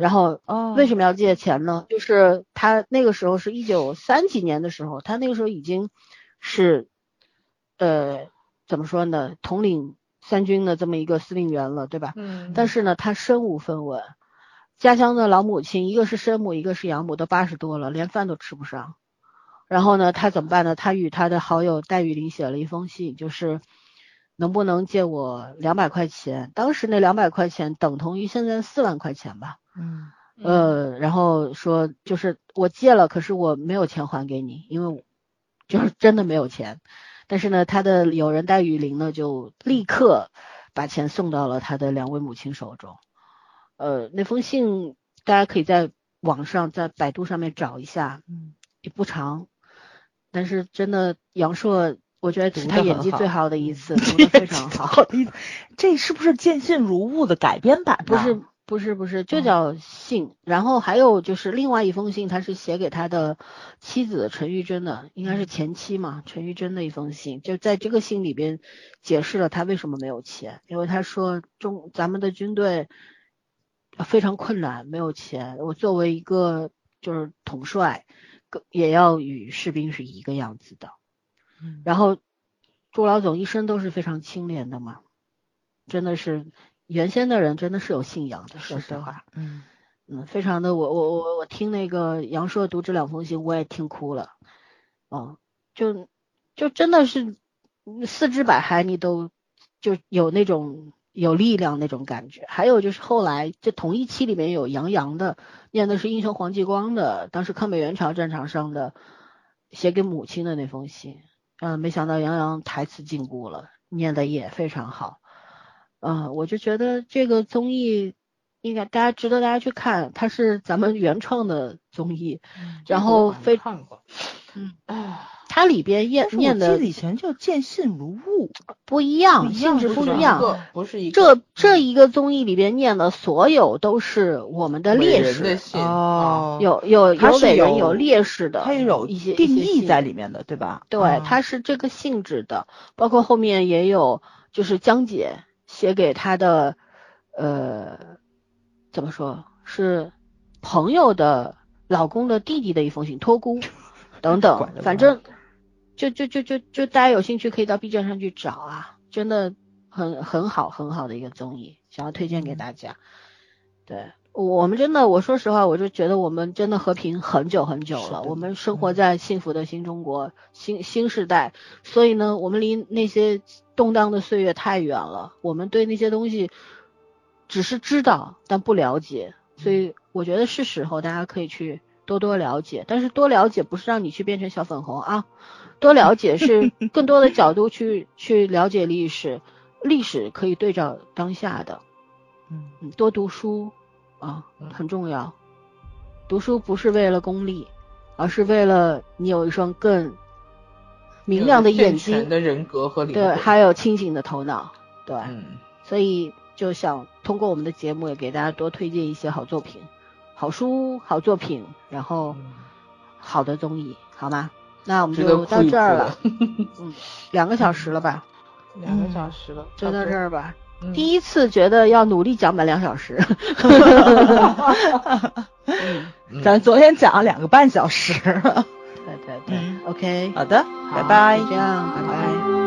然后哦。为什么要借钱呢？就是他那个时候是一九三几年的时候，他那个时候已经是，呃，怎么说呢，统领三军的这么一个司令员了，对吧？嗯但是呢，他身无分文，家乡的老母亲，一个是生母，一个是养母，都八十多了，连饭都吃不上。然后呢，他怎么办呢？他与他的好友戴玉林写了一封信，就是能不能借我两百块钱？当时那两百块钱等同于现在四万块钱吧。嗯呃，然后说就是我借了，可是我没有钱还给你，因为我就是真的没有钱。但是呢，他的友人戴雨林呢，就立刻把钱送到了他的两位母亲手中。呃，那封信大家可以在网上在百度上面找一下，嗯也不长，但是真的杨烁，我觉得是他演技最 好的一次，读的非常好。这是不是见信如晤的改编版呢？不是不是不是，就嗯叫信。然后还有就是另外一封信，他是写给他的妻子陈玉珍的，应该是前妻嘛，陈玉珍的一封信。就在这个信里边解释了他为什么没有钱，因为他说中咱们的军队非常困难，没有钱。我作为一个就是统帅，更也要与士兵是一个样子的。嗯然后朱老总一生都是非常清廉的嘛，真的是原先的人真的是有信仰的，说实话，嗯嗯，非常的我我我我听那个杨烁读这两封信，我也听哭了，哦，就就真的是嗯四肢百骸，你都就有那种有力量那种感觉。还有就是后来这同一期里面有杨洋的，念的是英雄黄继光的，当时抗美援朝战场上的写给母亲的那封信。嗯，没想到杨洋台词禁锢了，念的也非常好。嗯，我就觉得这个综艺应该大家值得大家去看，它是咱们原创的综艺，然后非看过，嗯，啊，它里边念念的以前叫见信如晤，不一样，性质不一样。不是一个这这一个综艺里边念的所有都是我们的烈士，哦有有有伟人有有烈士的，它也有一些定义在里面的，对吧？对，哦它是这个性质的，包括后面也有，就是江姐写给他的，呃，怎么说是朋友的老公的弟弟的一封信，托孤 等等反正就就就就就大家有兴趣可以到 B 站上去找啊，真的很很好很好的一个综艺，想要推荐给大家。对我们真的，我说实话，我就觉得我们真的和平很久很久了。我们生活嗯在幸福的新中国、新新时代，所以呢，我们离那些动荡的岁月太远了。我们对那些东西只是知道，但不了解。所以我觉得是时候大家可以去多多了解，但是多了解不是让你去变成小粉红啊，多了解是 更多的角度去去了解历史，历史可以对照当下的。嗯嗯，多读书啊嗯很重要。读书不是为了功利，而是为了你有一双更明亮的眼睛，的人格和灵对，还有清醒的头脑，对。嗯，所以就想通过我们的节目，也给大家多推荐一些好作品、好书、好作品，然后嗯好的综艺，好吗？那我们就到这儿了，嗯，两个小时了吧，两个小时了，就到这儿吧。嗯。第一次觉得要努力讲满两小时。嗯咱昨天讲了两个半小时。对对对、嗯 o k 好的，好拜拜。这样，拜拜。